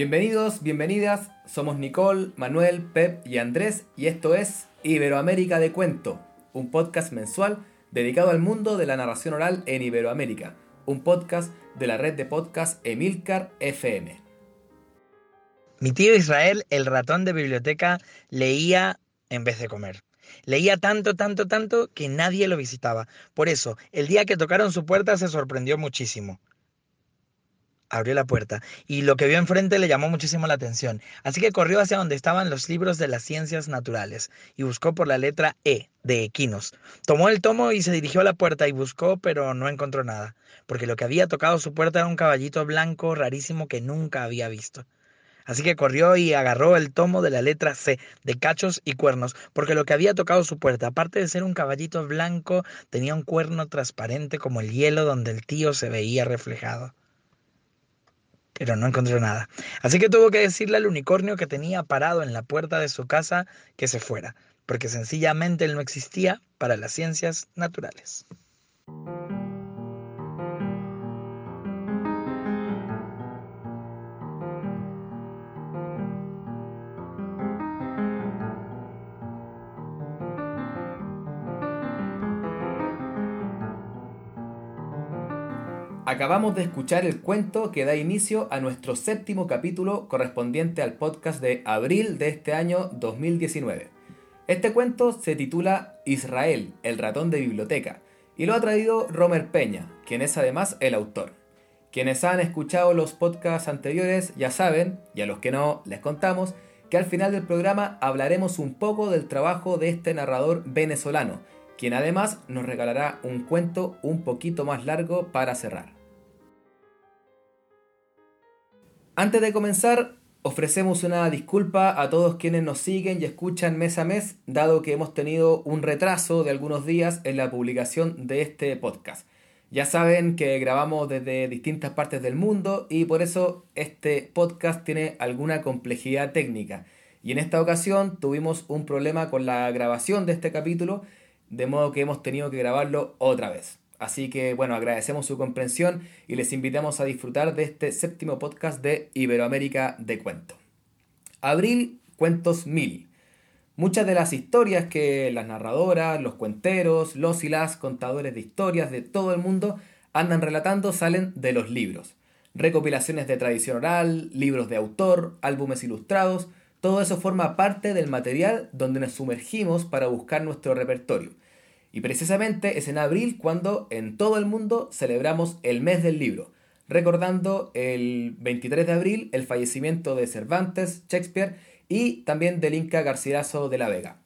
Bienvenidos, bienvenidas, somos Nicole, Manuel, Pep y Andrés y esto es Iberoamérica de Cuento, un podcast mensual dedicado al mundo de la narración oral en Iberoamérica, un podcast de la red de podcast Emilcar FM. Mi tío Israel, el ratón de biblioteca, leía en vez de comer. Leía tanto, tanto, tanto que nadie lo visitaba. Por eso, el día que tocaron su puerta se sorprendió muchísimo abrió la puerta y lo que vio enfrente le llamó muchísimo la atención, así que corrió hacia donde estaban los libros de las ciencias naturales y buscó por la letra E de equinos. Tomó el tomo y se dirigió a la puerta y buscó, pero no encontró nada, porque lo que había tocado su puerta era un caballito blanco rarísimo que nunca había visto. Así que corrió y agarró el tomo de la letra C, de cachos y cuernos, porque lo que había tocado su puerta, aparte de ser un caballito blanco, tenía un cuerno transparente como el hielo donde el tío se veía reflejado pero no encontró nada. Así que tuvo que decirle al unicornio que tenía parado en la puerta de su casa que se fuera, porque sencillamente él no existía para las ciencias naturales. Acabamos de escuchar el cuento que da inicio a nuestro séptimo capítulo correspondiente al podcast de abril de este año 2019. Este cuento se titula Israel, el ratón de biblioteca, y lo ha traído Romer Peña, quien es además el autor. Quienes han escuchado los podcasts anteriores ya saben, y a los que no les contamos, que al final del programa hablaremos un poco del trabajo de este narrador venezolano, quien además nos regalará un cuento un poquito más largo para cerrar. Antes de comenzar, ofrecemos una disculpa a todos quienes nos siguen y escuchan mes a mes, dado que hemos tenido un retraso de algunos días en la publicación de este podcast. Ya saben que grabamos desde distintas partes del mundo y por eso este podcast tiene alguna complejidad técnica. Y en esta ocasión tuvimos un problema con la grabación de este capítulo, de modo que hemos tenido que grabarlo otra vez. Así que bueno, agradecemos su comprensión y les invitamos a disfrutar de este séptimo podcast de Iberoamérica de Cuento. Abril Cuentos Mil. Muchas de las historias que las narradoras, los cuenteros, los y las contadores de historias de todo el mundo andan relatando salen de los libros. Recopilaciones de tradición oral, libros de autor, álbumes ilustrados, todo eso forma parte del material donde nos sumergimos para buscar nuestro repertorio. Y precisamente es en abril cuando en todo el mundo celebramos el mes del libro, recordando el 23 de abril el fallecimiento de Cervantes, Shakespeare y también del Inca Garcilaso de la Vega.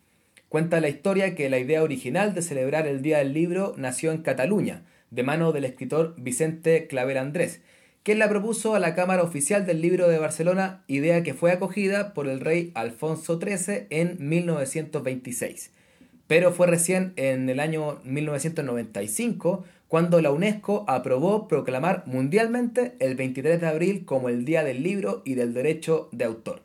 Cuenta la historia que la idea original de celebrar el Día del Libro nació en Cataluña, de mano del escritor Vicente Claver Andrés, quien la propuso a la Cámara Oficial del Libro de Barcelona, idea que fue acogida por el rey Alfonso XIII en 1926 pero fue recién en el año 1995 cuando la UNESCO aprobó proclamar mundialmente el 23 de abril como el Día del Libro y del Derecho de Autor.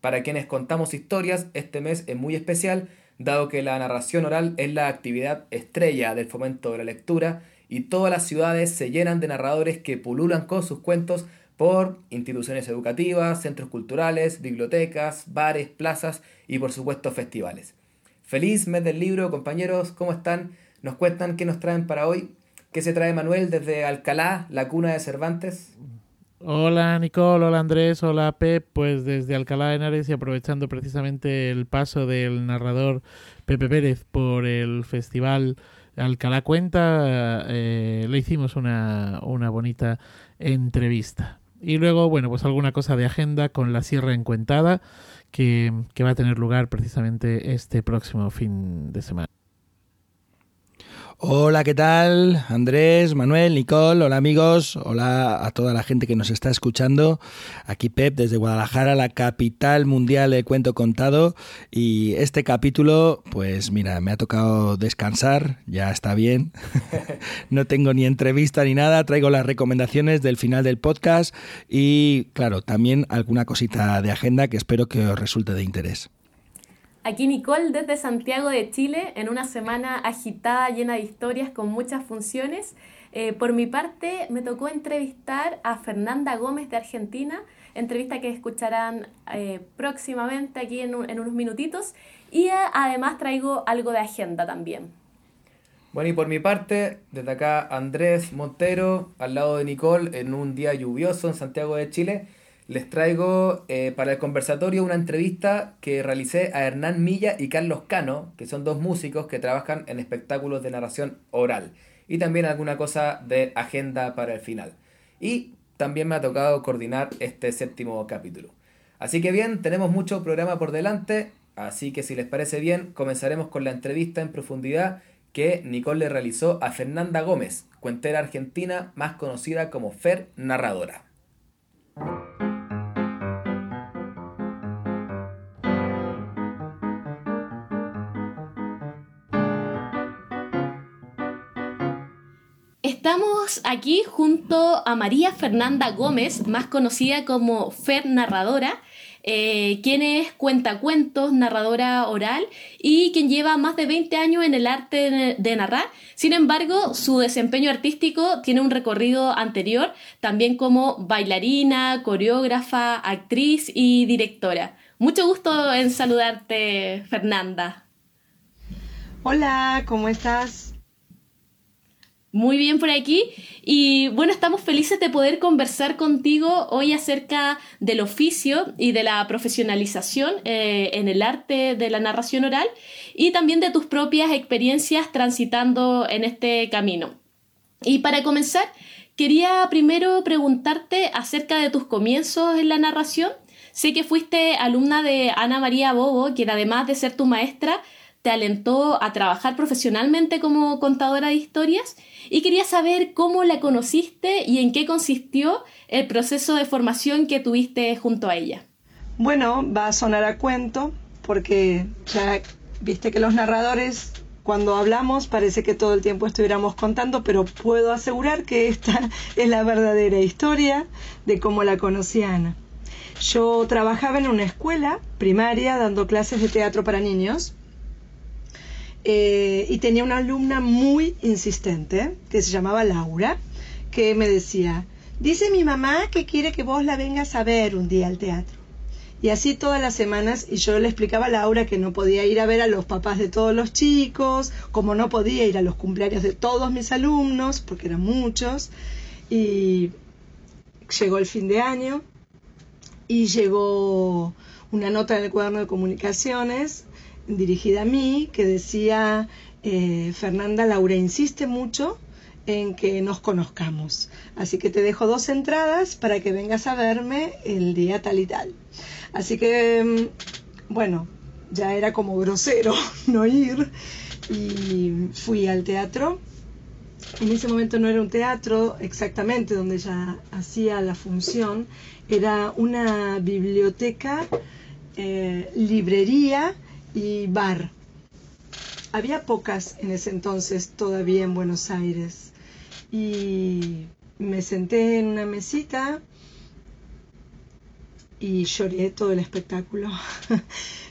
Para quienes contamos historias, este mes es muy especial, dado que la narración oral es la actividad estrella del fomento de la lectura y todas las ciudades se llenan de narradores que pululan con sus cuentos por instituciones educativas, centros culturales, bibliotecas, bares, plazas y por supuesto festivales. Feliz mes del libro, compañeros, ¿cómo están? Nos cuentan qué nos traen para hoy. ¿Qué se trae Manuel desde Alcalá, la cuna de Cervantes? Hola Nicole, hola Andrés, hola Pep, pues desde Alcalá de Henares y aprovechando precisamente el paso del narrador Pepe Pérez por el festival Alcalá Cuenta, eh, le hicimos una, una bonita entrevista. Y luego, bueno, pues alguna cosa de agenda con la Sierra Encuentada que, va a tener lugar precisamente este próximo fin de semana. Hola, ¿qué tal? Andrés, Manuel, Nicole, hola amigos, hola a toda la gente que nos está escuchando. Aquí Pep desde Guadalajara, la capital mundial de cuento contado. Y este capítulo, pues mira, me ha tocado descansar, ya está bien. no tengo ni entrevista ni nada, traigo las recomendaciones del final del podcast y claro, también alguna cosita de agenda que espero que os resulte de interés. Aquí Nicole desde Santiago de Chile, en una semana agitada, llena de historias, con muchas funciones. Eh, por mi parte, me tocó entrevistar a Fernanda Gómez de Argentina, entrevista que escucharán eh, próximamente aquí en, unos minutitos, y además traigo algo de agenda también. Bueno, y por mi parte, desde acá Andrés Montero, al lado de Nicole, en un día lluvioso en Santiago de Chile, les traigo eh, para el conversatorio una entrevista que realicé a Hernán Milla y Carlos Cano, que son dos músicos que trabajan en espectáculos de narración oral, y también alguna cosa de agenda para el final. Y también me ha tocado coordinar este séptimo capítulo. Así que bien, tenemos mucho programa por delante, así que si les parece bien, comenzaremos con la entrevista en profundidad que Nicole le realizó a Fernanda Gómez, cuentera argentina más conocida como Fer Narradora. Estamos aquí junto a María Fernanda Gómez, más conocida como Fer Narradora, eh, quien es cuentacuentos, narradora oral y quien lleva más de 20 años en el arte de narrar. Sin embargo, su desempeño artístico tiene un recorrido anterior, también como bailarina, coreógrafa, actriz y directora. Mucho gusto en saludarte, Fernanda. Hola, ¿cómo estás? Muy bien por aquí. Y bueno, estamos felices de poder conversar contigo hoy acerca del oficio y de la profesionalización eh, en el arte de la narración oral y también de tus propias experiencias transitando en este camino. Y para comenzar, quería primero preguntarte acerca de tus comienzos en la narración. Sé que fuiste alumna de Ana María Bobo, quien además de ser tu maestra, te alentó a trabajar profesionalmente como contadora de historias y quería saber cómo la conociste y en qué consistió el proceso de formación que tuviste junto a ella. Bueno, va a sonar a cuento porque ya viste que los narradores cuando hablamos parece que todo el tiempo estuviéramos contando, pero puedo asegurar que esta es la verdadera historia de cómo la conocí Ana. Yo trabajaba en una escuela primaria dando clases de teatro para niños eh, y tenía una alumna muy insistente que se llamaba Laura, que me decía, dice mi mamá que quiere que vos la vengas a ver un día al teatro. Y así todas las semanas, y yo le explicaba a Laura que no podía ir a ver a los papás de todos los chicos, como no podía ir a los cumpleaños de todos mis alumnos, porque eran muchos. Y llegó el fin de año y llegó una nota en el cuaderno de comunicaciones dirigida a mí que decía, eh, Fernanda Laura insiste mucho en que nos conozcamos. Así que te dejo dos entradas para que vengas a verme el día tal y tal. Así que, mm, bueno, ya era como grosero no ir y fui al teatro. En ese momento no era un teatro exactamente donde ya hacía la función, era una biblioteca, eh, librería y bar. Había pocas en ese entonces todavía en Buenos Aires. Y me senté en una mesita y lloré todo el espectáculo.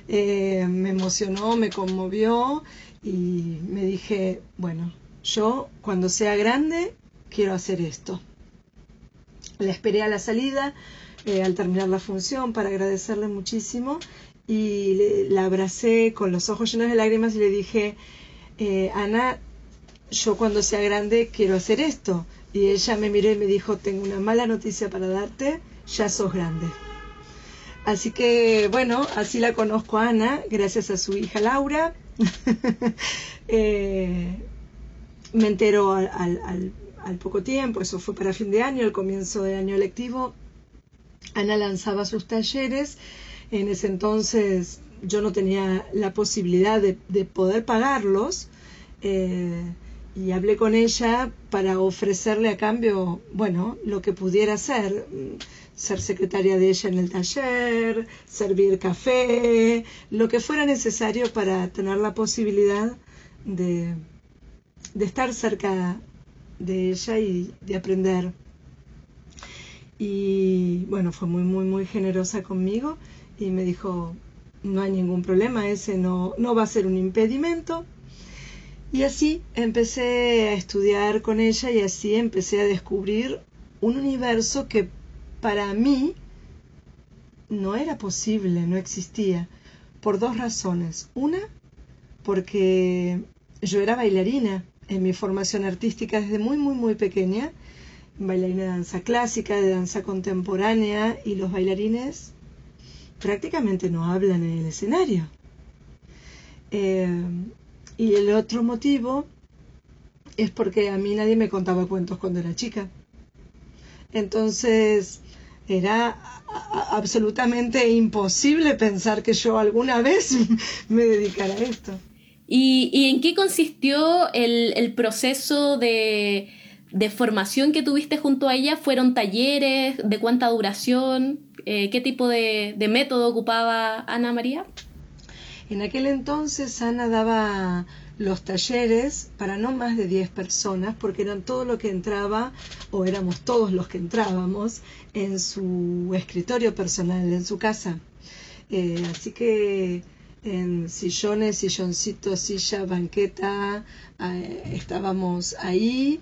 Eh, me emocionó, me conmovió y me dije, bueno, yo cuando sea grande quiero hacer esto. Le esperé a la salida eh, al terminar la función para agradecerle muchísimo y la abracé con los ojos llenos de lágrimas y le dije, eh, Ana, yo cuando sea grande quiero hacer esto. Y ella me miró y me dijo, tengo una mala noticia para darte, ya sos grande. Así que bueno, así la conozco a Ana, gracias a su hija Laura. Eh, me al, al, poco tiempo, eso fue para fin de año, el comienzo del año lectivo. Ana lanzaba sus talleres en ese entonces yo no tenía la posibilidad de, poder pagarlos eh, y hablé con ella para ofrecerle a cambio, bueno, lo que pudiera hacer, ser secretaria de ella en el taller, servir café, lo que fuera necesario para tener la posibilidad de, de estar cerca de ella y de aprender. Y bueno, fue muy, muy, muy generosa conmigo y me dijo, no hay ningún problema, ese no, no va a ser un impedimento. Y así empecé a estudiar con ella y así empecé a descubrir un universo que para mí no era posible, no existía, por dos razones. Una, porque yo era bailarina en mi formación artística desde muy, muy, muy pequeña, bailarina de danza clásica, de danza contemporánea, y los bailarines prácticamente no hablan en el escenario. Eh, y el otro motivo es porque a mí nadie me contaba cuentos cuando era chica. Entonces era absolutamente imposible pensar que yo alguna vez me dedicara a esto. ¿Y, en qué consistió el, proceso de, formación que tuviste junto a ella? ¿Fueron talleres? ¿De cuánta duración? Eh, ¿Qué tipo de, método ocupaba Ana María? En aquel entonces Ana daba los talleres para no más de 10 personas, porque eran todo lo que entraba, o éramos todos los que entrábamos, en su escritorio personal, en su casa. Eh, así que en sillones, silloncitos, silla, banqueta, eh, estábamos ahí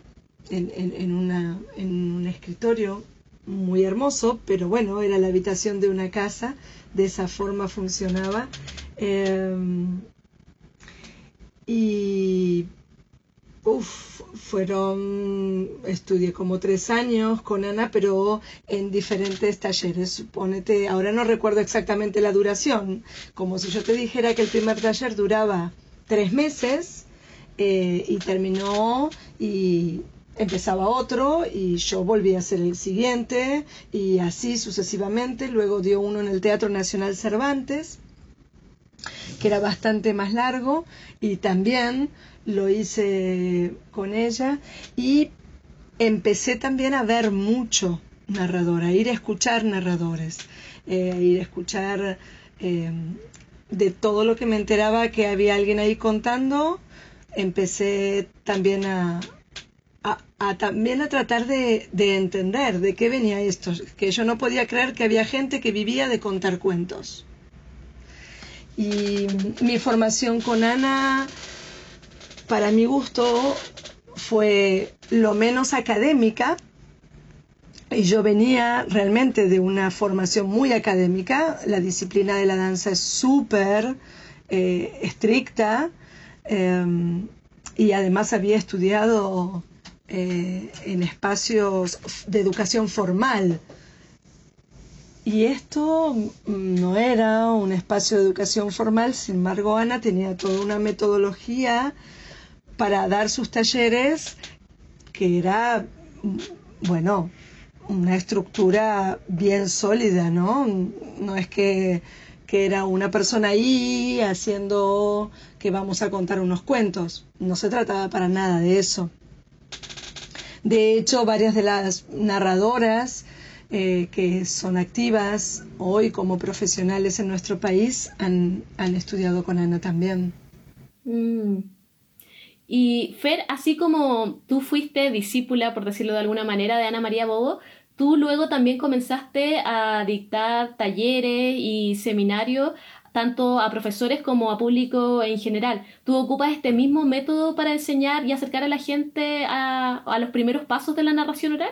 en, en, una, en un escritorio muy hermoso, pero bueno, era la habitación de una casa, de esa forma funcionaba. Em, y Uf, fueron, estudié como tres años con Ana, pero en diferentes talleres. Supónete, ahora no recuerdo exactamente la duración, como si yo te dijera que el primer taller duraba tres meses eh, y terminó y empezaba otro y yo volví a hacer el siguiente y así sucesivamente. Luego dio uno en el Teatro Nacional Cervantes, que era bastante más largo y también lo hice con ella y empecé también a ver mucho narrador, a ir a escuchar narradores, eh, a ir a escuchar eh, de todo lo que me enteraba que había alguien ahí contando, empecé también a, a, también a tratar de, de, entender de qué venía esto, que yo no podía creer que había gente que vivía de contar cuentos. Y mi formación con Ana para mi gusto fue lo menos académica y yo venía realmente de una formación muy académica, la disciplina de la danza es súper eh, estricta em, y además había estudiado eh, en espacios de educación formal. Y esto no era un espacio de educación formal, sin embargo Ana tenía toda una metodología para dar sus talleres, que era, bueno, una estructura bien sólida, ¿no? No es que, que era una persona ahí haciendo que vamos a contar unos cuentos, no se trataba para nada de eso. De hecho, varias de las narradoras eh, que son activas hoy como profesionales en nuestro país han, han estudiado con Ana también. Mm. Y Fer, así como tú fuiste discípula, por decirlo de alguna manera, de Ana María Bobo, tú luego también comenzaste a dictar talleres y seminarios tanto a profesores como a público en general. ¿Tú ocupas este mismo método para enseñar y acercar a la gente a, los primeros pasos de la narración oral?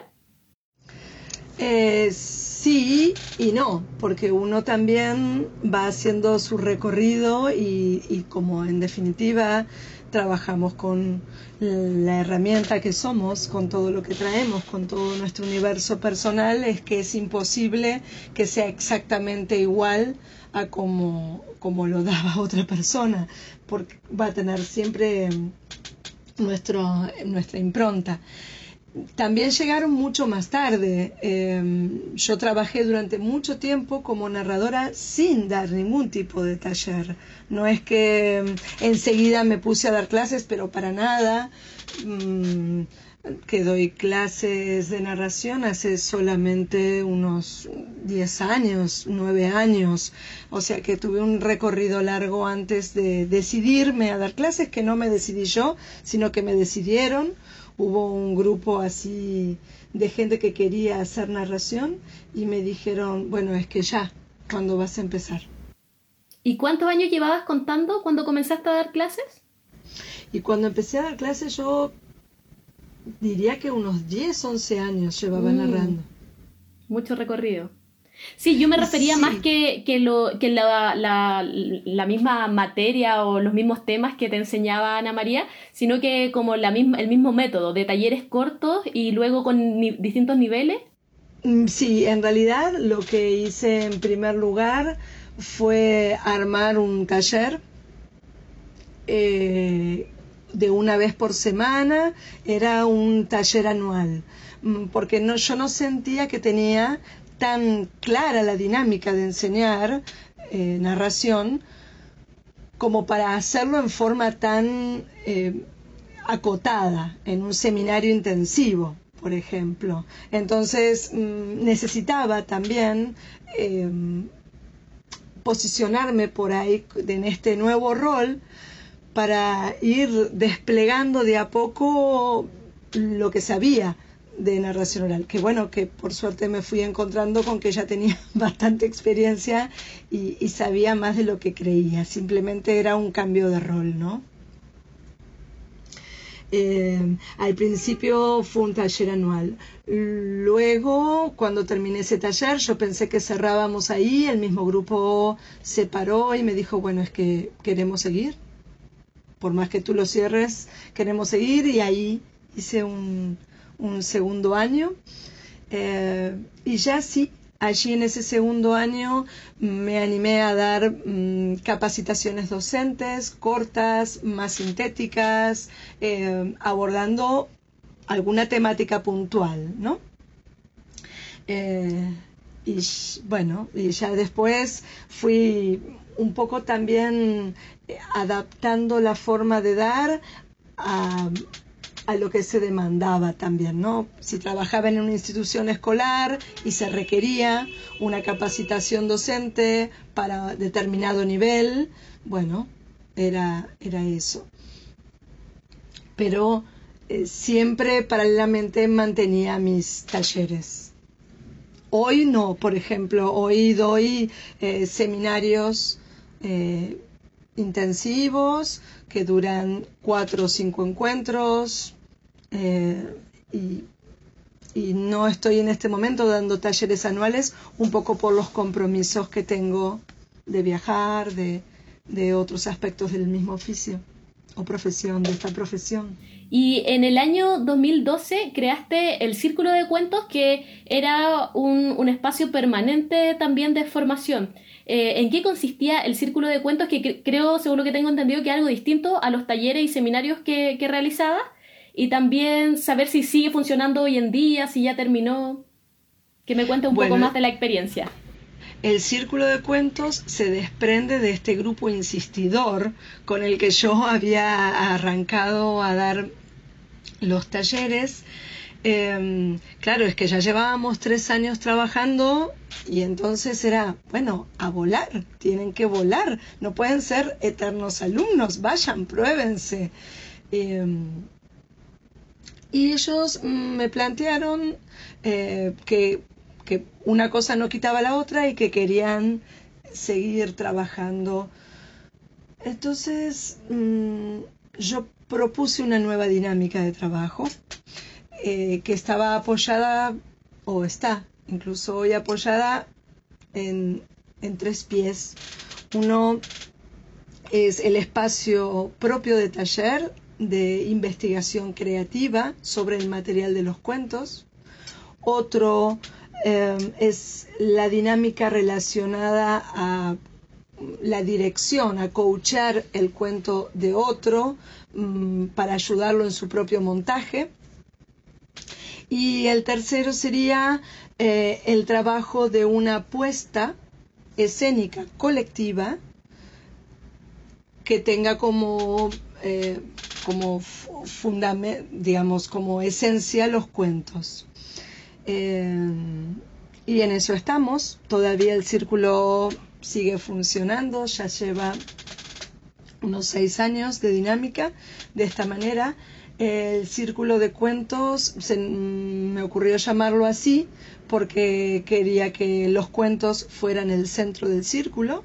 Eh, sí y no, porque uno también va haciendo su recorrido y como en definitiva trabajamos con la herramienta que somos, con todo lo que traemos, con todo nuestro universo personal, es que es imposible que sea exactamente igual a como, como lo daba otra persona, porque va a tener siempre nuestro, nuestra impronta. También llegaron mucho más tarde. Em, yo trabajé durante mucho tiempo como narradora sin dar ningún tipo de taller. No es que em, enseguida me puse a dar clases, pero para nada. Mm, que doy clases de narración hace solamente unos 10 años, 9 años. O sea que tuve un recorrido largo antes de decidirme a dar clases, que no me decidí yo, sino que me decidieron hubo un grupo así de gente que quería hacer narración y me dijeron, bueno, es que ya, ¿cuándo vas a empezar? ¿Y cuántos años llevabas contando cuando comenzaste a dar clases? Y cuando empecé a dar clases yo diría que unos 10, 11 años llevaba Mm. narrando. Mucho recorrido. Sí, yo me refería Sí. más que, que, lo, que la, la, la misma materia o los mismos temas que te enseñaba Ana María, sino que como la misma, el mismo método de talleres cortos y luego con ni- distintos niveles. Mm, Sí, en realidad lo que hice en primer lugar fue armar un taller eh, de una vez por semana, era un taller anual, Mm, porque no, yo no sentía que tenía tan clara la dinámica de enseñar eh, narración como para hacerlo en forma tan eh, acotada en un seminario intensivo, por ejemplo. Entonces mm, necesitaba también eh, posicionarme por ahí en este nuevo rol para ir desplegando de a poco lo que sabía de narración oral, que bueno, que por suerte me fui encontrando con que ya tenía bastante experiencia y, sabía más de lo que creía, simplemente era un cambio de rol, ¿no? Eh, al principio fue un taller anual. Luego, cuando terminé ese taller, yo pensé que cerrábamos ahí, el mismo grupo se paró y me dijo, bueno, es que queremos seguir. Por más que tú lo cierres, queremos seguir y ahí hice un, un segundo año. Eh, y ya sí, allí en ese segundo año me animé a dar mm, capacitaciones docentes cortas, más sintéticas, eh, abordando alguna temática puntual, ¿no? Eh, y bueno, y ya después fui un poco también adaptando la forma de dar a, a lo que se demandaba también, ¿no? Si trabajaba en una institución escolar y se requería una capacitación docente para determinado nivel, bueno, era, era eso. Pero eh, siempre paralelamente mantenía mis talleres. Hoy no, por ejemplo, hoy doy eh, seminarios eh, intensivos que duran cuatro o cinco encuentros eh, y, y no estoy en este momento dando talleres anuales un poco por los compromisos que tengo de viajar, de, de otros aspectos del mismo oficio o profesión, de esta profesión. Y en el año 2012 creaste el Círculo de Cuentos, que era un, un espacio permanente también de formación. Eh, ¿En qué consistía el Círculo de Cuentos? Que cre- creo, según lo que tengo entendido, que es algo distinto a los talleres y seminarios que, que realizaba. Y también saber si sigue funcionando hoy en día, si ya terminó. Que me cuente un poco más de la experiencia. El círculo de cuentos se desprende de este grupo insistidor con el que yo había arrancado a dar los talleres. Eh, claro, es que ya llevábamos tres años trabajando y entonces era, bueno, a volar, tienen que volar, no pueden ser eternos alumnos, vayan, pruébense. Eh, y ellos mm, me plantearon eh, que, que una cosa no quitaba la otra y que querían seguir trabajando. Entonces mm, yo propuse una nueva dinámica de trabajo eh, que estaba apoyada, o está incluso hoy apoyada, en, en tres pies. Uno es el espacio propio de taller de investigación creativa sobre el material de los cuentos. Otro eh, es la dinámica relacionada a la dirección, a coachar el cuento de otro mm, para ayudarlo en su propio montaje. Y el tercero sería eh, el trabajo de una puesta escénica colectiva que tenga como, eh, como fu- fundame- digamos, como esencia los cuentos. Eh, y en eso estamos. Todavía el círculo sigue funcionando, ya lleva unos seis años de dinámica de esta manera. El círculo de cuentos, se- me ocurrió llamarlo así porque quería que los cuentos fueran el centro del círculo.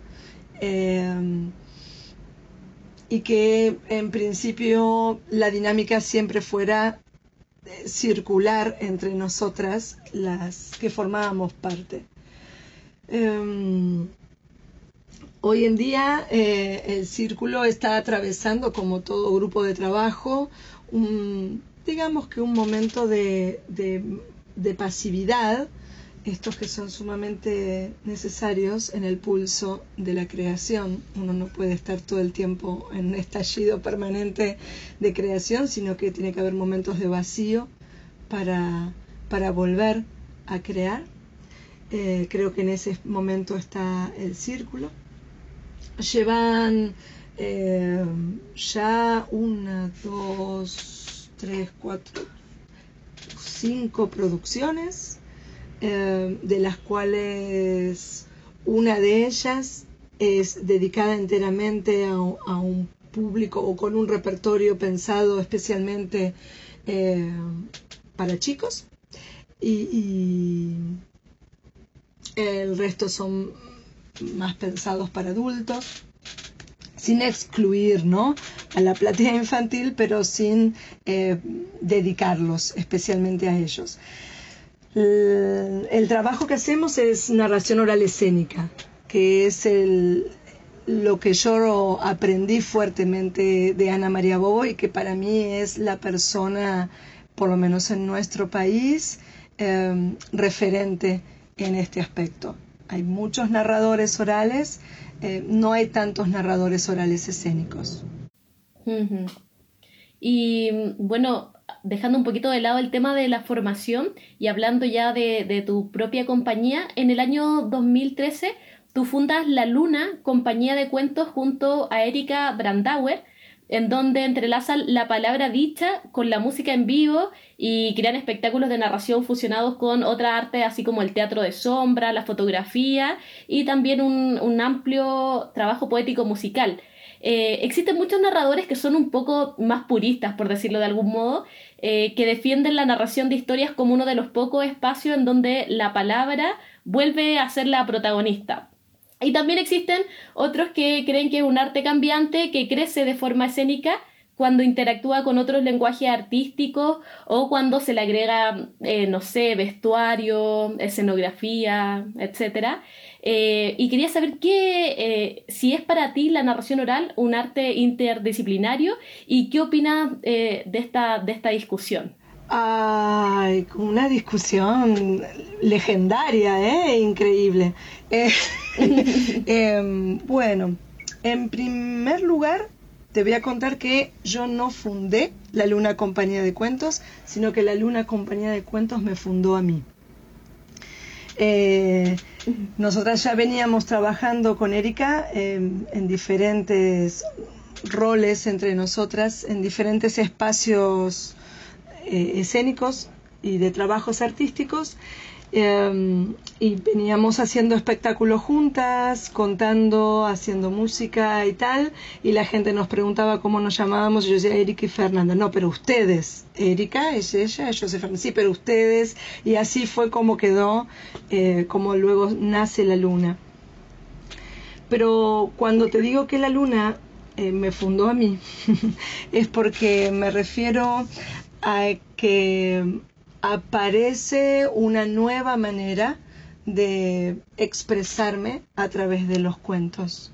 Eh, y que en principio la dinámica siempre fuera eh, circular entre nosotras las que formábamos parte. Em, hoy en día eh, el círculo está atravesando, como todo grupo de trabajo, digamos que un momento de, de pasividad estos que son sumamente necesarios en el pulso de la creación. Uno no puede estar todo el tiempo en un estallido permanente de creación, sino que tiene que haber momentos de vacío para, para volver a crear. Eh, creo que en ese momento está el círculo. Llevan eh, ya una, dos, tres, cuatro, cinco producciones eh, de las cuales una de ellas es dedicada enteramente a, un público o con un repertorio pensado especialmente eh, para chicos. Y, el resto son más pensados para adultos sin excluir ¿no? a la platea infantil, pero sin eh, dedicarlos especialmente a ellos. El, trabajo que hacemos es narración oral escénica, que es el, lo que yo aprendí fuertemente de Ana María Bobo y que para mí es la persona, por lo menos en nuestro país, em, referente en este aspecto. Hay muchos narradores orales, eh, no hay tantos narradores orales escénicos. Y bueno, dejando un poquito de lado el tema de la formación y hablando ya de, tu propia compañía, en el año 2013 tú fundas La Luna, compañía de cuentos junto a Erika Brandauer, en donde entrelazan la palabra dicha con la música en vivo y crean espectáculos de narración fusionados con otra arte, así como el teatro de sombra, la fotografía y también un, amplio trabajo poético musical. Eh, existen muchos narradores que son un poco más puristas, por decirlo de algún modo, eh, que defienden la narración de historias como uno de los pocos espacios en donde la palabra vuelve a ser la protagonista. Y también existen otros que creen que es un arte cambiante que crece de forma escénica cuando interactúa con otros lenguajes artísticos o cuando se le agrega, eh, no sé, vestuario, escenografía, etc. Eh, y quería saber qué, eh, si es para ti la narración oral un arte interdisciplinario y qué opinas de, esta, de esta discusión. Ay, una discusión legendaria, ¿eh? increíble. Em, bueno, en primer lugar, te voy a contar que yo no fundé la Luna Compañía de Cuentos, sino que la Luna Compañía de Cuentos me fundó a mí. Eh, nosotras ya veníamos trabajando con Erika en diferentes roles entre nosotras, en diferentes espacios eh, escénicos y de trabajos artísticos. Em, y veníamos haciendo espectáculos juntas, contando, haciendo música y tal, y la gente nos preguntaba cómo nos llamábamos, yo decía Erika y Fernanda, no, pero ustedes, Erika es ella, yo soy Fernanda, sí, pero ustedes, y así fue como quedó, eh, como luego nace la luna. Pero cuando te digo que la luna eh, me fundó a mí, es porque me refiero a que aparece una nueva manera de expresarme a través de los cuentos.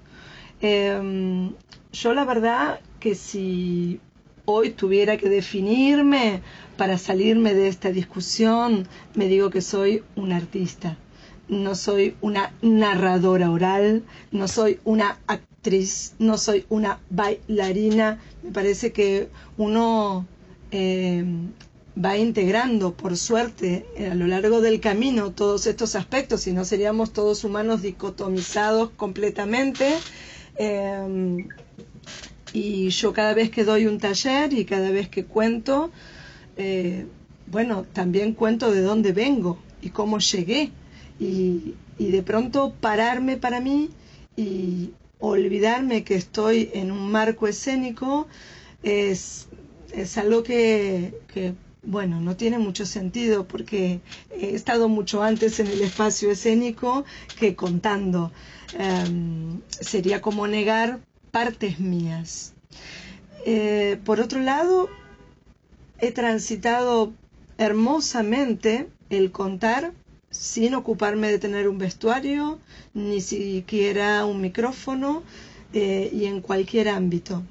Em, yo la verdad que si hoy tuviera que definirme para salirme de esta discusión, me digo que soy un artista. No soy una narradora oral, no soy una actriz, no soy una bailarina. Me parece que uno em, va integrando, por suerte, a lo largo del camino todos estos aspectos, si no seríamos todos humanos dicotomizados completamente. Em, y yo cada vez que doy un taller y cada vez que cuento, eh, bueno, también cuento de dónde vengo y cómo llegué. Y, y de pronto pararme para mí y olvidarme que estoy en un marco escénico es, es algo que, que bueno, no tiene mucho sentido porque he estado mucho antes en el espacio escénico que contando. Em, sería como negar partes mías Eh, por otro lado, he transitado hermosamente el contar sin ocuparme de tener un vestuario, ni siquiera un micrófono, eh, y en cualquier ámbito.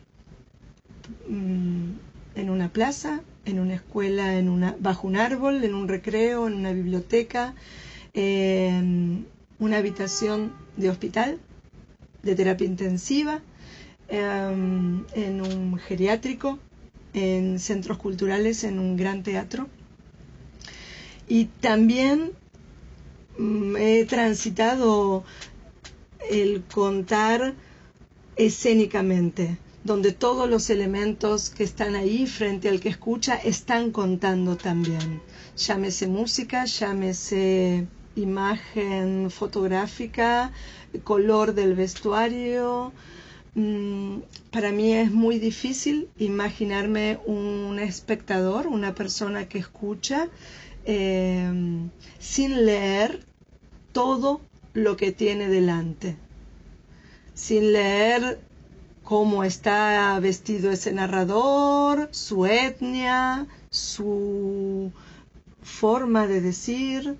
Mm, en una plaza, en una escuela, en una, bajo un árbol, en un recreo, en una biblioteca, en una habitación de hospital, de terapia intensiva, em, en un geriátrico, en centros culturales, en un gran teatro. Y también mm, he transitado el contar escénicamente, donde todos los elementos que están ahí frente al que escucha están contando también. Llámese música, llámese imagen fotográfica, color del vestuario. Mm, para mí es muy difícil imaginarme un espectador, una persona que escucha, eh, sin leer todo lo que tiene delante sin leer cómo está vestido ese narrador, su etnia, su forma de decir,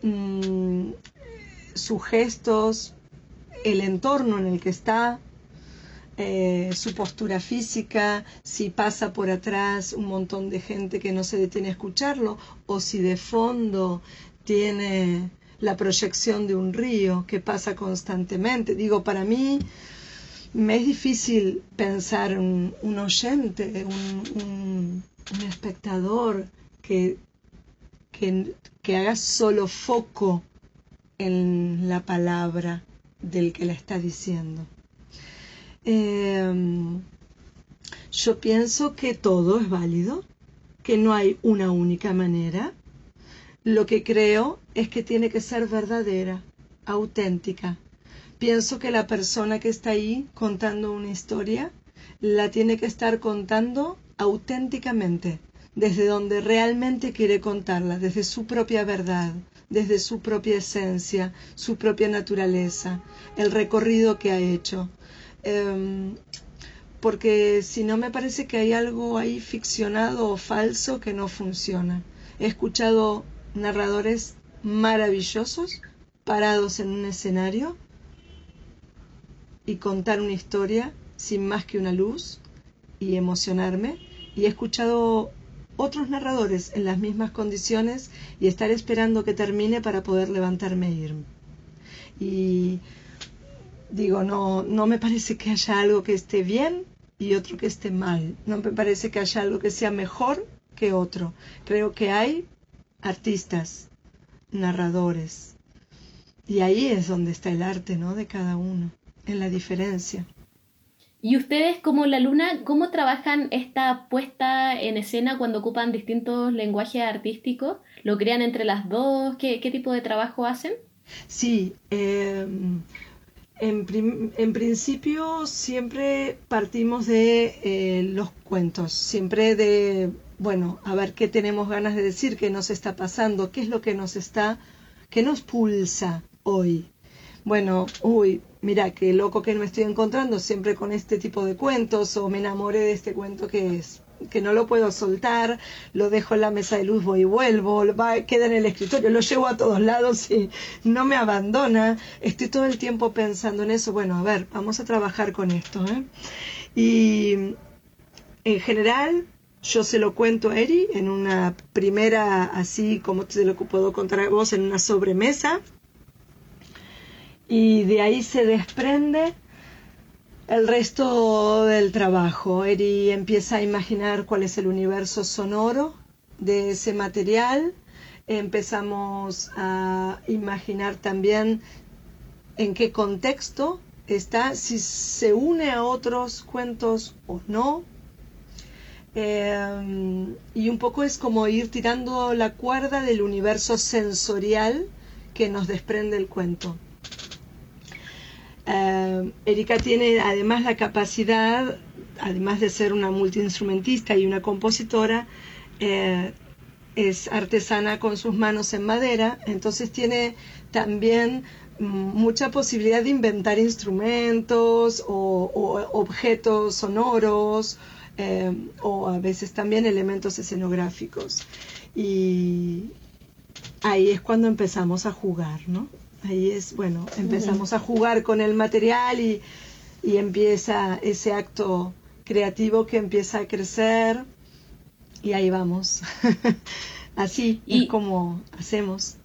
mm, sus gestos, el entorno en el que está, eh, su postura física, si pasa por atrás un montón de gente que no se detiene a escucharlo, o si de fondo tiene la proyección de un río que pasa constantemente. Digo, para mí me es difícil pensar un, un oyente, un, espectador que, que, haga solo foco en la palabra del que la está diciendo. Em, yo pienso que todo es válido, que no hay una única manera, lo que creo es que tiene que ser verdadera, auténtica. Pienso que la persona que está ahí contando una historia la tiene que estar contando auténticamente, desde donde realmente quiere contarla, desde su propia verdad, desde su propia esencia, su propia naturaleza, el recorrido que ha hecho. Em, porque si no me parece que hay algo ahí ficcionado o falso que no funciona. He escuchado narradores maravillosos parados en un escenario y contar una historia sin más que una luz y emocionarme. Y he escuchado otros narradores en las mismas condiciones y estar esperando que termine para poder levantarme e irme. Y digo, no, no me parece que haya algo que esté bien y otro que esté mal. No me parece que haya algo que sea mejor que otro. Creo que hay artistas, narradores. Y ahí es donde está el arte, ¿no? De cada uno, en la diferencia. ¿Y ustedes como la luna, cómo trabajan esta puesta en escena cuando ocupan distintos lenguajes artísticos? ¿Lo crean entre las dos? ¿Qué, tipo de trabajo hacen? Sí, em, en, en, principio siempre partimos de eh, los cuentos, siempre de bueno, a ver qué tenemos ganas de decir, qué nos está pasando, qué es lo que nos está, qué nos pulsa hoy. Bueno, uy, mira, qué loco que me estoy encontrando siempre con este tipo de cuentos, o me enamoré de este cuento que es que no lo puedo soltar, lo dejo en la mesa de luz, voy y vuelvo, va, queda en el escritorio, lo llevo a todos lados y no me abandona. Estoy todo el tiempo pensando en eso. Bueno, a ver, vamos a trabajar con esto. ¿eh? Y en general, yo se lo cuento a Eri en una primera, así como te lo puedo contar a vos, en una sobremesa. Y de ahí se desprende el resto del trabajo. Eri empieza a imaginar cuál es el universo sonoro de ese material. Empezamos a imaginar también en qué contexto está, si se une a otros cuentos o no, Em, y un poco es como ir tirando la cuerda del universo sensorial que nos desprende el cuento. Em, Erika tiene además la capacidad, además de ser una multiinstrumentista y una compositora, eh, es artesana con sus manos en madera, entonces tiene también mucha posibilidad de inventar instrumentos o, objetos sonoros eh, o a veces también elementos escenográficos. Y ahí es cuando empezamos a jugar, ¿no? Ahí es, bueno, empezamos a jugar con el material y, y empieza ese acto creativo que empieza a crecer y ahí vamos. Así y, es como hacemos.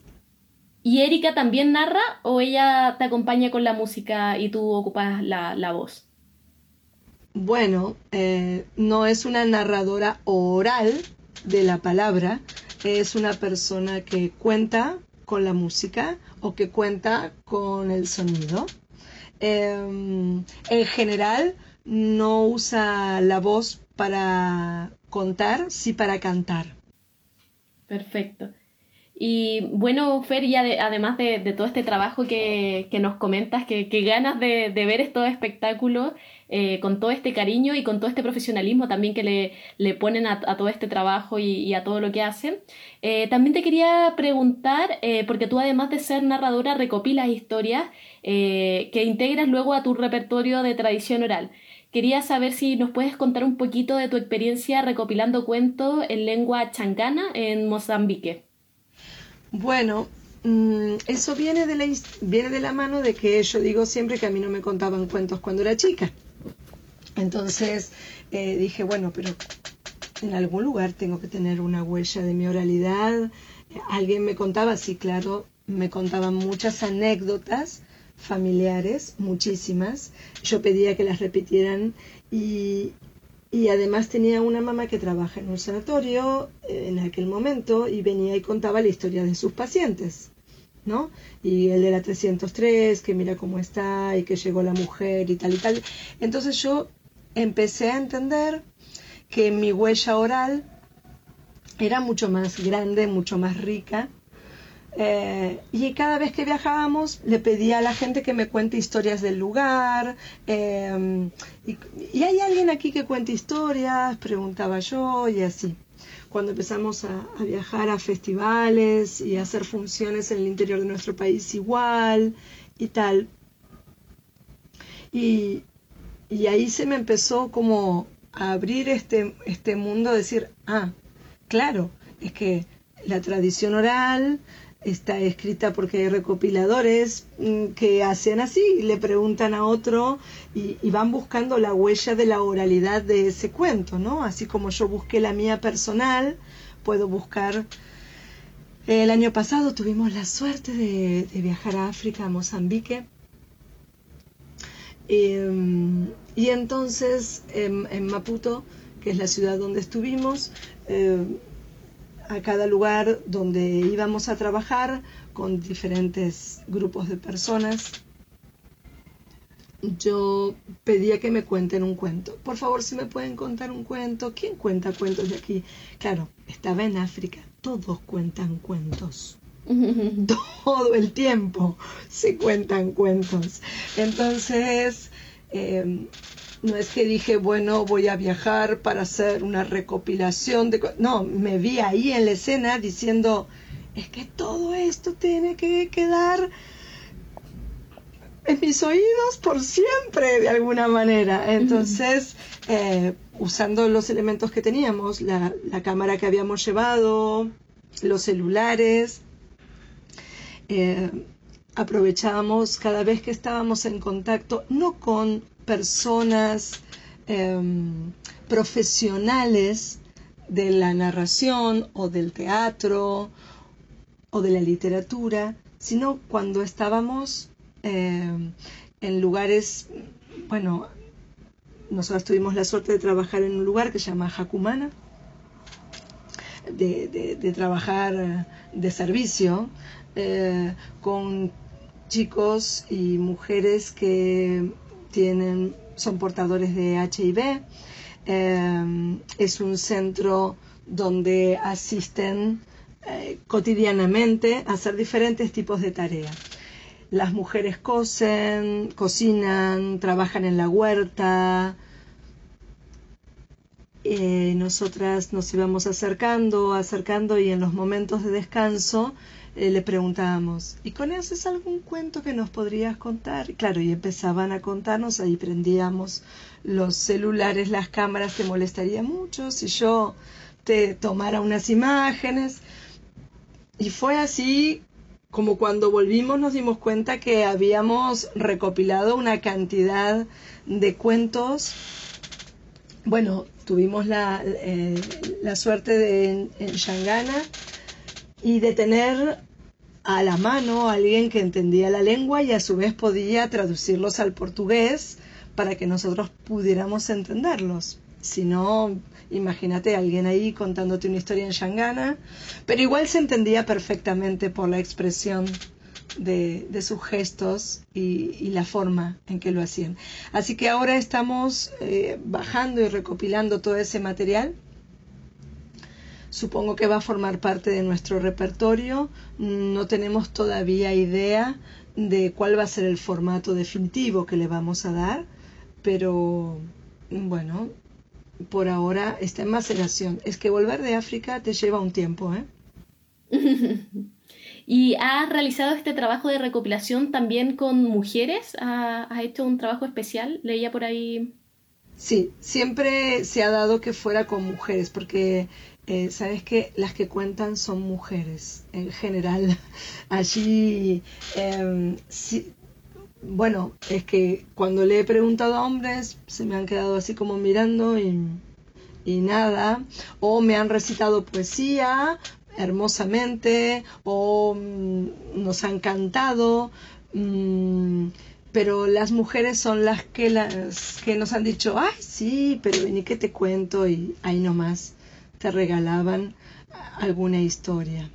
¿Y Erika también narra o ella te acompaña con la música y tú ocupas la, voz? Bueno, eh, no es una narradora oral de la palabra, es una persona que cuenta con la música o que cuenta con el sonido. Em, en general, no usa la voz para contar, sí para cantar. Perfecto. Y bueno, Fer, ya además de, todo este trabajo que, nos comentas, que, ganas de, ver estos espectáculos eh, con todo este cariño y con todo este profesionalismo también que le, ponen a, todo este trabajo y, a todo lo que hacen. Eh, también te quería preguntar, eh, porque tú además de ser narradora recopilas historias que integras luego a tu repertorio de tradición oral. Quería saber si nos puedes contar un poquito de tu experiencia recopilando cuentos en lengua chancana en Mozambique. Bueno, mm, eso viene de, la, viene de la mano de que yo digo siempre que a mí no me contaban cuentos cuando era chica. Entonces eh, dije, bueno, pero en algún lugar tengo que tener una huella de mi oralidad. Alguien me contaba, sí, claro, me contaban muchas anécdotas familiares, muchísimas. Yo pedía que las repitieran y, y además tenía una mamá que trabaja en un sanatorio eh, en aquel momento y venía y contaba la historia de sus pacientes, ¿no? Y el de la 303, que mira cómo está y que llegó la mujer y tal y tal. Entonces yo empecé a entender que mi huella oral era mucho más grande, mucho más rica eh, y cada vez que viajábamos le pedía a la gente que me cuente historias del lugar. Eh, y, hay alguien aquí que cuente historias? Preguntaba yo y así. Cuando empezamos a, viajar a festivales y a hacer funciones en el interior de nuestro país igual y tal. Y, y ahí se me empezó como a abrir este, este mundo, decir, ah, claro, es que la tradición oral, está escrita porque hay recopiladores mm, que hacen así, le preguntan a otro y, van buscando la huella de la oralidad de ese cuento, ¿no? Así como yo busqué la mía personal, puedo buscar... El año pasado tuvimos la suerte de, viajar a África, a Mozambique, em, y entonces en, Maputo, que es la ciudad donde estuvimos, em, a cada lugar donde íbamos a trabajar con diferentes grupos de personas. Yo pedía que me cuenten un cuento. Por favor, si me pueden contar un cuento. ¿Quién cuenta cuentos de aquí? Claro, estaba en África. Todos cuentan cuentos. Todo el tiempo se cuentan cuentos. Entonces, eh, no es que dije, bueno, voy a viajar para hacer una recopilación de... No, me vi ahí en la escena diciendo, es que todo esto tiene que quedar en mis oídos por siempre, de alguna manera. Entonces, eh, usando los elementos que teníamos, la, cámara que habíamos llevado, los celulares, eh, aprovechábamos cada vez que estábamos en contacto, no con personas em, profesionales de la narración o del teatro o de la literatura, sino cuando estábamos em, en lugares, bueno, nosotros tuvimos la suerte de trabajar en un lugar que se llama Jacumana, de, trabajar de servicio eh, con chicos y mujeres que tienen, son portadores de HIV. Eh, es un centro donde asisten eh, cotidianamente a hacer diferentes tipos de tareas. Las mujeres cosen, cocinan, trabajan en la huerta, eh, nosotras nos íbamos acercando, acercando y en los momentos de descanso eh, le preguntábamos, ¿y conoces algún cuento que nos podrías contar? claro, y empezaban a contarnos, ahí prendíamos los celulares, las cámaras, te molestaría mucho si yo te tomara unas imágenes. Y fue así como cuando volvimos nos dimos cuenta que habíamos recopilado una cantidad de cuentos. Bueno, tuvimos la, eh, la suerte de en, en Shangana y de tener a la mano a alguien que entendía la lengua y a su vez podía traducirlos al portugués para que nosotros pudiéramos entenderlos. Si no, imagínate alguien ahí contándote una historia en Shangana, pero igual se entendía perfectamente por la expresión de, sus gestos y, y, la forma en que lo hacían. Así que ahora estamos eh, bajando y recopilando todo ese material Supongo que va a formar parte de nuestro repertorio. No tenemos todavía idea de cuál va a ser el formato definitivo que le vamos a dar, pero bueno, por ahora está en maceración. Es que volver de África te lleva un tiempo, ¿eh? ¿Y has realizado este trabajo de recopilación también con mujeres? ¿Has hecho un trabajo especial? Leía por ahí. Sí, siempre se ha dado que fuera con mujeres, porque eh, sabes que las que cuentan son mujeres en general. Allí, eh, sí, bueno, es que cuando le he preguntado a hombres se me han quedado así como mirando y, y nada, o me han recitado poesía hermosamente, o mm, nos han cantado. Mm, pero las mujeres son las que las que nos han dicho, ay, sí, pero ni que te cuento y ahí nomás te regalaban alguna historia.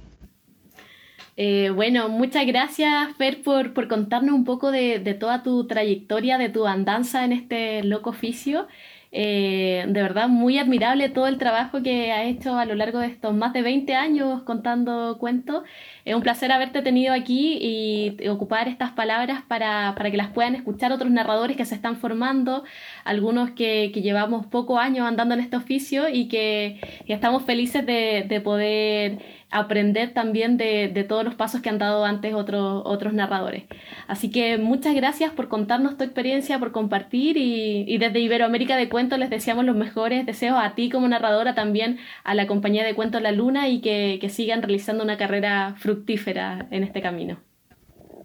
Eh, bueno, muchas gracias, Fer, por, por contarnos un poco de, de, toda tu trayectoria, de tu andanza en este loco oficio. Eh, de verdad, muy admirable todo el trabajo que has hecho a lo largo de estos más de 20 años contando cuentos. Es un placer haberte tenido aquí y ocupar estas palabras para, para que las puedan escuchar otros narradores que se están formando, algunos que, que llevamos pocos años andando en este oficio y que, que estamos felices de, de poder aprender también de, de, todos los pasos que han dado antes otros, otros narradores. Así que muchas gracias por contarnos tu experiencia, por compartir y, y, desde Iberoamérica de Cuentos les deseamos los mejores deseos a ti como narradora, también a la compañía de Cuentos La Luna y que, que sigan realizando una carrera fructífera en este camino.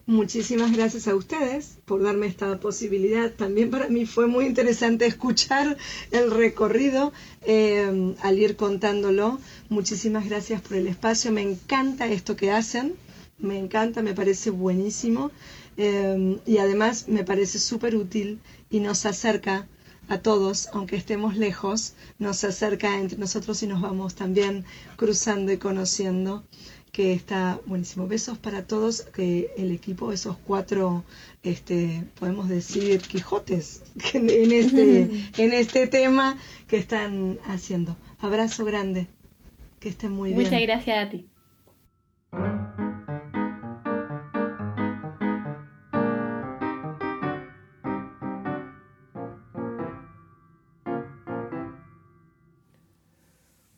Muchísimas gracias a ustedes por darme esta posibilidad. También para mí fue muy interesante escuchar el recorrido eh, al ir contándolo. Muchísimas gracias por el espacio. Me encanta esto que hacen. Me encanta, me parece buenísimo. Eh, y además me parece súper útil y nos acerca a todos, aunque estemos lejos, nos acerca entre nosotros y nos vamos también cruzando y conociendo que está buenísimo. Besos para todos, que el equipo, esos cuatro, este, podemos decir, Quijotes en este, en este tema que están haciendo. Abrazo grande, que estén muy Muchas bien. Muchas gracias a ti.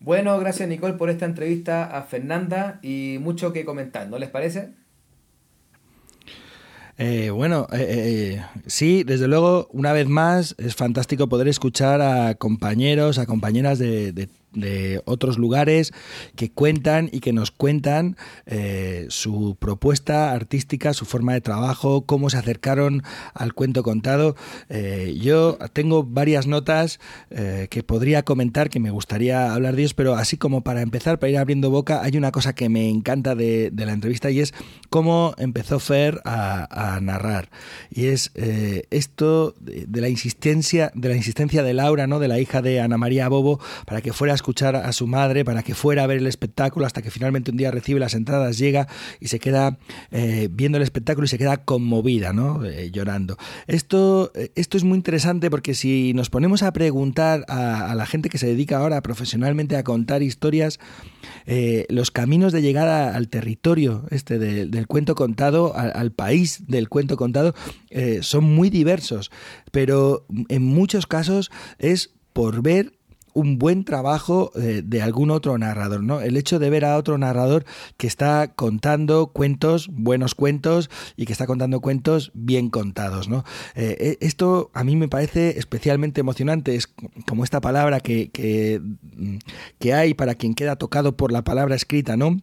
Bueno, gracias Nicole por esta entrevista a Fernanda y mucho que comentar, ¿no les parece? Eh, bueno, eh, eh, sí, desde luego, una vez más, es fantástico poder escuchar a compañeros, a compañeras de, de de otros lugares que cuentan y que nos cuentan eh, su propuesta artística, su forma de trabajo, cómo se acercaron al cuento contado. Eh, yo tengo varias notas eh, que podría comentar, que me gustaría hablar de ellos, pero así como para empezar, para ir abriendo boca, hay una cosa que me encanta de, la entrevista y es cómo empezó Fer a, narrar. Y es esto de, de, la insistencia, de la insistencia de Laura, ¿no? de la hija de Ana María Bobo, para que fuera a escuchar a su madre para que fuera a ver el espectáculo hasta que finalmente un día recibe las entradas, llega y se queda eh, viendo el espectáculo y se queda conmovida, ¿no? Eh, llorando. Esto, esto es muy interesante porque si nos ponemos a preguntar a, la gente que se dedica ahora profesionalmente a contar historias, eh, los caminos de llegada al territorio este de, del cuento contado, al, país del cuento contado, eh, son muy diversos, pero en muchos casos es por ver un buen trabajo eh, de algún otro narrador, ¿no? El hecho de ver a otro narrador que está contando cuentos, buenos cuentos, y que está contando cuentos bien contados, ¿no? Eh, esto a mí me parece especialmente emocionante, es como esta palabra que, que, que hay para quien queda tocado por la palabra escrita, ¿no?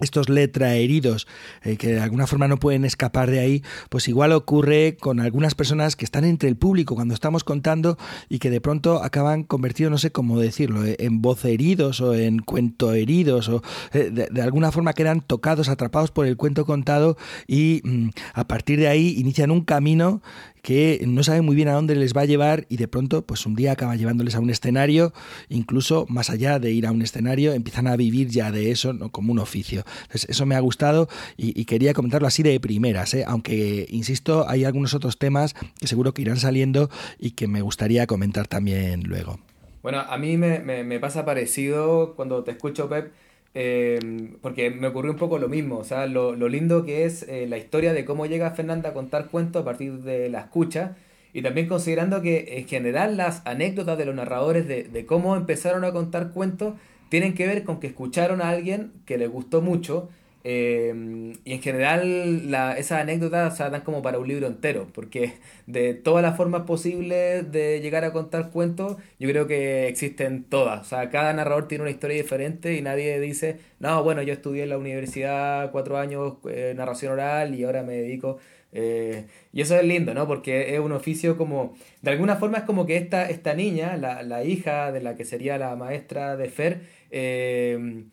Estos letra heridos eh, que de alguna forma no pueden escapar de ahí, pues igual ocurre con algunas personas que están entre el público cuando estamos contando y que de pronto acaban convertidos, no sé cómo decirlo, eh, en voz heridos o en cuento heridos o eh, de, alguna forma quedan tocados, atrapados por el cuento contado y mm, a partir de ahí inician un camino que no saben muy bien a dónde les va a llevar y de pronto, pues un día acaba llevándoles a un escenario, incluso más allá de ir a un escenario, empiezan a vivir ya de eso ¿no? como un oficio. Entonces, eso me ha gustado y, quería comentarlo así de primeras, ¿eh? aunque, insisto, hay algunos otros temas que seguro que irán saliendo y que me gustaría comentar también luego. Bueno, a mí me, me pasa parecido cuando te escucho, Pep, Em, porque me ocurrió un poco lo mismo, o sea, lo, lo lindo que es eh, la historia de cómo llega Fernanda a contar cuentos a partir de la escucha y también considerando que en general las anécdotas de los narradores de, de cómo empezaron a contar cuentos tienen que ver con que escucharon a alguien que les gustó mucho Em, y en general la, esas anécdotas dan como para un libro entero, porque de todas las formas posibles de llegar a contar cuentos, yo creo que existen todas. O sea, cada narrador tiene una historia diferente y nadie dice, no, bueno, yo estudié en la universidad cuatro años eh, narración oral y ahora me dedico... Eh, y eso es lindo, ¿no? Porque es un oficio como, de alguna forma es como que esta, esta niña, la, la hija de la que sería la maestra de Fer, eh,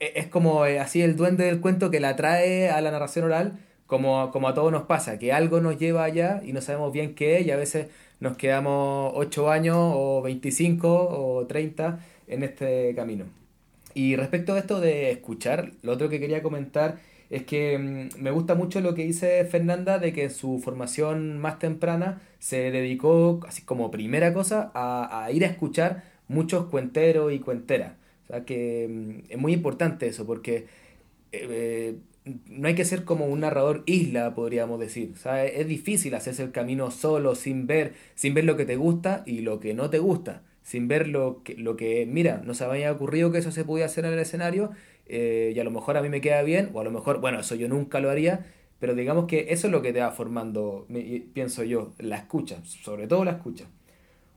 es como eh, así el duende del cuento que la trae a la narración oral, como, como a todos nos pasa, que algo nos lleva allá y no sabemos bien qué es y a veces nos quedamos 8 años o 25 o 30 en este camino. Y respecto a esto de escuchar, lo otro que quería comentar es que mm, me gusta mucho lo que dice Fernanda de que en su formación más temprana se dedicó, así como primera cosa, a ir a escuchar muchos cuenteros y cuenteras. O sea que mm, es muy importante eso, porque eh, no hay que ser como un narrador isla, podríamos decir. O sea, es difícil hacerse el camino solo, sin ver, sin ver lo que te gusta y lo que no te gusta. Sin ver lo que, lo que mira, no se me había ocurrido que eso se podía hacer en el escenario eh, y a lo mejor a mí me queda bien, o a lo mejor, bueno, eso yo nunca lo haría, pero digamos que eso es lo que te va formando, pienso yo, la escucha, sobre todo la escucha.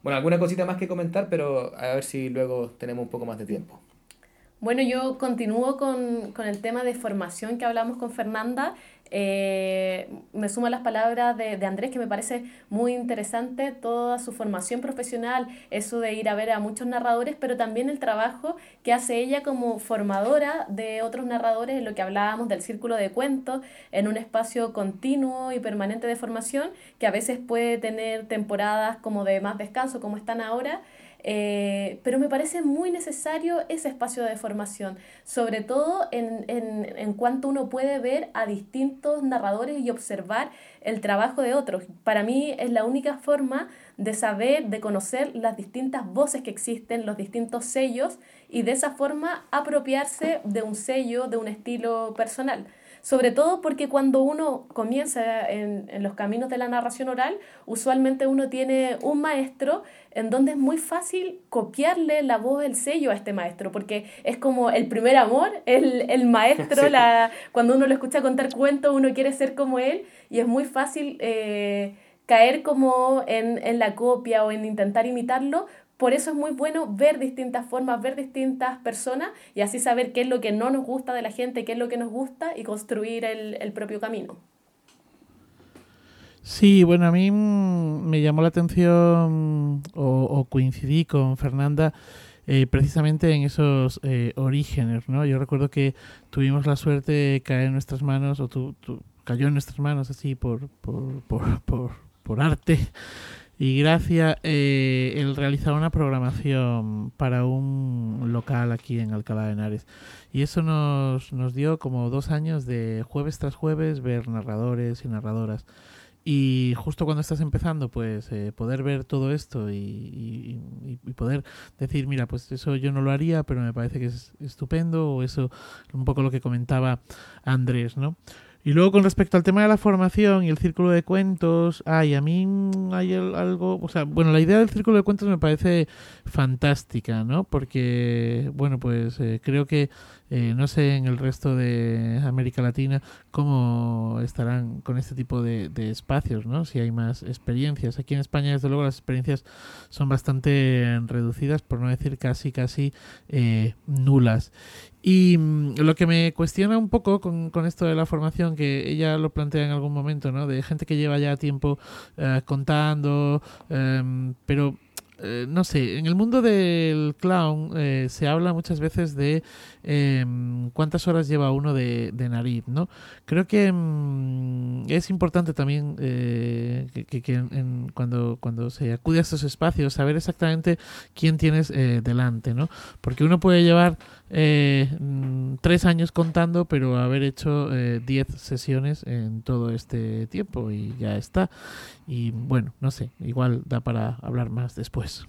Bueno, alguna cosita más que comentar, pero a ver si luego tenemos un poco más de tiempo. Bueno, yo continúo con, con el tema de formación que hablamos con Fernanda eh, me sumo a las palabras de, de, Andrés, que me parece muy interesante toda su formación profesional, eso de ir a ver a muchos narradores, pero también el trabajo que hace ella como formadora de otros narradores, en lo que hablábamos del círculo de cuentos, en un espacio continuo y permanente de formación, que a veces puede tener temporadas como de más descanso, como están ahora, eh, pero me parece muy necesario ese espacio de formación, sobre todo en, en, en, cuanto uno puede ver a distintos narradores y observar el trabajo de otros. Para mí es la única forma de saber, de conocer las distintas voces que existen, los distintos sellos y de esa forma apropiarse de un sello, de un estilo personal sobre todo porque cuando uno comienza en, en, los caminos de la narración oral, usualmente uno tiene un maestro en donde es muy fácil copiarle la voz, el sello a este maestro, porque es como el primer amor, el, el maestro, la, cuando uno lo escucha contar cuentos, uno quiere ser como él y es muy fácil eh, caer como en, en la copia o en intentar imitarlo, por eso es muy bueno ver distintas formas, ver distintas personas y así saber qué es lo que no nos gusta de la gente, qué es lo que nos gusta y construir el, el propio camino. Sí, bueno, a mí me llamó la atención o, coincidí con Fernanda eh, precisamente en esos eh, orígenes, ¿no? Yo recuerdo que tuvimos la suerte de caer en nuestras manos, o tu, cayó en nuestras manos así por, por, por, por, por arte y gracias eh, el realizar una programación para un local aquí en Alcalá de Henares. Y eso nos, nos dio como dos años de jueves tras jueves ver narradores y narradoras. Y justo cuando estás empezando, pues eh, poder ver todo esto y, y, poder decir, mira, pues eso yo no lo haría, pero me parece que es estupendo, o eso, un poco lo que comentaba Andrés, ¿no? Y luego con respecto al tema de la formación y el círculo de cuentos, ay, a mí hay algo, o sea, bueno, la idea del círculo de cuentos me parece fantástica, ¿no? Porque, bueno, pues eh, creo que, eh, no sé, en el resto de América Latina cómo estarán con este tipo de, espacios, ¿no? Si hay más experiencias. Aquí en España, desde luego, las experiencias son bastante reducidas, por no decir casi, casi eh, nulas. Y mm, lo que me cuestiona un poco con, esto de la formación, que ella lo plantea en algún momento, ¿no? De gente que lleva ya tiempo eh, contando, eh, pero eh, no sé, en el mundo del clown eh, se habla muchas veces de eh, cuántas horas lleva uno de, nariz, ¿no? Creo que mm, es importante también eh, que, que en, cuando, cuando se acude a estos espacios saber exactamente quién tienes eh, delante, ¿no? Porque uno puede llevar mm, tres años contando, pero haber hecho diez sesiones en todo este tiempo y ya está. Y bueno, no sé, igual da para hablar más después.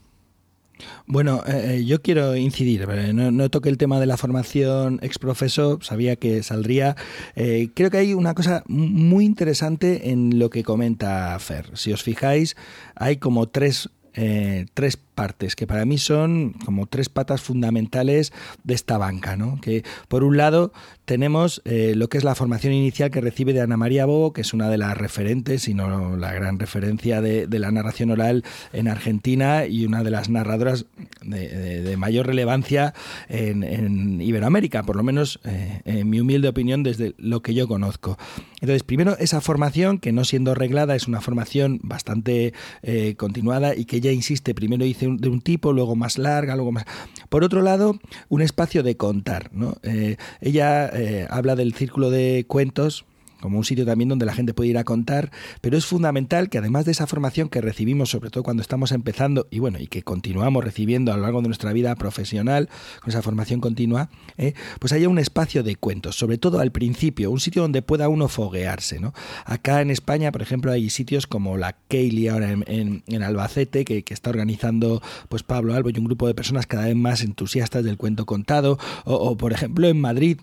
Bueno, eh, eh, yo quiero incidir, eh, no, no, toque el tema de la formación ex profeso, sabía que saldría. Eh, creo que hay una cosa muy interesante en lo que comenta Fer. Si os fijáis, hay como tres, eh, tres partes que para mí son como tres patas fundamentales de esta banca, ¿no? Que por un lado tenemos eh, lo que es la formación inicial que recibe de Ana María Bobo, que es una de las referentes, si no la gran referencia de, la narración oral en Argentina y una de las narradoras de, mayor relevancia en, Iberoamérica, por lo menos eh, en mi humilde opinión desde lo que yo conozco. Entonces, primero esa formación que no siendo reglada es una formación bastante eh, continuada y que ella insiste, primero dice de un tipo, luego más larga, luego más... Por otro lado, un espacio de contar. ¿no? Eh, ella eh, habla del círculo de cuentos como un sitio también donde la gente puede ir a contar, pero es fundamental que además de esa formación que recibimos, sobre todo cuando estamos empezando, y bueno, y que continuamos recibiendo a lo largo de nuestra vida profesional, con esa formación continua, ¿eh? pues haya un espacio de cuentos, sobre todo al principio, un sitio donde pueda uno foguearse. ¿no? Acá en España, por ejemplo, hay sitios como la Kaylee ahora en, en, Albacete, que, que, está organizando pues Pablo Albo y un grupo de personas cada vez más entusiastas del cuento contado, o por ejemplo en Madrid,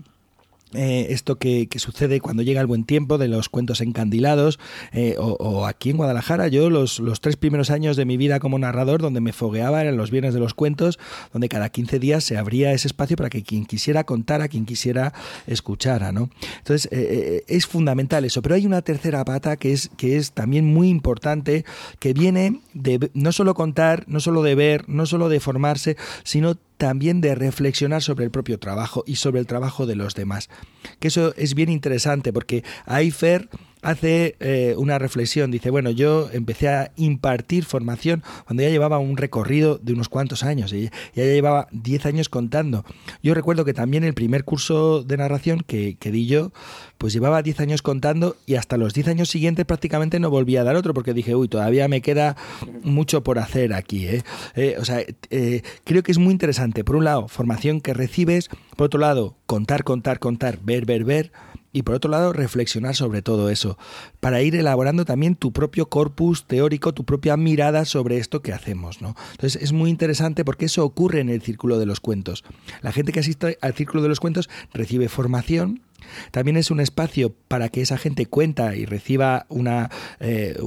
eh, esto que, sucede cuando llega el buen tiempo de los cuentos encandilados eh, o, o, aquí en Guadalajara yo los, los, tres primeros años de mi vida como narrador donde me fogueaba eran los viernes de los cuentos donde cada 15 días se abría ese espacio para que quien quisiera contara quien quisiera escuchara ¿no? entonces eh, es fundamental eso pero hay una tercera pata que es, que es también muy importante que viene de no solo contar no solo de ver no solo de formarse sino también de reflexionar sobre el propio trabajo y sobre el trabajo de los demás. Que eso es bien interesante porque ahí Fer hace eh, una reflexión, dice, bueno, yo empecé a impartir formación cuando ya llevaba un recorrido de unos cuantos años, y ya llevaba 10 años contando. Yo recuerdo que también el primer curso de narración que, di yo, pues llevaba 10 años contando y hasta los 10 años siguientes prácticamente no volví a dar otro porque dije, uy, todavía me queda mucho por hacer aquí. ¿eh? Eh, o sea, eh, creo que es muy interesante. Por un lado, formación que recibes, por otro lado, contar, contar, contar, ver, ver, ver y por otro lado reflexionar sobre todo eso, para ir elaborando también tu propio corpus teórico, tu propia mirada sobre esto que hacemos. ¿no? Entonces es muy interesante porque eso ocurre en el círculo de los cuentos. La gente que asiste al círculo de los cuentos recibe formación, también es un espacio para que esa gente cuenta y reciba una eh,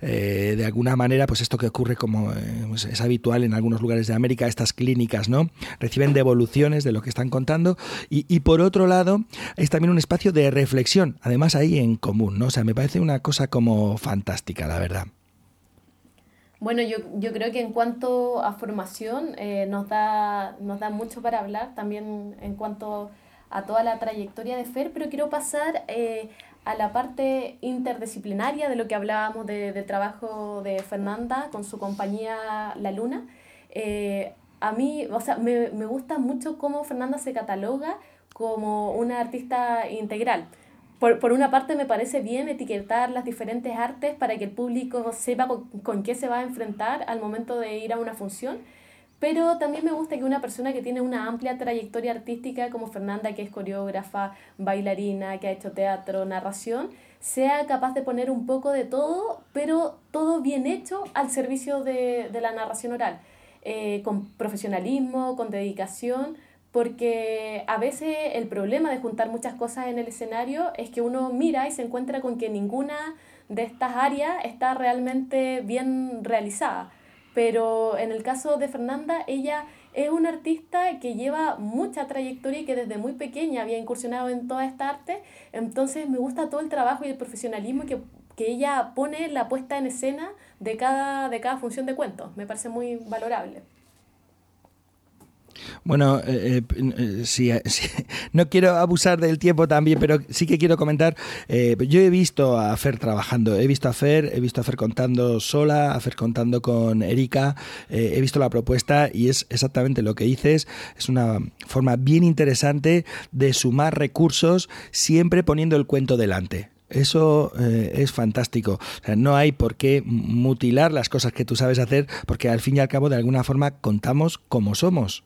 eh, de alguna manera pues esto que ocurre como eh, es habitual en algunos lugares de América estas clínicas no reciben devoluciones de lo que están contando. Y, y, por otro lado es también un espacio de reflexión además ahí en común no o sea me parece una cosa como fantástica la verdad. Bueno, yo, yo creo que en cuanto a formación nos, da, nos da mucho para hablar, también en cuanto a toda la trayectoria de Fer, pero quiero pasar eh, a la parte interdisciplinaria de lo que hablábamos de, de trabajo de Fernanda con su compañía La Luna. Eh, a mí, o sea, me, me gusta mucho cómo Fernanda se cataloga como una artista integral. Por, por, una parte me parece bien etiquetar las diferentes artes para que el público sepa con, con, qué se va a enfrentar al momento de ir a una función, pero también me gusta que una persona que tiene una amplia trayectoria artística como Fernanda, que es coreógrafa, bailarina, que ha hecho teatro, narración, sea capaz de poner un poco de todo, pero todo bien hecho al servicio de, de la narración oral, eh, con profesionalismo, con dedicación porque a veces el problema de juntar muchas cosas en el escenario es que uno mira y se encuentra con que ninguna de estas áreas está realmente bien realizada. Pero en el caso de Fernanda, ella es una artista que lleva mucha trayectoria y que desde muy pequeña había incursionado en toda esta arte. Entonces me gusta todo el trabajo y el profesionalismo que, que ella pone la puesta en escena de cada, de cada función de cuentos. Me parece muy valorable. Bueno, eh, eh, eh sí, no quiero abusar del tiempo también, pero sí que quiero comentar. yo he visto a Fer trabajando, he visto a Fer, he visto a Fer contando sola, a Fer contando con Erika, he visto la propuesta y es exactamente lo que dices. Es una forma bien interesante de sumar recursos, siempre poniendo el cuento delante. Eso es fantástico. no hay por qué mutilar las cosas que tú sabes hacer, porque al fin y al cabo, de alguna forma, contamos como somos.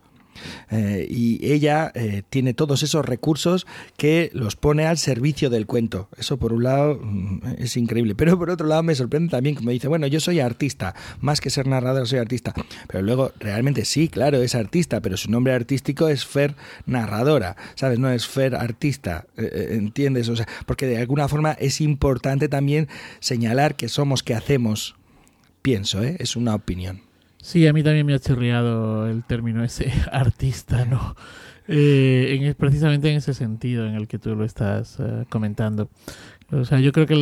Eh, y ella eh, tiene todos esos recursos que los pone al servicio del cuento. Eso por un lado mm, es increíble. Pero por otro lado me sorprende también que me dice, bueno, yo soy artista, más que ser narrador soy artista. Pero luego realmente sí, claro, es artista, pero su nombre artístico es Fer Narradora, ¿sabes? No es Fer Artista, eh, ¿entiendes? O sea, porque de alguna forma es importante también señalar que somos, que hacemos. Pienso, es una opinión. Sí, a mí también me ha chirriado el término ese artista, ¿no? Eh, en, precisamente en ese sentido en el que tú lo estás eh, comentando. O sea, yo creo que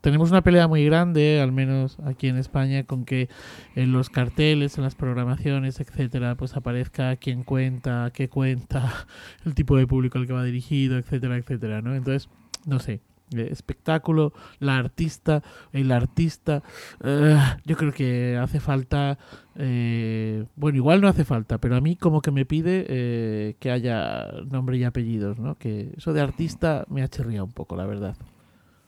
tenemos una pelea muy grande, al menos aquí en España, con que en los carteles, en las programaciones, etcétera, pues aparezca quién cuenta, qué cuenta, el tipo de público al que va dirigido, etcétera, etcétera, ¿no? Entonces, no sé, espectáculo, la artista, el artista. Eh, yo creo que hace falta, eh, bueno, igual no hace falta, pero a mí como que me pide eh, que haya nombre y apellidos, ¿no? Que eso de artista me ha chirriado un poco, la verdad.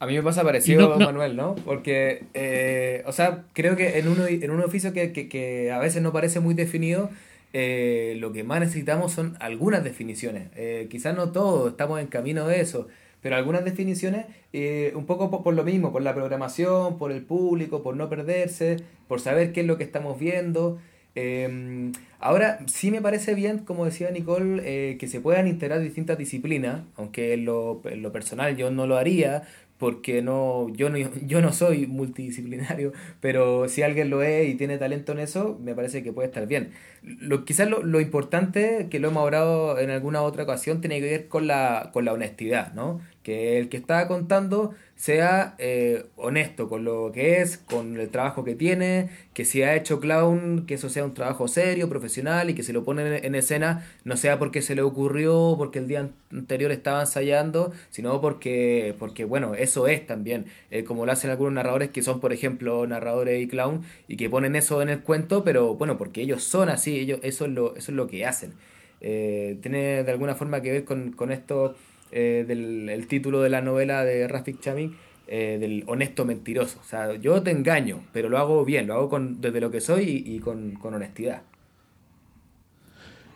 A mí me pasa parecido, Manuel, ¿no? Porque, o sea, creo que en, uno, en un oficio que, que, que a veces no parece muy definido, lo que más necesitamos son algunas definiciones. quizás no todo, estamos en camino de eso pero algunas definiciones, eh, un poco por, lo mismo, por la programación, por el público, por no perderse, por saber qué es lo que estamos viendo. Em, ahora, sí me parece bien, como decía Nicole, eh, que se puedan integrar distintas disciplinas, aunque en lo, en lo personal yo no lo haría, porque no yo, no yo no soy multidisciplinario, pero si alguien lo es y tiene talento en eso, me parece que puede estar bien. Lo, quizás lo, lo importante, que lo hemos hablado en alguna otra ocasión, tiene que ver con la, con la honestidad, ¿no? Que el que está contando sea eh, honesto con lo que es, con el trabajo que tiene, que si ha hecho clown, que eso sea un trabajo serio, profesional y que se lo pone en escena no sea porque se le ocurrió, porque el día anterior estaba ensayando, sino porque, porque bueno, eso es también, eh, como lo hacen algunos narradores que son, por ejemplo, narradores y clown y que ponen eso en el cuento, pero bueno, porque ellos son así, ellos, eso, es lo, eso es lo que hacen. Eh, tiene de alguna forma que ver con, con esto eh, del el título de la novela de Rafik Chamik, eh, del honesto mentiroso. O sea, yo te engaño, pero lo hago bien, lo hago con, desde lo que soy y, con, con, honestidad.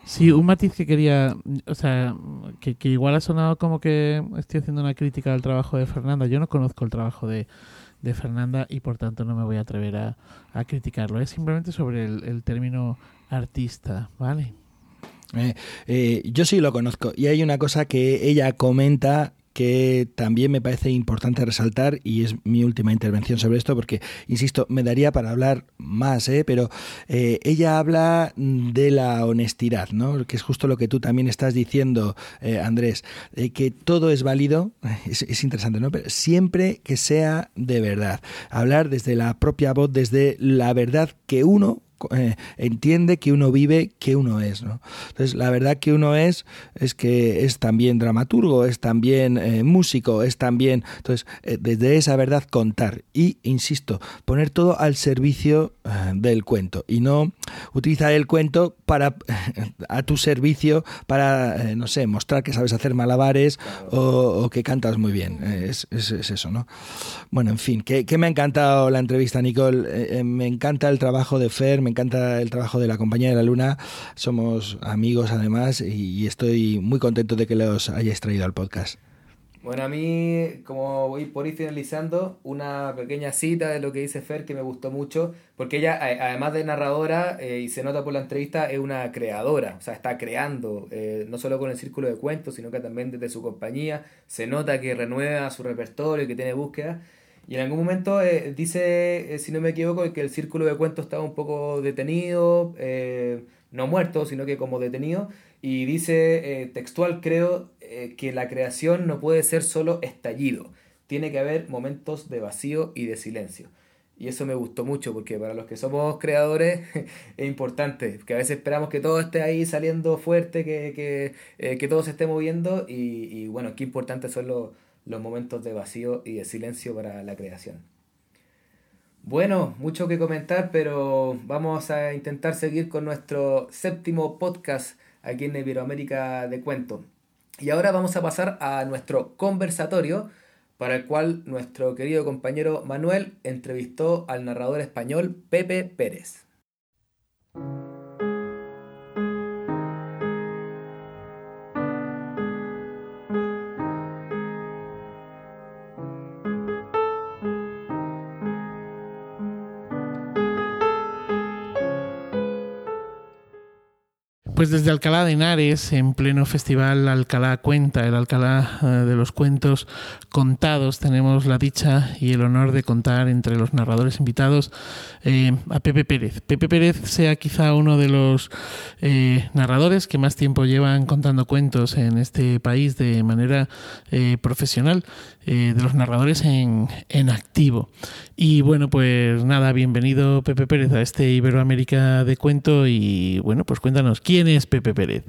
Sí, un matiz que quería, o sea, que, que, igual ha sonado como que estoy haciendo una crítica al trabajo de Fernanda. Yo no conozco el trabajo de, de Fernanda y por tanto no me voy a atrever a, a criticarlo. Es simplemente sobre el, el término artista, ¿vale? Eh, eh, yo sí lo conozco y hay una cosa que ella comenta que también me parece importante resaltar y es mi última intervención sobre esto porque, insisto, me daría para hablar más, ¿eh? pero eh, ella habla de la honestidad, ¿no? que es justo lo que tú también estás diciendo, Andrés, que todo es válido, es, es, interesante, ¿no? pero siempre que sea de verdad. Hablar desde la propia voz, desde la verdad que uno eh, entiende que uno vive, que uno es. ¿no? Entonces, la verdad que uno es, es que es también dramaturgo, es también eh, músico, es también. Entonces, eh, desde esa verdad contar y, insisto, poner todo al servicio del cuento y no utilizar el cuento para a tu servicio para, no sé, mostrar que sabes hacer malabares o, que cantas muy bien. Es, es, eso, ¿no? Bueno, en fin, que, que, me ha encantado la entrevista, Nicole. me encanta el trabajo de Fer, me encanta el trabajo de la Compañía de la Luna. Somos amigos además y estoy muy contento de que los hayáis traído al podcast. Bueno, a mí, como voy por ir finalizando, una pequeña cita de lo que dice Fer que me gustó mucho, porque ella, además de narradora, eh, y se nota por la entrevista, es una creadora, o sea, está creando, eh, no solo con el círculo de cuentos, sino que también desde su compañía, se nota que renueva su repertorio, que tiene búsqueda, y en algún momento eh, dice, si no me equivoco, que el círculo de cuentos estaba un poco detenido, no muerto, sino que como detenido, y dice textual, creo, eh, que la creación no puede ser solo estallido, tiene que haber momentos de vacío y de silencio. Y eso me gustó mucho porque para los que somos creadores es importante, que a veces esperamos que todo esté ahí saliendo fuerte, que, que, eh, que todo se esté moviendo y, y, bueno, qué importantes son los momentos de vacío y de silencio para la creación. Bueno, mucho que comentar, pero vamos a intentar seguir con nuestro séptimo podcast aquí en Iberoamérica de Cuento. Y ahora vamos a pasar a nuestro conversatorio, para el cual nuestro querido compañero Manuel entrevistó al narrador español Pepe Pérez. Pues desde Alcalá de Henares, en pleno festival Alcalá Cuenta, el Alcalá eh, de los cuentos contados, tenemos la dicha y el honor de contar entre los narradores invitados eh, a Pepe Pérez. Pepe Pérez sea quizá uno de los eh, narradores que más tiempo llevan contando cuentos en este país de manera profesional, de los narradores en, en activo. Y bueno, pues nada, bienvenido Pepe Pérez a este Iberoamérica de cuento y bueno, pues cuéntanos, ¿quién es Pepe Pérez?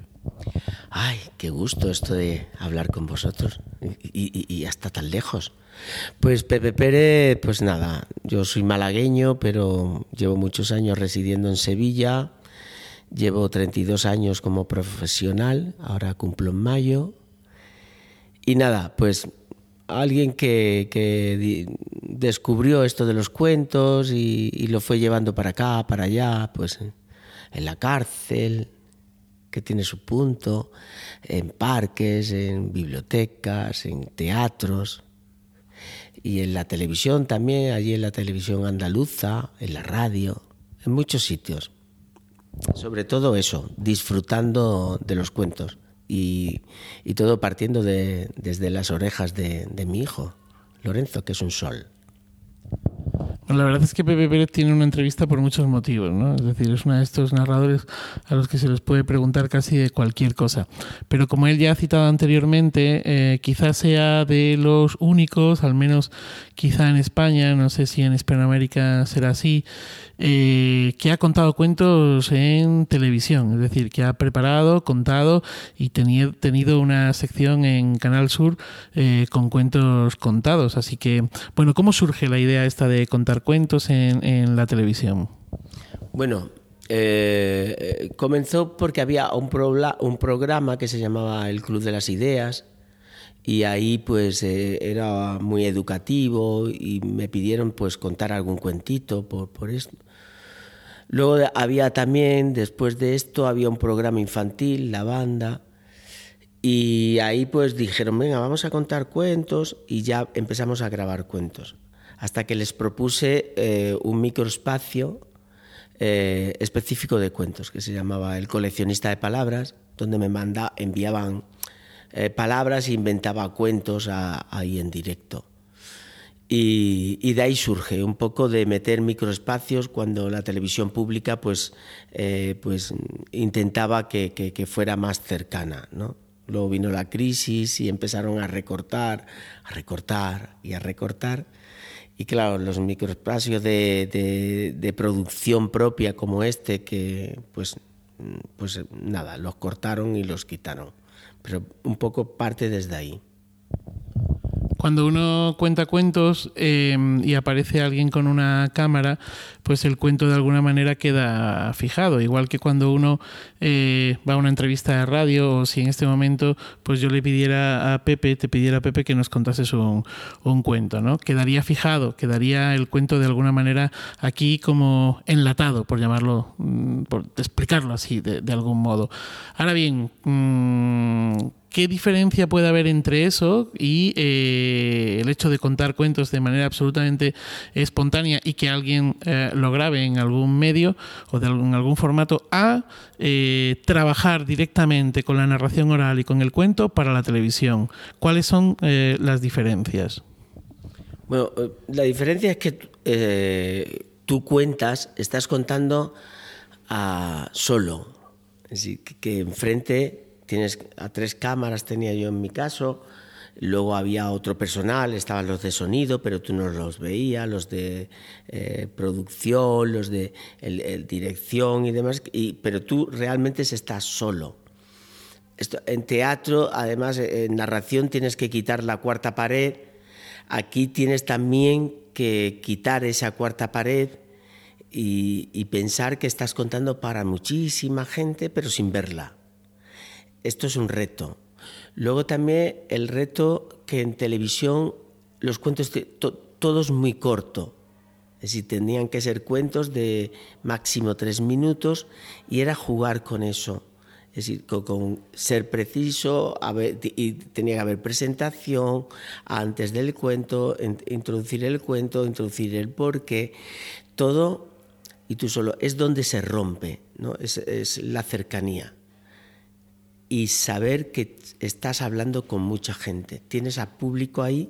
Ay, qué gusto esto de hablar con vosotros y, hasta tan lejos. Pues Pepe Pérez, pues nada, yo soy malagueño, pero llevo muchos años residiendo en Sevilla, llevo 32 años como profesional, ahora cumplo en mayo. Y nada, pues alguien que, descubrió esto de los cuentos y, lo fue llevando para acá, para allá, pues en la cárcel, que tiene su punto, en parques, en bibliotecas, en teatros y en la televisión también, allí en la televisión andaluza, en la radio, en muchos sitios. Sobre todo eso, disfrutando de los cuentos y, todo partiendo de, desde las orejas de mi hijo, Lorenzo, que es un sol. La verdad es que Pepe Pérez tiene una entrevista por muchos motivos, ¿no? Es decir, es uno de estos narradores a los que se les puede preguntar casi de cualquier cosa. Pero como él ya ha citado anteriormente, eh, quizás sea de los únicos, al menos quizá en España, no sé si en Hispanoamérica será así, eh, que ha contado cuentos en televisión, es decir, que ha preparado, contado y tenido una sección en Canal Sur eh, con cuentos contados. Así que, bueno, ¿cómo surge la idea esta de contar cuentos en, la televisión? Bueno, eh, comenzó porque había un, un programa que se llamaba El Club de las Ideas y ahí pues era muy educativo y me pidieron pues contar algún cuentito por, por esto. Luego había también, después de esto, había un programa infantil, La Banda, y ahí pues dijeron, venga, vamos a contar cuentos y ya empezamos a grabar cuentos. Hasta que les propuse eh, un microespacio eh, específico de cuentos, que se llamaba El coleccionista de palabras, donde me manda, enviaban eh, palabras e inventaba cuentos ahí en directo. Y, de ahí surge un poco de meter microespacios cuando la televisión pública pues, eh, pues intentaba que, que, fuera más cercana. ¿no? Luego vino la crisis y empezaron a recortar, a recortar y a recortar. Y claro, los microespacios de, de, de producción propia como este, que pues, pues nada, los cortaron y los quitaron. Pero un poco parte desde ahí. Cuando uno cuenta cuentos eh, y aparece alguien con una cámara, pues el cuento de alguna manera queda fijado. Igual que cuando uno eh, va a una entrevista de radio o si en este momento pues yo le pidiera a Pepe, te pidiera a Pepe que nos contases un, cuento, ¿no? Quedaría fijado, quedaría el cuento de alguna manera aquí como enlatado, por llamarlo, mm, por explicarlo así de, algún modo. Ahora bien, mm, ¿qué diferencia puede haber entre eso y eh, el hecho de contar cuentos de manera absolutamente espontánea y que alguien eh, lo grabe en algún medio o de algún, en algún formato a eh, trabajar directamente con la narración oral y con el cuento para la televisión? ¿Cuáles son las diferencias? Bueno, la diferencia es que tú cuentas, estás contando a solo. Es decir, que, enfrente tienes a tres cámaras, tenía yo en mi caso, luego había otro personal, estaban los de sonido, pero tú no los veías, los de eh, producción, los de dirección y demás, pero tú realmente estás solo. Esto, en teatro, además, en narración tienes que quitar la cuarta pared, aquí tienes también que quitar esa cuarta pared y, pensar que estás contando para muchísima gente, pero sin verla. Esto es un reto. Luego también el reto que en televisión los cuentos, todos muy corto. Es decir, tenían que ser cuentos de máximo tres minutos y era jugar con eso. Es decir, con, ser preciso, y tenía que haber presentación antes del cuento, introducir el cuento, introducir el porqué, todo y tú solo, es donde se rompe, ¿no? es, la cercanía. Y saber que estás hablando con mucha gente. Tienes a público ahí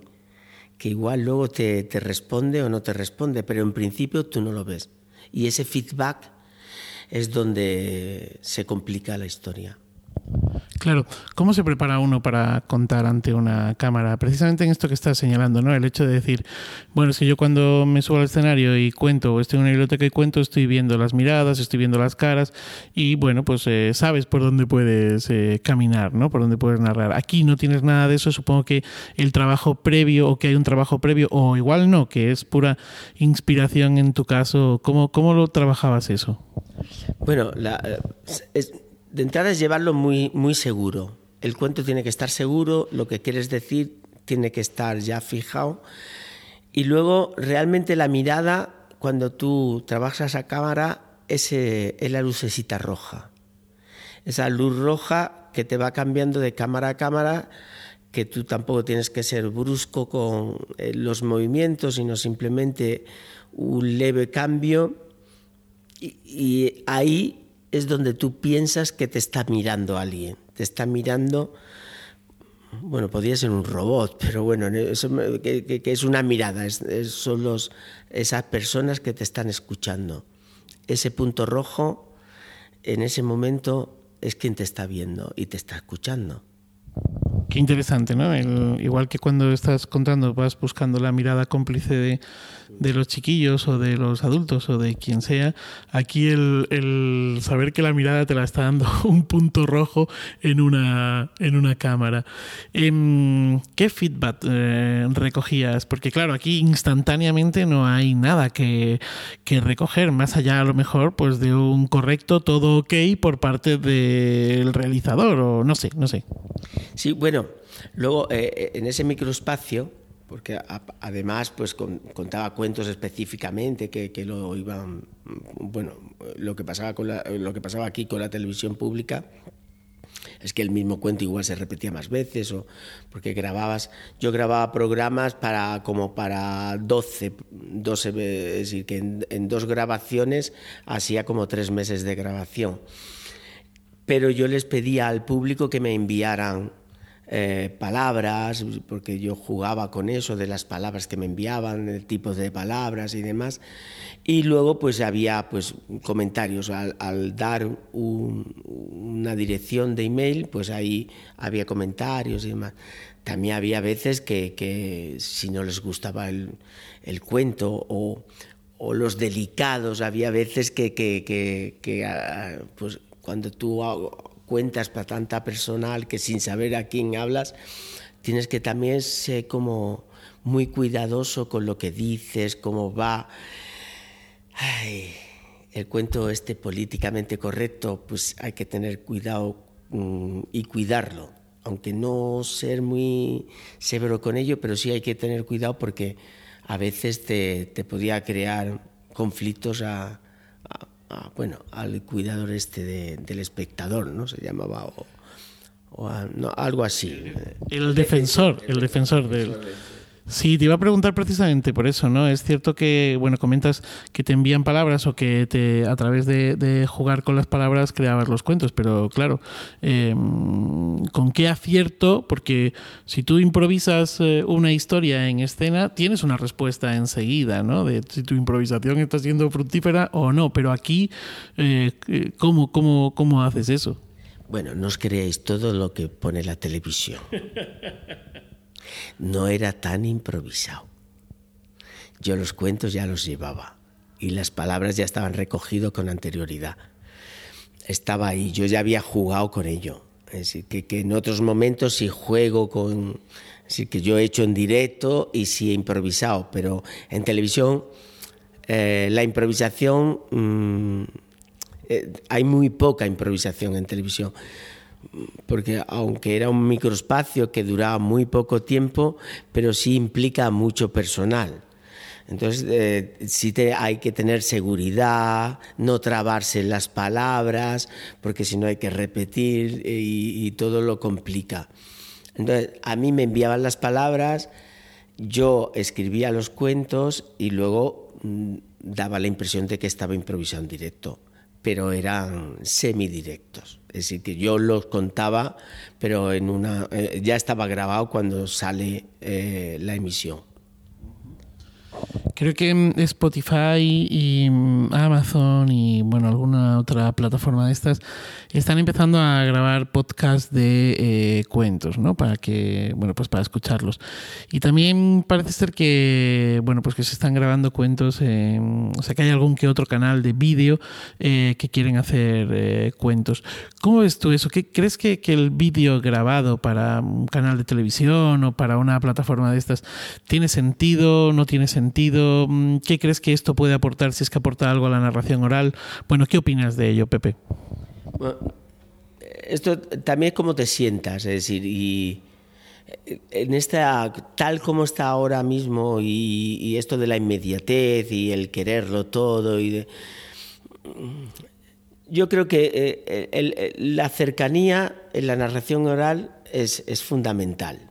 que igual luego te, responde o no te responde, pero en principio tú no lo ves. Y ese feedback es donde se complica la historia. Claro, ¿cómo se prepara uno para contar ante una cámara? Precisamente en esto que estás señalando, ¿no? El hecho de decir, bueno, si yo cuando me subo al escenario y cuento, o estoy en una biblioteca y cuento, estoy viendo las miradas, estoy viendo las caras, y bueno, pues eh, sabes por dónde puedes eh, caminar, ¿no? Por dónde puedes narrar. Aquí no tienes nada de eso, supongo que el trabajo previo, o que hay un trabajo previo, o igual no, que es pura inspiración en tu caso. ¿Cómo, cómo lo trabajabas eso? Bueno, la, es, de entrada es llevarlo muy, muy seguro. El cuento tiene que estar seguro, lo que quieres decir tiene que estar ya fijado. Y luego realmente la mirada, cuando tú trabajas a cámara, es, es la lucecita roja. Esa luz roja que te va cambiando de cámara a cámara, que tú tampoco tienes que ser brusco con eh, los movimientos, sino simplemente un leve cambio. Y, y ahí es donde tú piensas que te está mirando alguien, te está mirando, bueno, podría ser un robot, pero bueno, eso, que, es una mirada, son los, esas personas que te están escuchando. Ese punto rojo, en ese momento, es quien te está viendo y te está escuchando. Qué interesante, ¿no? igual que cuando estás contando, vas buscando la mirada cómplice de, de los chiquillos o de los adultos o de quien sea, aquí el, saber que la mirada te la está dando un punto rojo en una, en una cámara. Em, ¿Qué feedback eh, recogías? Porque claro, aquí instantáneamente no hay nada que, que, recoger, más allá a lo mejor pues de un correcto todo ok por parte del realizador o no sé, no sé. Sí, bueno, luego eh, en ese microespacio porque además pues contaba cuentos específicamente que, lo iban bueno lo que pasaba con lo que pasaba aquí con la televisión pública es que el mismo cuento igual se repetía más veces o porque grababas yo grababa programas para como para 12 12 es decir que en dos grabaciones hacía como tres meses de grabación. Pero yo les pedía al público que me enviaran eh, palabras, porque yo jugaba con eso de las palabras que me enviaban, el tipo de palabras y demás. Y luego pues había pues comentarios. Al, dar una dirección de email, pues ahí había comentarios y demás. También había veces que, si no les gustaba el, cuento o, los delicados, había veces que, que ah, pues cuando tú cuentas para tanta personal que sin saber a quién hablas, tienes que también ser como muy cuidadoso con lo que dices, cómo va. el cuento este políticamente correcto, pues hay que tener cuidado mm, y cuidarlo, aunque no ser muy severo con ello, pero sí hay que tener cuidado porque a veces te, te podía crear conflictos a, bueno, al cuidador este del espectador, ¿no? Se llamaba, o algo así. El defensor, el defensor del... Sí, te iba a preguntar precisamente por eso, ¿no? Es cierto que, bueno, comentas que te envían palabras o que te, a través de, jugar con las palabras creabas los cuentos, pero claro, em, ¿con qué acierto? Porque si tú improvisas eh, una historia en escena, tienes una respuesta enseguida, ¿no? De si tu improvisación está siendo fructífera o no, pero aquí, eh, eh, ¿cómo, cómo, cómo haces eso? Bueno, no os creáis todo lo que pone la televisión. no era tan improvisado. Yo los cuentos ya los llevaba y las palabras ya estaban recogidas con anterioridad. Estaba ahí, yo ya había jugado con ello. Decir, que, en otros momentos sí juego con... Es que yo he hecho en directo y sí he improvisado, pero en televisión eh, la improvisación... Mm, eh, hay muy poca improvisación en televisión porque aunque era un microespacio que duraba muy poco tiempo, pero sí implica mucho personal. Entonces eh, sí hay que tener seguridad, no trabarse las palabras, porque si no hay que repetir eh, y, todo lo complica. Entonces a mí me enviaban las palabras, yo escribía los cuentos y luego mm, daba la impresión de que estaba improvisando en directo, pero eran semidirectos. Es decir, que yo los contaba, pero en una, eh, ya estaba grabado cuando sale eh, la emisión. Creo que mm, Spotify y mm, Amazon y bueno alguna otra plataforma de estas están empezando a grabar podcasts de eh, cuentos, ¿no? Para que bueno pues para escucharlos. Y también parece ser que bueno pues que se están grabando cuentos, o sea que hay algún que otro canal de vídeo eh, que quieren hacer eh, cuentos. ¿Cómo ves tú eso? ¿Qué, ¿Crees que, que el vídeo grabado para un canal de televisión o para una plataforma de estas tiene sentido? ¿No tiene sentido? Mm, ¿qué crees que esto puede aportar, si es que aporta algo a la narración oral? Bueno, ¿qué opinas de ello, Pepe? Esto también es cómo te sientas, es decir, y en esta, tal como está ahora mismo, y, esto de la inmediatez y el quererlo todo, y yo creo que eh, la cercanía en la narración oral es, es fundamental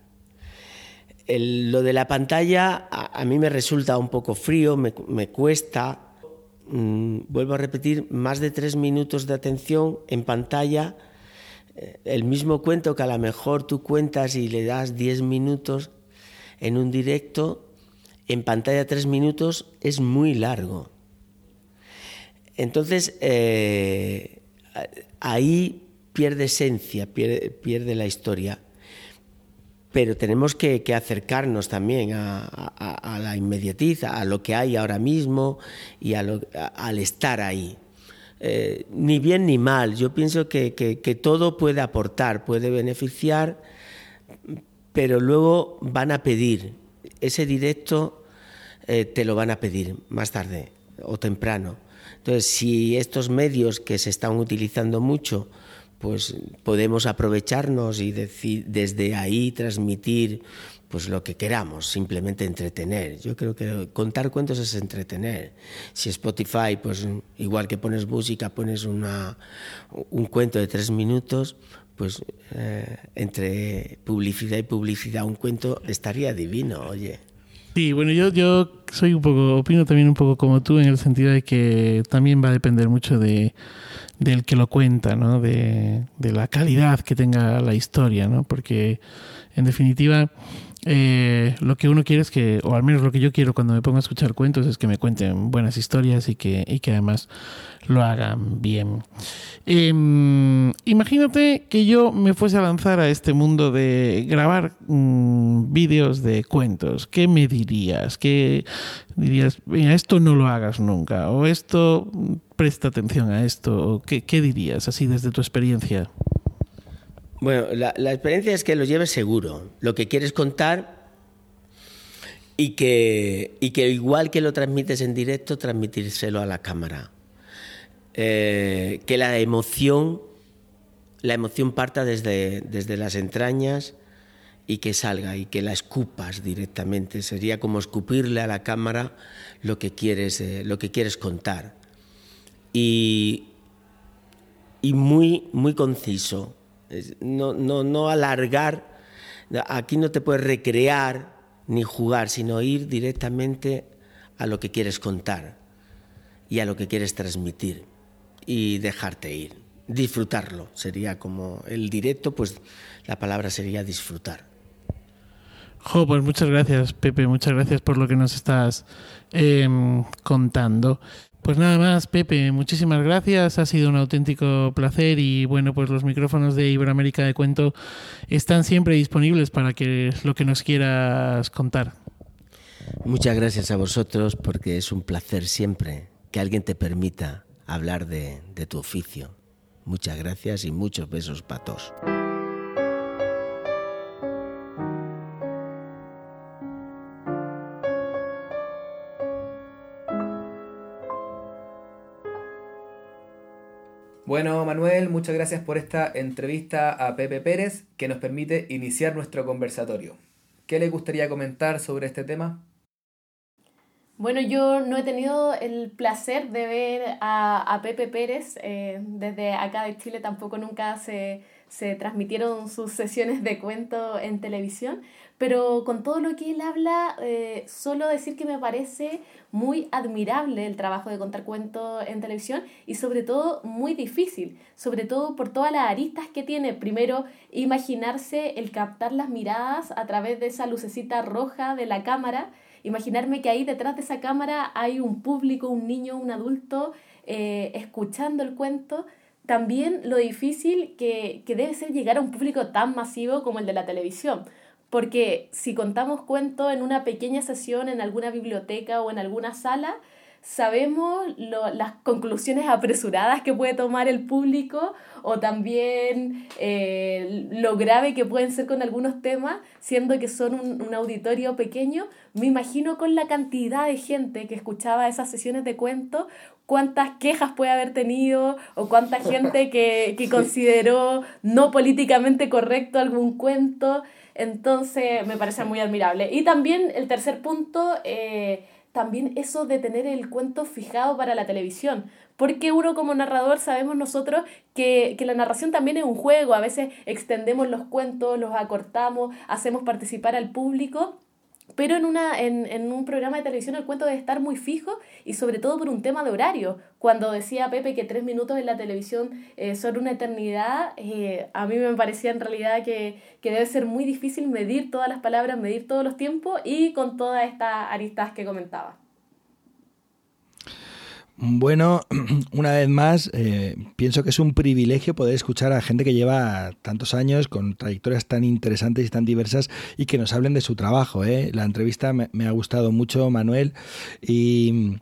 lo de la pantalla a, mí me resulta un poco frío, me, cuesta. Mm, vuelvo a repetir, más de tres minutos de atención en pantalla. Eh, el mismo cuento que a lo mejor tú cuentas y le das diez minutos en un directo, en pantalla tres minutos es muy largo. Entonces, eh, ahí pierde esencia, pierde la historia pero tenemos que, acercarnos también a, la inmediatiz, a lo que hay ahora mismo y al estar ahí. Eh, ni bien ni mal, yo pienso que, todo puede aportar, puede beneficiar, pero luego van a pedir, ese directo eh, te lo van a pedir más tarde o temprano. Entonces, si estos medios que se están utilizando mucho, pues podemos aprovecharnos y desde ahí transmitir pues lo que queramos, simplemente entretener. Yo creo que contar cuentos es entretener. Si Spotify, pues igual que pones música, pones una, un cuento de tres minutos, pues eh, entre publicidad y publicidad un cuento estaría divino, oye. Sí, bueno, yo, yo soy un poco, opino también un poco como tú en el sentido de que también va a depender mucho de del que lo cuenta, ¿no? De, de, la calidad que tenga la historia, ¿no? Porque en definitiva eh, lo que uno quiere es que, o al menos lo que yo quiero cuando me pongo a escuchar cuentos es que me cuenten buenas historias y que, y que además lo hagan bien. Em, imagínate que yo me fuese a lanzar a este mundo de grabar mm, vídeos de cuentos. ¿Qué me dirías? ¿Qué dirías? Mira, esto no lo hagas nunca. O esto, presta atención a esto. ¿Qué, qué dirías así desde tu experiencia? Bueno, la, experiencia es que lo lleves seguro, lo que quieres contar y que, y que igual que lo transmites en directo, transmitírselo a la cámara. Eh, que la emoción, la emoción parta desde, desde las entrañas y que salga y que la escupas directamente. Sería como escupirle a la cámara lo que quieres, eh, lo que quieres contar. Y, y muy, muy conciso No, no, no alargar, aquí no te puedes recrear ni jugar, sino ir directamente a lo que quieres contar y a lo que quieres transmitir y dejarte ir, disfrutarlo. Sería como el directo, pues la palabra sería disfrutar. Jo, pues muchas gracias, Pepe, muchas gracias por lo que nos estás em, contando. Pues nada más, Pepe, muchísimas gracias, ha sido un auténtico placer y bueno, pues los micrófonos de Iberoamérica de Cuento están siempre disponibles para que lo que nos quieras contar. Muchas gracias a vosotros porque es un placer siempre que alguien te permita hablar de, de tu oficio. Muchas gracias y muchos besos para todos. Bueno, Manuel, muchas gracias por esta entrevista a Pepe Pérez que nos permite iniciar nuestro conversatorio. ¿Qué le gustaría comentar sobre este tema? Bueno, yo no he tenido el placer de ver a, Pepe Pérez eh, desde acá de Chile, tampoco nunca se, se transmitieron sus sesiones de cuento en televisión, pero con todo lo que él habla, eh, solo decir que me parece muy admirable el trabajo de contar cuentos en televisión y sobre todo muy difícil, sobre todo por todas las aristas que tiene. Primero, imaginarse el captar las miradas a través de esa lucecita roja de la cámara, imaginarme que ahí detrás de esa cámara hay un público, un niño, un adulto eh, escuchando el cuento también lo difícil que, que, debe ser llegar a un público tan masivo como el de la televisión. Porque si contamos cuentos en una pequeña sesión, en alguna biblioteca o en alguna sala, sabemos las conclusiones apresuradas que puede tomar el público o también eh, lo grave que pueden ser con algunos temas, siendo que son un, un, auditorio pequeño. Me imagino con la cantidad de gente que escuchaba esas sesiones de cuentos, cuántas quejas puede haber tenido o cuánta gente que, que consideró no políticamente correcto algún cuento. Entonces me parece muy admirable. Y también el tercer punto, eh, también eso de tener el cuento fijado para la televisión. Porque uno como narrador sabemos nosotros que, que la narración también es un juego. A veces extendemos los cuentos, los acortamos, hacemos participar al público pero en, una, en, en, un programa de televisión el cuento debe estar muy fijo y sobre todo por un tema de horario. Cuando decía Pepe que tres minutos en la televisión eh, son una eternidad, eh, a mí me parecía en realidad que, que debe ser muy difícil medir todas las palabras, medir todos los tiempos y con todas estas aristas que comentaba. Bueno, una vez más, eh, pienso que es un privilegio poder escuchar a gente que lleva tantos años con trayectorias tan interesantes y tan diversas y que nos hablen de su trabajo. ¿eh? La entrevista me, ha gustado mucho, Manuel. Y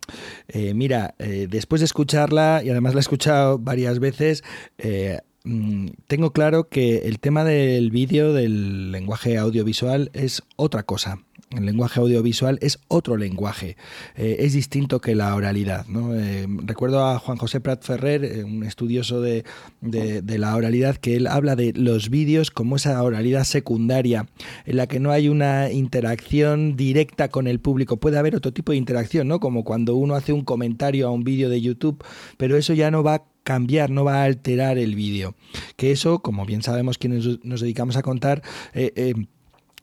eh, mira, después de escucharla, y además la he escuchado varias veces, mm, tengo claro que el tema del vídeo, del lenguaje audiovisual, es otra cosa el lenguaje audiovisual es otro lenguaje, eh, es distinto que la oralidad. Eh, recuerdo a Juan José Prat Ferrer, eh, un estudioso de, la oralidad, que él habla de los vídeos como esa oralidad secundaria, en la que no hay una interacción directa con el público. Puede haber otro tipo de interacción, ¿no? como cuando uno hace un comentario a un vídeo de YouTube, pero eso ya no va a cambiar, no va a alterar el vídeo. Que eso, como bien sabemos quienes nos dedicamos a contar,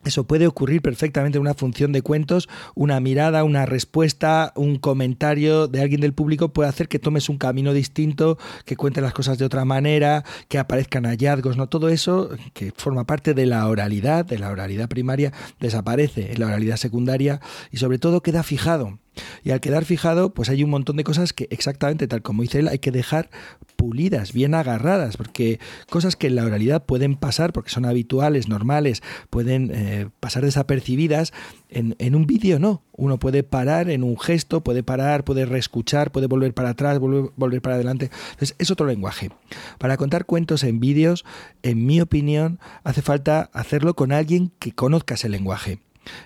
eso puede ocurrir perfectamente en una función de cuentos, una mirada, una respuesta, un comentario de alguien del público puede hacer que tomes un camino distinto, que cuente las cosas de otra manera, que aparezcan hallazgos, ¿no? Todo eso que forma parte de la oralidad, de la oralidad primaria, desaparece en la oralidad secundaria y sobre todo queda fijado. Y al quedar fijado, pues hay un montón de cosas que exactamente tal como dice él, hay que dejar pulidas, bien agarradas, porque cosas que en la oralidad pueden pasar, porque son habituales, normales, pueden eh, pasar desapercibidas, en, en un vídeo no. Uno puede parar en un gesto, puede parar, puede reescuchar, puede volver para atrás, volver, volver para adelante. Entonces, es otro lenguaje. Para contar cuentos en vídeos, en mi opinión, hace falta hacerlo con alguien que conozca ese lenguaje.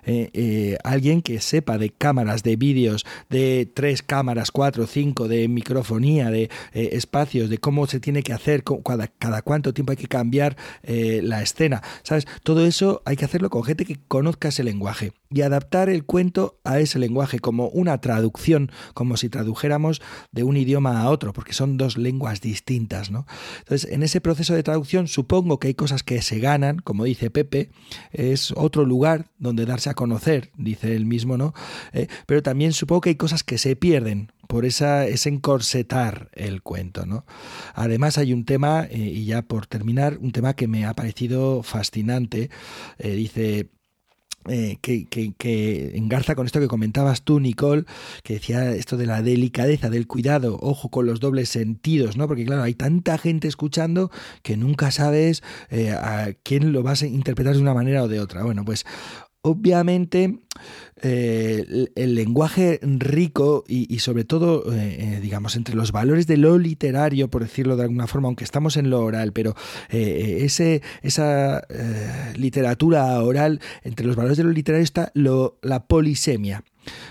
Eh, eh, alguien que sepa de cámaras, de vídeos, de tres cámaras, cuatro, cinco, de microfonía, de eh, espacios, de cómo se tiene que hacer, cada, cada cuánto tiempo hay que cambiar la escena, ¿sabes? Todo eso hay que hacerlo con gente que conozca ese lenguaje. Y adaptar el cuento a ese lenguaje como una traducción, como si tradujéramos de un idioma a otro, porque son dos lenguas distintas, ¿no? Entonces, en ese proceso de traducción supongo que hay cosas que se ganan, como dice Pepe, es otro lugar donde darse a conocer, dice él mismo, ¿no? Eh, pero también supongo que hay cosas que se pierden por esa, ese encorsetar el cuento, ¿no? Además hay un tema, eh, y ya por terminar, un tema que me ha parecido fascinante, eh, dice eh, que, que, engarza con esto que comentabas tú, Nicole, que decía esto de la delicadeza, del cuidado, ojo con los dobles sentidos, ¿no? Porque claro, hay tanta gente escuchando que nunca sabes eh, a quién lo vas a interpretar de una manera o de otra. Bueno, pues obviamente eh, el, lenguaje rico y, sobre todo, eh, eh, digamos, entre los valores de lo literario, por decirlo de alguna forma, aunque estamos en lo oral, pero ese, esa literatura oral, entre los valores de lo literario está lo, la polisemia.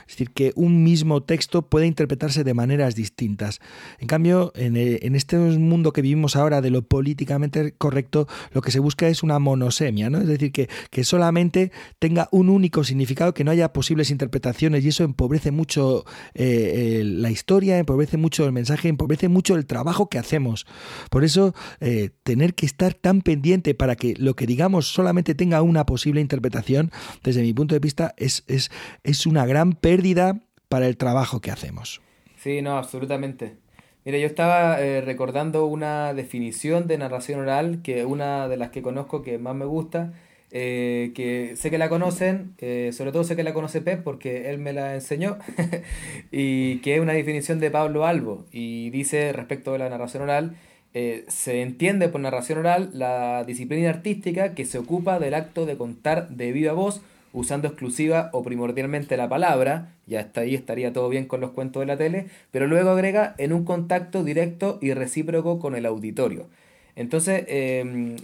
Es decir, que un mismo texto puede interpretarse de maneras distintas. En cambio, en, eh, este mundo que vivimos ahora de lo políticamente correcto, lo que se busca es una monosemia, ¿no? Es decir, que, que solamente tenga un único significado, que no haya posibles interpretaciones y eso empobrece mucho eh, la historia, empobrece mucho el mensaje, empobrece mucho el trabajo que hacemos. Por eso, eh, tener que estar tan pendiente para que lo que digamos solamente tenga una posible interpretación, desde mi punto de vista, es, es, es una gran pérdida para el trabajo que hacemos. Sí, no, absolutamente. Mira, yo estaba eh, recordando una definición de narración oral, que una de las que conozco que más me gusta, eh, que sé que la conocen, eh, sobre todo sé que la conoce Pep porque él me la enseñó, y que es una definición de Pablo Albo, y dice respecto de la narración oral, se entiende por narración oral la disciplina artística que se ocupa del acto de contar de viva voz usando exclusiva o primordialmente la palabra, ya hasta ahí estaría todo bien con los cuentos de la tele, pero luego agrega en un contacto directo y recíproco con el auditorio. Entonces, em,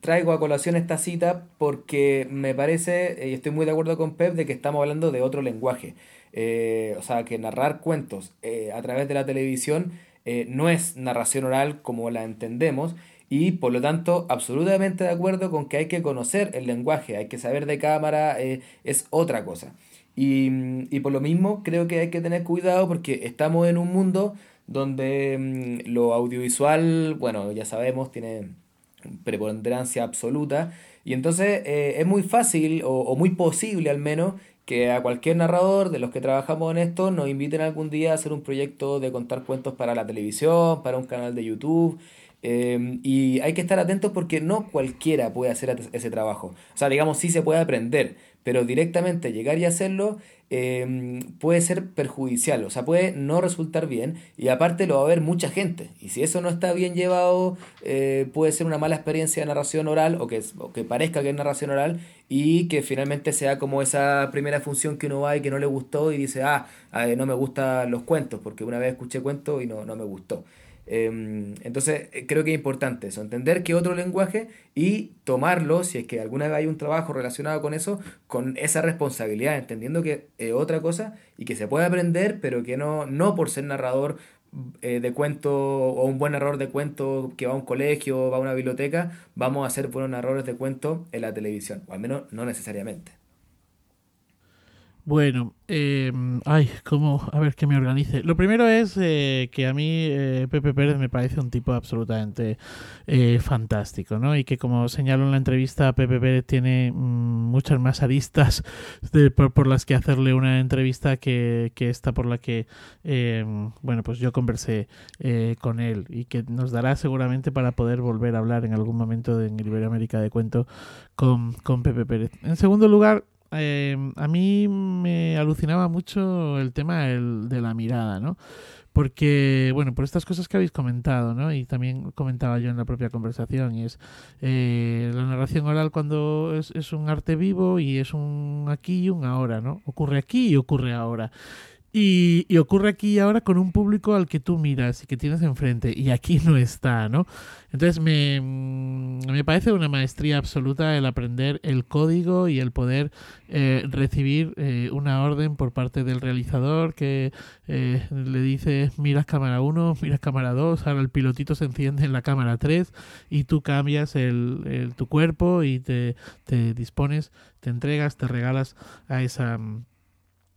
traigo a colación esta cita porque me parece, y estoy muy de acuerdo con Pep, de que estamos hablando de otro lenguaje. Eh, o sea, que narrar cuentos eh, a través de la televisión eh, no es narración oral como la entendemos, y por lo tanto absolutamente de acuerdo con que hay que conocer el lenguaje, hay que saber de cámara, eh, es otra cosa. Y, y, por lo mismo creo que hay que tener cuidado porque estamos en un mundo donde mm, lo audiovisual, bueno, ya sabemos, tiene preponderancia absoluta y entonces eh, es muy fácil o, o, muy posible al menos que a cualquier narrador de los que trabajamos en esto nos inviten algún día a hacer un proyecto de contar cuentos para la televisión, para un canal de YouTube Em, y hay que estar atentos porque no cualquiera puede hacer ese trabajo. O sea, digamos, sí se puede aprender, pero directamente llegar y hacerlo em, puede ser perjudicial, o sea, puede no resultar bien y aparte lo va a ver mucha gente. Y si eso no está bien llevado, eh, puede ser una mala experiencia de narración oral o que, que parezca que es narración oral y que finalmente sea como esa primera función que uno va y que no le gustó y dice, ah, eh, no me gustan los cuentos, porque una vez escuché cuentos y no, no me gustó. Em, entonces, eh, creo que es importante eso, entender que otro lenguaje y tomarlo, si es que alguna vez hay un trabajo relacionado con eso, con esa responsabilidad, entendiendo que es otra cosa y que se puede aprender, pero que no, no por ser narrador eh, de cuento o un buen narrador de cuento que va a un colegio, va a una biblioteca, vamos a ser buenos narradores de cuento en la televisión, o al menos no necesariamente. Bueno, eh, ay, cómo, a ver que me organice. Lo primero es eh, que a mí eh, Pepe Pérez me parece un tipo absolutamente eh, fantástico, ¿no? Y que como señalo en la entrevista, Pepe Pérez tiene mm, muchas más aristas de, por, las que hacerle una entrevista que, que esta por la que, bueno, pues yo conversé con él y que nos dará seguramente para poder volver a hablar en algún momento en Iberoamérica de Cuento con, con Pepe Pérez. En segundo lugar, eh, a mí me alucinaba mucho el tema de la mirada, ¿no? Porque, bueno, por estas cosas que habéis comentado, ¿no? Y también comentaba yo en la propia conversación, y es eh, la narración oral cuando es, es un arte vivo y es un aquí y un ahora, ¿no? Ocurre aquí y ocurre ahora. Y, ocurre aquí ahora con un público al que tú miras y que tienes enfrente, y aquí no está, ¿no? Entonces me, mm, me parece una maestría absoluta el aprender el código y el poder eh, recibir eh, una orden por parte del realizador que eh, le dice miras cámara 1, miras cámara 2, ahora el pilotito se enciende en la cámara 3 y tú cambias el, el tu cuerpo y te, te dispones, te entregas, te regalas a esa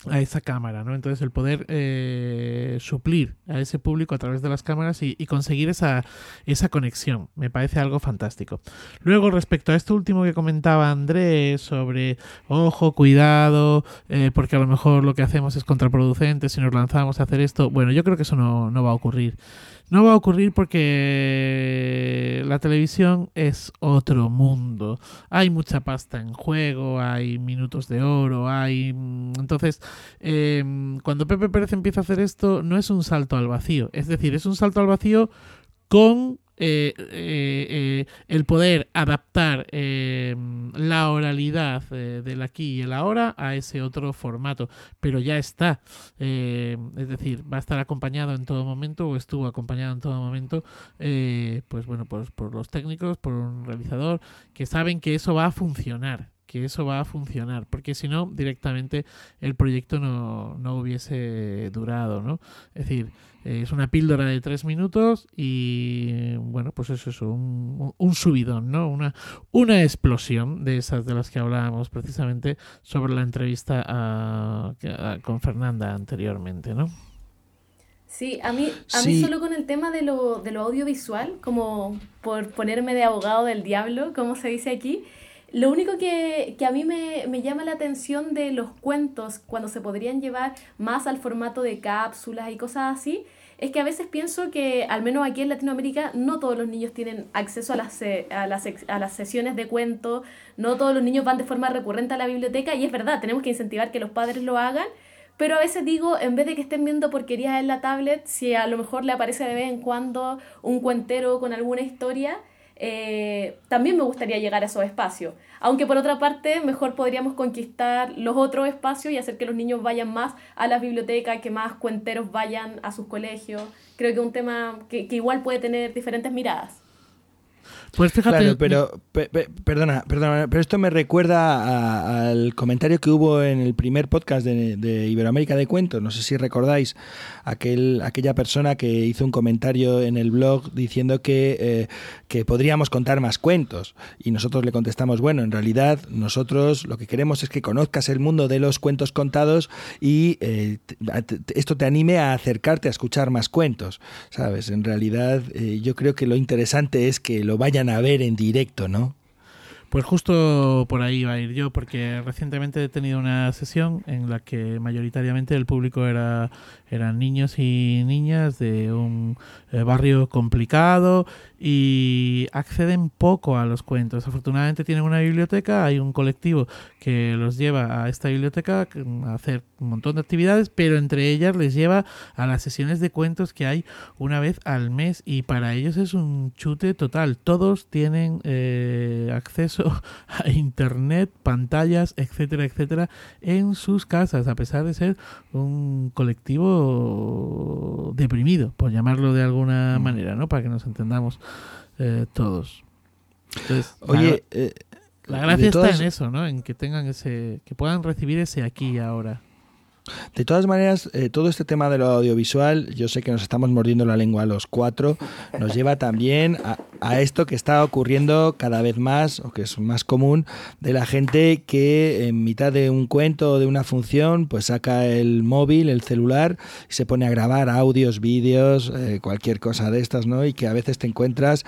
a esa cámara, ¿no? Entonces el poder eh, suplir a ese público a través de las cámaras y, conseguir esa, esa conexión, me parece algo fantástico. Luego, respecto a esto último que comentaba Andrés sobre, ojo, cuidado, eh, porque a lo mejor lo que hacemos es contraproducente si nos lanzamos a hacer esto, bueno, yo creo que eso no, no va a ocurrir. No va a ocurrir porque la televisión es otro mundo. Hay mucha pasta en juego, hay minutos de oro, hay... Entonces, eh, cuando Pepe Pérez empieza a hacer esto, no es un salto al vacío. Es decir, es un salto al vacío con eh, eh, eh, el poder adaptar la oralidad del aquí y el ahora a ese otro formato, pero ya está. es decir, va a estar acompañado en todo momento o estuvo acompañado en todo momento, pues bueno, pues por los técnicos, por un realizador que saben que eso va a funcionar que eso va a funcionar, porque si no, directamente el proyecto no, no hubiese durado, ¿no? Es decir, eh, es una píldora de tres minutos y, bueno, pues eso es un, un, subidón, ¿no? Una, una explosión de esas de las que hablábamos precisamente sobre la entrevista a, a, con Fernanda anteriormente, ¿no? Sí, a mí, a sí. mí solo con el tema de lo, de lo audiovisual, como por ponerme de abogado del diablo, como se dice aquí, lo único que, que a mí me, me, llama la atención de los cuentos, cuando se podrían llevar más al formato de cápsulas y cosas así, es que a veces pienso que, al menos aquí en Latinoamérica, no todos los niños tienen acceso a las, a las, a las sesiones de cuentos, no todos los niños van de forma recurrente a la biblioteca, y es verdad, tenemos que incentivar que los padres lo hagan, pero a veces digo, en vez de que estén viendo porquerías en la tablet, si a lo mejor le aparece de vez en cuando un cuentero con alguna historia, eh, también me gustaría llegar a esos espacios. Aunque por otra parte, mejor podríamos conquistar los otros espacios y hacer que los niños vayan más a las bibliotecas, que más cuenteros vayan a sus colegios. Creo que es un tema que, que igual puede tener diferentes miradas. Pues fíjate. Claro, pero pe, pe, perdona, perdona, pero esto me recuerda a, al comentario que hubo en el primer podcast de, de, Iberoamérica de Cuentos. No sé si recordáis aquel, aquella persona que hizo un comentario en el blog diciendo que, eh, que podríamos contar más cuentos. Y nosotros le contestamos, bueno, en realidad nosotros lo que queremos es que conozcas el mundo de los cuentos contados y eh, esto te anime a acercarte a escuchar más cuentos. ¿Sabes? En realidad eh, yo creo que lo interesante es que lo a ver en directo, ¿no? Pues justo por ahí va a ir yo, porque recientemente he tenido una sesión en la que mayoritariamente el público era eran niños y niñas de un eh, barrio complicado y acceden poco a los cuentos. Afortunadamente tienen una biblioteca, hay un colectivo que los lleva a esta biblioteca a hacer un montón de actividades, pero entre ellas les lleva a las sesiones de cuentos que hay una vez al mes y para ellos es un chute total. Todos tienen eh, acceso a internet, pantallas, etcétera, etcétera, en sus casas, a pesar de ser un colectivo deprimido, por llamarlo de alguna manera, ¿no? Para que nos entendamos eh, todos. Entonces, Oye, la, eh, la gracia todas... está en eso, ¿no? En que tengan ese, que puedan recibir ese aquí y ahora. De todas maneras, eh, todo este tema de lo audiovisual, yo sé que nos estamos mordiendo la lengua a los cuatro, nos lleva también a, esto que está ocurriendo cada vez más, o que es más común, de la gente que en mitad de un cuento o de una función, pues saca el móvil, el celular, y se pone a grabar audios, vídeos, eh, cualquier cosa de estas, ¿no? Y que a veces te encuentras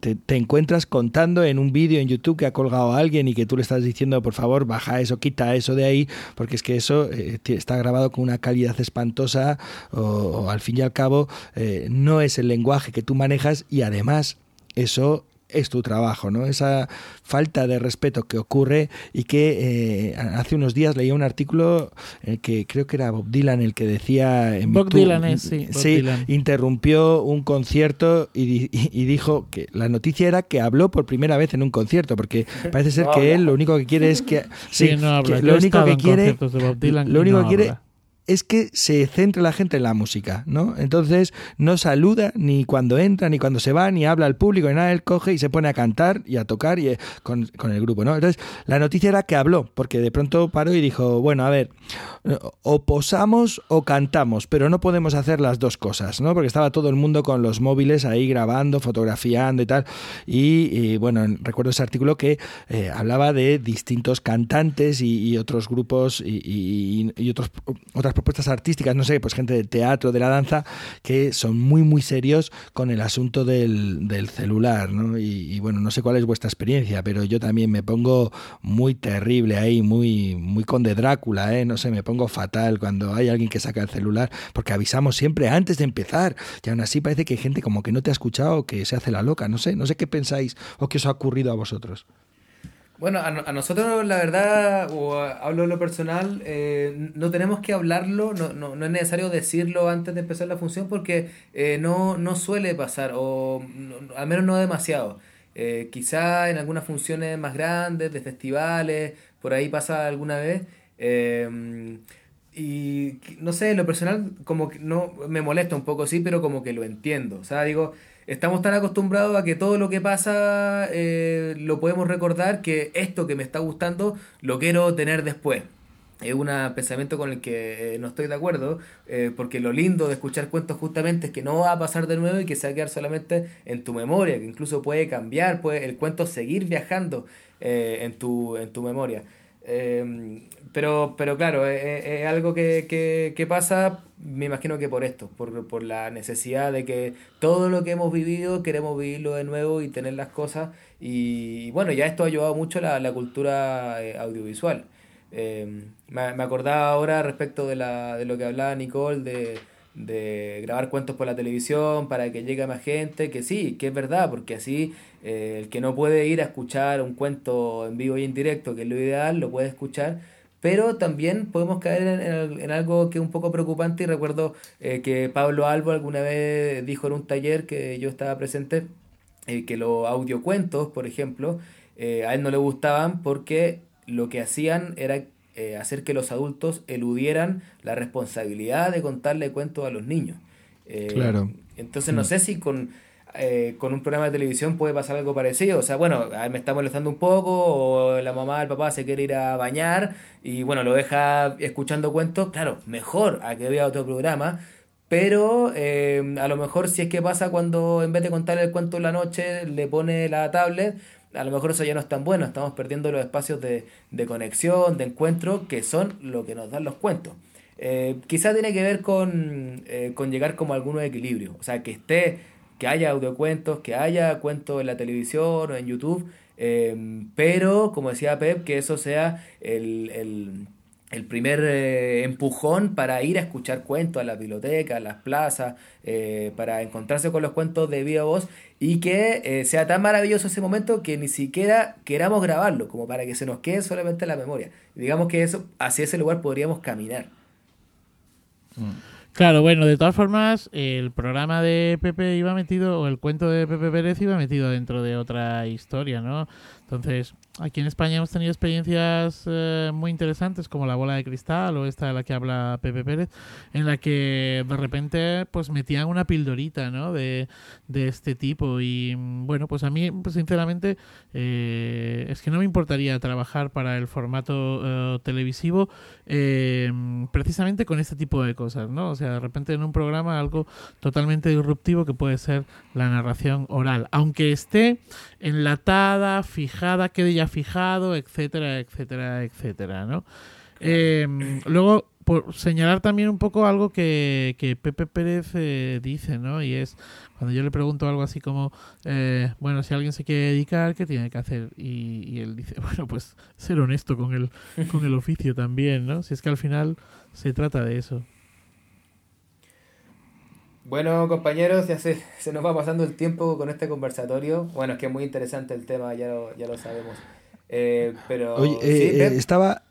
te, encuentras contando en un vídeo en YouTube que ha colgado a alguien y que tú le estás diciendo, por favor, baja eso, quita eso de ahí, porque es que eso eh, está grabado con una calidad espantosa o, o al fin y al cabo eh, no es el lenguaje que tú manejas y además eso es tu trabajo, ¿no? Esa falta de respeto que ocurre y que eh, hace unos días leía un artículo en el que creo que era Bob Dylan el que decía... En Bob Dylan es, sí. Bob sí Dylan. interrumpió un concierto y, y, y, dijo que la noticia era que habló por primera vez en un concierto, porque parece ser que él lo único que quiere es que... Sí, sí no habla. Que lo único que quiere... Lo único no que quiere... Habla es que se centra la gente en la música, ¿no? Entonces no saluda ni cuando entra, ni cuando se va, ni habla al público, ni nada, él coge y se pone a cantar y a tocar y, eh, con, el grupo, ¿no? Entonces la noticia era que habló, porque de pronto paró y dijo, bueno, a ver, o posamos o cantamos, pero no podemos hacer las dos cosas, ¿no? Porque estaba todo el mundo con los móviles ahí grabando, fotografiando y tal, y, bueno, recuerdo ese artículo que eh, hablaba de distintos cantantes y, otros grupos y, y otros, otras propuestas artísticas, no sé, pues gente de teatro, de la danza, que son muy, muy serios con el asunto del, celular, ¿no? Y, bueno, no sé cuál es vuestra experiencia, pero yo también me pongo muy terrible ahí, muy, muy conde Drácula, ¿eh? No sé, me pongo fatal cuando hay alguien que saca el celular, porque avisamos siempre antes de empezar, y aún así parece que hay gente como que no te ha escuchado, que se hace la loca, no sé, no sé qué pensáis o qué os ha ocurrido a vosotros. Bueno, a, nosotros la verdad, o hablo de lo personal, eh, no tenemos que hablarlo, no, no, no, es necesario decirlo antes de empezar la función porque eh, no, no suele pasar, o al menos no demasiado. Eh, quizá en algunas funciones más grandes, de festivales, por ahí pasa alguna vez. y no sé, lo personal como que no me molesta un poco, sí, pero como que lo entiendo. O sea, digo, estamos tan acostumbrados a que todo lo que pasa eh, lo podemos recordar que esto que me está gustando lo quiero tener después. Es un pensamiento con el que eh, no estoy de acuerdo, eh, porque lo lindo de escuchar cuentos justamente es que no va a pasar de nuevo y que se va a quedar solamente en tu memoria, que incluso puede cambiar, puede el cuento seguir viajando en, tu, en tu memoria. Pero, pero claro, es, algo que, que, que, pasa, me imagino que por esto, por, por la necesidad de que todo lo que hemos vivido queremos vivirlo de nuevo y tener las cosas. Y bueno, ya esto ha ayudado mucho la, la cultura eh, audiovisual. Eh, me, me, acordaba ahora respecto de, la, de lo que hablaba Nicole, de, de grabar cuentos por la televisión para que llegue más gente, que sí, que es verdad, porque así eh, el que no puede ir a escuchar un cuento en vivo y en directo, que es lo ideal, lo puede escuchar pero también podemos caer en, algo que es un poco preocupante y recuerdo eh, que Pablo Albo alguna vez dijo en un taller que yo estaba presente eh, que los audiocuentos, por ejemplo, eh, a él no le gustaban porque lo que hacían era hacer que los adultos eludieran la responsabilidad de contarle cuentos a los niños. claro. Entonces no mm. sé si con eh, con un programa de televisión puede pasar algo parecido. O sea, bueno, a me está molestando un poco, o la mamá, el papá se quiere ir a bañar y bueno, lo deja escuchando cuentos. Claro, mejor a que vea otro programa. Pero eh, a lo mejor si es que pasa cuando en vez de contarle el cuento en la noche le pone la tablet, a lo mejor eso ya no es tan bueno. Estamos perdiendo los espacios de, de conexión, de encuentro, que son lo que nos dan los cuentos. Eh, quizá tiene que ver con, eh, con llegar como a algún equilibrio. O sea, que esté que haya audiocuentos, que haya cuentos en la televisión o en YouTube, eh, pero como decía Pep, que eso sea el, primer eh, empujón para ir a escuchar cuentos a la biblioteca, a las plazas, eh, para encontrarse con los cuentos de viva voz y que sea tan maravilloso ese momento que ni siquiera queramos grabarlo, como para que se nos quede solamente en la memoria. digamos que eso hacia ese lugar podríamos caminar. Mm. Claro, bueno, de todas formas, el programa de Pepe iba metido, o el cuento de Pepe Pérez iba metido dentro de otra historia, ¿no? Entonces, aquí en España hemos tenido experiencias eh, muy interesantes como la bola de cristal o esta de la que habla Pepe Pérez, en la que de repente pues metían una pildorita ¿no? de, de este tipo y mm, bueno, pues a mí pues, sinceramente eh, es que no me importaría trabajar para el formato eh, televisivo precisamente con este tipo de cosas, ¿no? O sea, de repente en un programa algo totalmente disruptivo que puede ser la narración oral, aunque esté enlatada, fijada, quede ya fijado, etcétera, etcétera, etcétera, ¿no? Em, luego, por señalar también un poco algo que, que Pepe Pérez eh, dice, ¿no? Y es cuando yo le pregunto algo así como, eh, bueno, si alguien se quiere dedicar, ¿qué tiene que hacer? Y, y, él dice, bueno, pues ser honesto con el, con el oficio también, ¿no? Si es que al final se trata de eso. Bueno, compañeros, ya se, se nos va pasando el tiempo con este conversatorio. Bueno, es que es muy interesante el tema, ya lo, ya lo sabemos. Eh, pero Oye, eh, eh, estaba,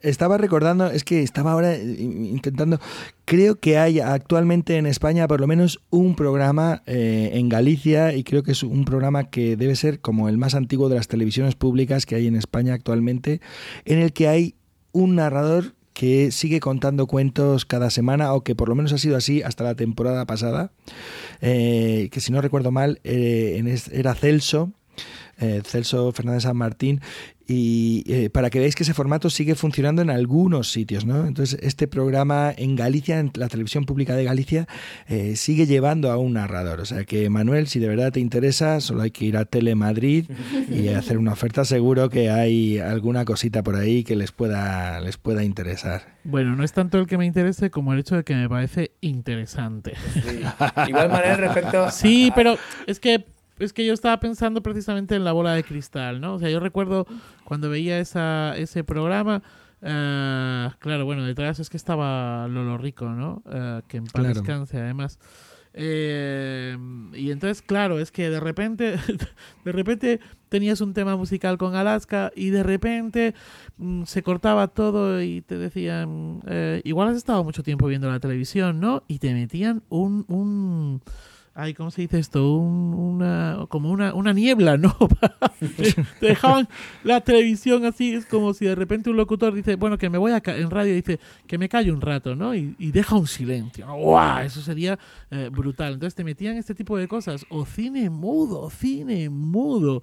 estaba recordando, es que estaba ahora intentando, creo que hay actualmente en España por lo menos un programa en Galicia y creo que es un programa que debe ser como el más antiguo de las televisiones públicas que hay en España actualmente, en el que hay un narrador que sigue contando cuentos cada semana, o que por lo menos ha sido así hasta la temporada pasada, eh, que si no recuerdo mal era Celso, Celso Fernández San Martín, y eh, para que veáis que ese formato sigue funcionando en algunos sitios, ¿no? Entonces, este programa en Galicia, en la televisión pública de Galicia, eh, sigue llevando a un narrador. O sea que, Manuel, si de verdad te interesa, solo hay que ir a Telemadrid y hacer una oferta. Seguro que hay alguna cosita por ahí que les pueda, les pueda interesar. Bueno, no es tanto el que me interese como el hecho de que me parece interesante. Igual manera respecto... Sí, pero es que es que yo estaba pensando precisamente en la bola de cristal, ¿no? O sea, yo recuerdo cuando veía esa, ese programa, uh, claro, bueno, detrás es que estaba Lolo Rico, ¿no? Uh, que en paz descanse, además. Eh, y entonces, claro, es que de repente, de repente tenías un tema musical con Alaska y de repente mm, se cortaba todo y te decían, eh, igual has estado mucho tiempo viendo la televisión, ¿no? Y te metían un, un ay, ¿cómo se dice esto? una, como una, una niebla, ¿no? te, dejaban la televisión así, es como si de repente un locutor dice, bueno, que me voy a en radio dice que me callo un rato, ¿no? Y, deja un silencio. ¡Guau! Eso sería eh, brutal. Entonces te metían este tipo de cosas. O cine mudo, cine mudo.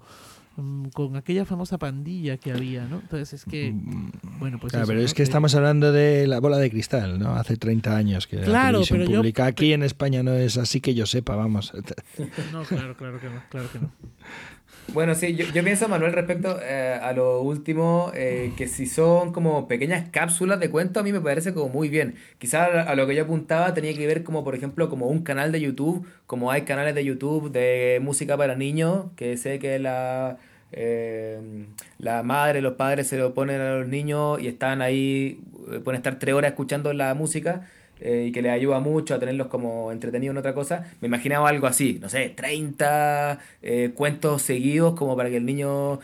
Mm, con aquella famosa pandilla que había, ¿no? Entonces es que, mm, bueno, pues... pero es que estamos hablando de la bola de cristal, ¿no? Hace 30 años que claro, la televisión pública aquí en España no es así que yo sepa, vamos. No, claro, claro que no, claro que no. Bueno, sí, yo, yo pienso, Manuel, respecto eh, a lo último, eh, que si son como pequeñas cápsulas de cuento, a mí me parece como muy bien. Quizás a lo que yo apuntaba tenía que ver como, por ejemplo, como un canal de YouTube, como hay canales de YouTube de música para niños, que sé que la eh, la madre, los padres se lo ponen a los niños y están ahí, eh, pueden estar tres horas escuchando la música eh, y que les ayuda mucho a tenerlos como entretenidos en otra cosa. Me imaginaba algo así, no sé, 30 eh, cuentos seguidos como para que el niño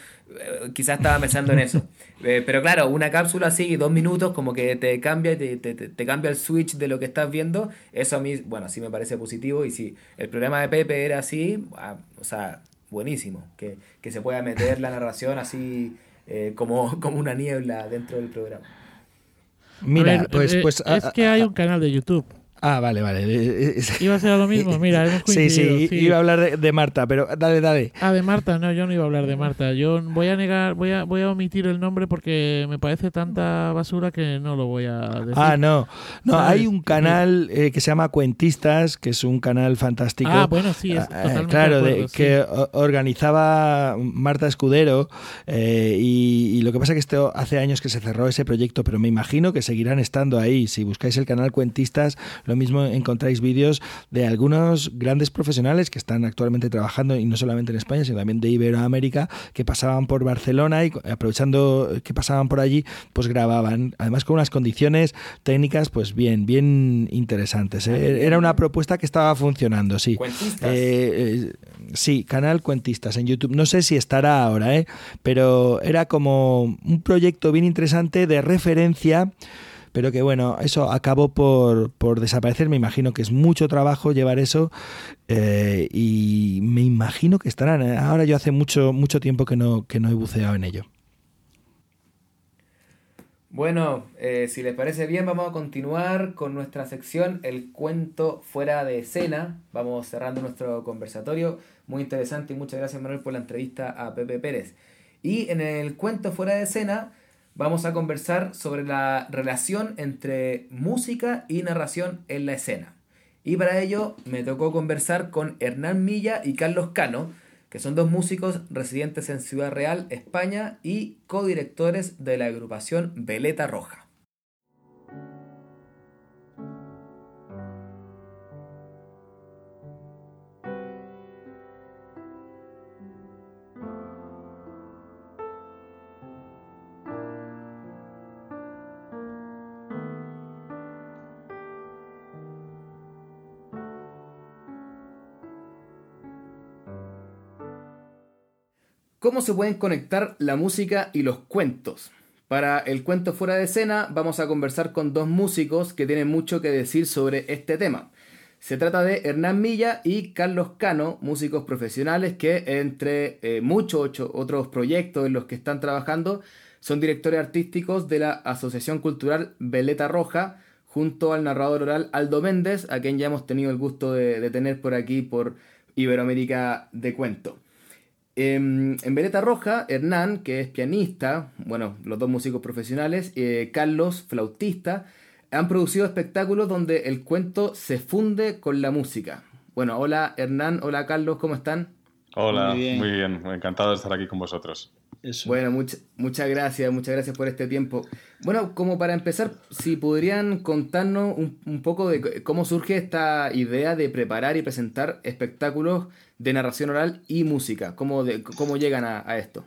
quizás estaba pensando en eso. pero claro, una cápsula así, dos minutos, como que te cambia, te, te, te, cambia el switch de lo que estás viendo. Eso a mí, bueno, sí me parece positivo. Y si el programa de Pepe era así, ah, o sea, buenísimo, que, que se pueda meter la narración así eh, como, como una niebla dentro del programa. Mira, pues, eh, pues es que hay un canal de YouTube Ah, vale, vale. Eh, eh, iba a ser lo mismo, mira, hemos coincidido. Sí, sí, iba a hablar de, Marta, pero dale, dale. Ah, de Marta, no, yo no iba a hablar de Marta. Yo voy a negar, voy a, voy a omitir el nombre porque me parece tanta basura que no lo voy a decir. Ah, no. No, hay un canal eh, que se llama Cuentistas, que es un canal fantástico. Ah, bueno, sí, es ah, totalmente Claro, de, que organizaba Marta Escudero y, y, lo que pasa es que esto hace años que se cerró ese proyecto, pero me imagino que seguirán estando ahí. Si buscáis el canal Cuentistas, lo mismo encontráis vídeos de algunos grandes profesionales que están actualmente trabajando, y no solamente en España, sino también de Iberoamérica, que pasaban por Barcelona y aprovechando que pasaban por allí, pues grababan, además con unas condiciones técnicas, pues bien, bien interesantes. ¿eh? Era una propuesta que estaba funcionando, sí. ¿Cuentistas? Eh, eh, sí, canal Cuentistas en YouTube. No sé si estará ahora, ¿eh? pero era como un proyecto bien interesante de referencia pero que bueno, eso acabó por, por desaparecer. Me imagino que es mucho trabajo llevar eso eh, y me imagino que estarán. ¿eh? Ahora yo hace mucho, mucho tiempo que no, que no he buceado en ello. Bueno, eh, si les parece bien, vamos a continuar con nuestra sección El cuento fuera de escena. Vamos cerrando nuestro conversatorio. Muy interesante y muchas gracias Manuel por la entrevista a Pepe Pérez. Y en el cuento fuera de escena vamos a conversar sobre la relación entre música y narración en la escena. Y para ello me tocó conversar con Hernán Milla y Carlos Cano, que son dos músicos residentes en Ciudad Real, España, y codirectores de la agrupación Veleta Roja. ¿Cómo se pueden conectar la música y los cuentos? Para el cuento fuera de escena vamos a conversar con dos músicos que tienen mucho que decir sobre este tema. Se trata de Hernán Milla y Carlos Cano, músicos profesionales que entre eh, muchos otros proyectos en los que están trabajando son directores artísticos de la Asociación Cultural Veleta Roja, junto al narrador oral Aldo Méndez, a quien ya hemos tenido el gusto de, tener por aquí por Iberoamérica de Cuento. Em, en Veleta Roja, Hernán, que es pianista, bueno, los dos músicos profesionales, eh, Carlos, flautista, han producido espectáculos donde el cuento se funde con la música. Bueno, hola Hernán, hola Carlos, ¿cómo están? Hola, muy bien, encantado de estar aquí con vosotros. Bueno, muchas gracias, muchas gracias por este tiempo. Bueno, como para empezar, si podrían contarnos un, poco de cómo surge esta idea de preparar y presentar espectáculos de narración oral y música, cómo, cómo llegan a, esto.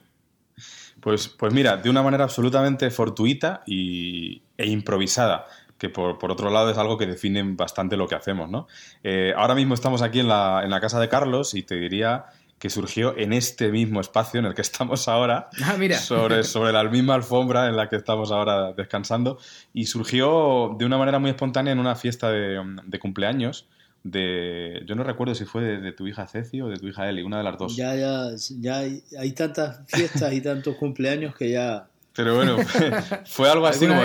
Pues, pues mira, de una manera absolutamente fortuita y, e improvisada que por, otro lado es algo que define bastante lo que hacemos, ¿no? Eh, ahora mismo estamos aquí en la, en la casa de Carlos y te diría que surgió en este mismo espacio en el que estamos ahora, ah, mira. Sobre, sobre la misma alfombra en la que estamos ahora descansando, y surgió de una manera muy espontánea en una fiesta de, cumpleaños. De, yo no recuerdo si fue de, tu hija Ceci o de tu hija Eli, una de las dos. Ya, ya, ya hay, tantas fiestas y tantos cumpleaños que ya... Pero bueno, fue, algo así como...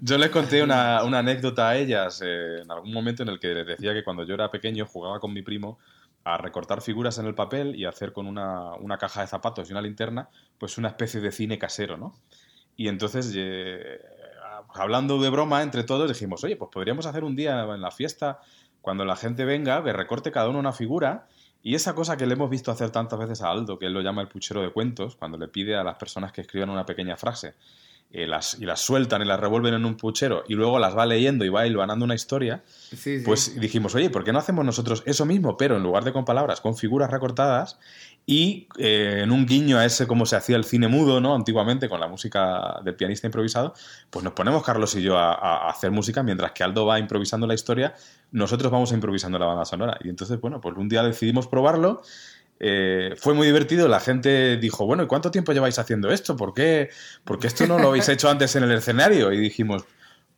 Yo les conté una, anécdota a ellas eh, en algún momento en el que les decía que cuando yo era pequeño jugaba con mi primo a recortar figuras en el papel y hacer con una, una, caja de zapatos y una linterna, pues una especie de cine casero, ¿no? Y entonces, eh, hablando de broma entre todos, dijimos, oye, pues podríamos hacer un día en la fiesta, cuando la gente venga, que recorte cada uno una figura, y esa cosa que le hemos visto hacer tantas veces a Aldo, que él lo llama el puchero de cuentos, cuando le pide a las personas que escriban una pequeña frase, y las, y las sueltan y las revuelven en un puchero y luego las va leyendo y va hilvanando una historia, pues dijimos, oye, ¿por qué no hacemos nosotros eso mismo, pero en lugar de con palabras, con figuras recortadas y eh, en un guiño a ese como se hacía el cine mudo, ¿no? Antiguamente con la música del pianista improvisado, pues nos ponemos Carlos y yo a, a hacer música mientras que Aldo va improvisando la historia, nosotros vamos improvisando la banda sonora. Y entonces, bueno, pues un día decidimos probarlo eh, fue muy divertido. La gente dijo, bueno, ¿y cuánto tiempo lleváis haciendo esto? ¿Por qué? Porque esto no lo habéis hecho antes en el escenario. Y dijimos,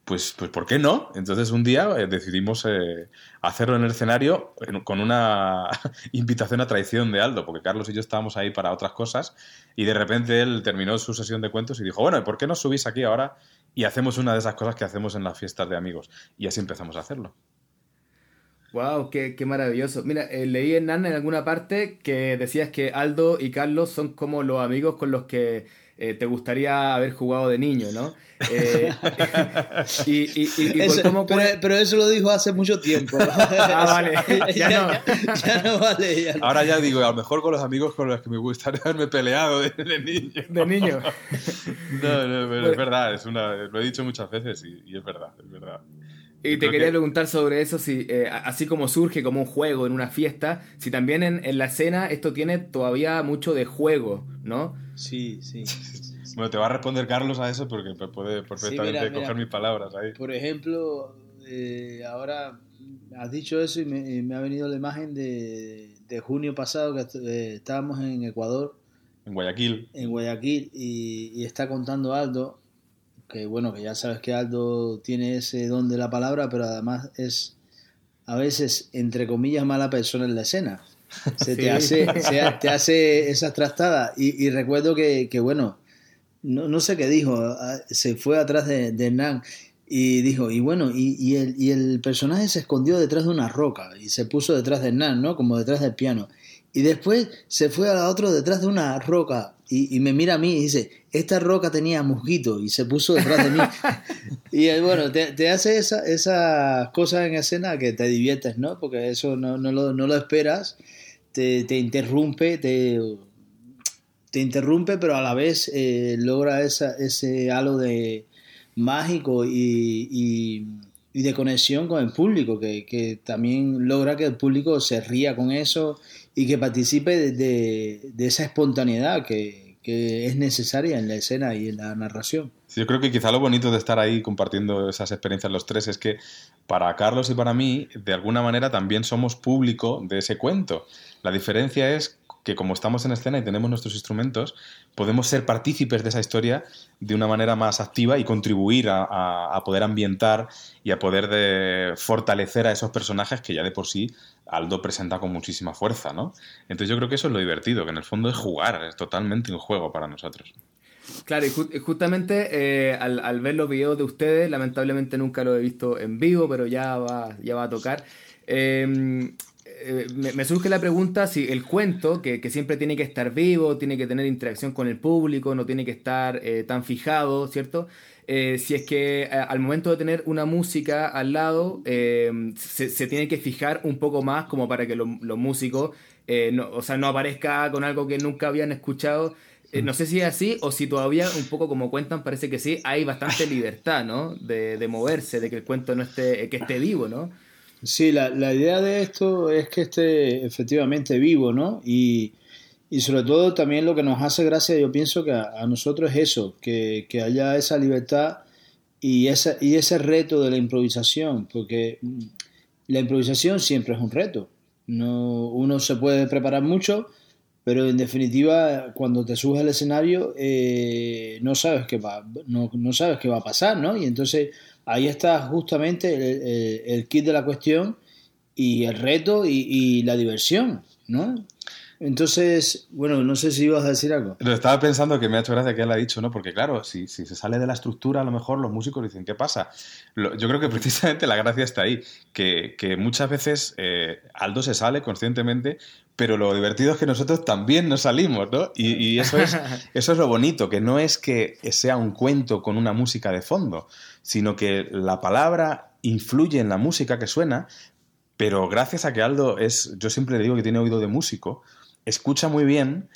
pues, pues ¿por qué no? Entonces un día eh, decidimos eh, hacerlo en el escenario con una invitación a traición de Aldo, porque Carlos y yo estábamos ahí para otras cosas y de repente él terminó su sesión de cuentos y dijo, bueno, ¿y por qué no subís aquí ahora y hacemos una de esas cosas que hacemos en las fiestas de amigos? Y así empezamos a hacerlo. Wow, qué, qué maravilloso. Mira, eh, leí en en alguna parte que decías que Aldo y Carlos son como los amigos con los que eh, te gustaría haber jugado de niño, ¿no? Eh, y, y, pero, eso lo dijo hace mucho tiempo. ah, vale. Ya, no. Ya, no vale. Ahora ya digo, a lo mejor con los amigos con los que me gustaría haberme peleado de, niño. De niño. no, no, pero es verdad, es una, lo he dicho muchas veces y es verdad, es verdad. Y te quería preguntar sobre eso, si eh, así como surge como un juego en una fiesta, si también en, la escena esto tiene todavía mucho de juego, ¿no? Sí, sí. bueno, te va a responder Carlos a eso porque puede perfectamente coger mis palabras ahí. Por ejemplo, eh, ahora has dicho eso y me, ha venido la imagen de, junio pasado que eh, estábamos en Ecuador. En Guayaquil. En Guayaquil y, y está contando Aldo que bueno, que ya sabes que Aldo tiene ese don de la palabra, pero además es a veces, entre comillas, mala persona en la escena. Se te, hace, te hace esas trastadas. Y, recuerdo que, bueno, no, no, sé qué dijo, se fue atrás de, de Hernán y dijo, y bueno, y, y, el, y el personaje se escondió detrás de una roca y se puso detrás de Hernán, ¿no? Como detrás del piano. Y después se fue a la otra detrás de una roca y, me mira a mí y dice, esta roca tenía musguito y se puso detrás de mí. y bueno, te, hace esas cosas en escena que te diviertes, ¿no? Porque eso no, no, lo, no lo, esperas, te, te, interrumpe, te, te interrumpe, pero a la vez eh, logra esa, ese halo de mágico y, y, y, de conexión con el público, que, que también logra que el público se ría con eso y que participe de, esa espontaneidad que, es necesaria en la escena y en la narración. yo creo que quizá lo bonito de estar ahí compartiendo esas experiencias los tres es que para Carlos y para mí, de alguna manera también somos público de ese cuento. La diferencia es que como estamos en escena y tenemos nuestros instrumentos, podemos ser partícipes de esa historia de una manera más activa y contribuir a, poder ambientar y a poder de fortalecer a esos personajes que ya de por sí Aldo presenta con muchísima fuerza, ¿no? Entonces yo creo que eso es lo divertido, que en el fondo es jugar, es totalmente un juego para nosotros. Claro, y justamente eh, al, ver los videos de ustedes, lamentablemente nunca lo he visto en vivo, pero ya va, ya va a tocar. Em, eh, me, surge la pregunta si el cuento, que, siempre tiene que estar vivo, tiene que tener interacción con el público, no tiene que estar eh, tan fijado, ¿cierto? si es que al momento de tener una música al lado, se, tiene que fijar un poco más como para que los músicos, no, o sea, no aparezca con algo que nunca habían escuchado. Eh, no sé si es así o si todavía, un poco como cuentan, parece que sí, hay bastante libertad, ¿no? De, de moverse, de que el cuento no esté, que esté vivo, ¿no? Sí, la, la, idea de esto es que esté efectivamente vivo, ¿no? Y, y, sobre todo también lo que nos hace gracia, yo pienso que a, nosotros es eso, que, que, haya esa libertad y, esa, y ese reto de la improvisación, porque la improvisación siempre es un reto. No, uno se puede preparar mucho, pero en definitiva cuando te subes al escenario eh, no sabes qué va no, no, sabes qué va a pasar no y entonces ahí está justamente el, kit de la cuestión y el reto y, la diversión no entonces, bueno, no sé si ibas a decir algo. Lo estaba pensando que me ha hecho gracia que él ha dicho, ¿no? Porque claro, si, si se sale de la estructura, a lo mejor los músicos dicen, ¿qué pasa? yo creo que precisamente la gracia está ahí, que, que muchas veces eh, Aldo se sale conscientemente, pero lo divertido es que nosotros también nos salimos, ¿no? Y, eso, es, eso es lo bonito, que no es que sea un cuento con una música de fondo, sino que la palabra influye en la música que suena, pero gracias a que Aldo es, yo siempre le digo que tiene oído de músico, escucha muy bien,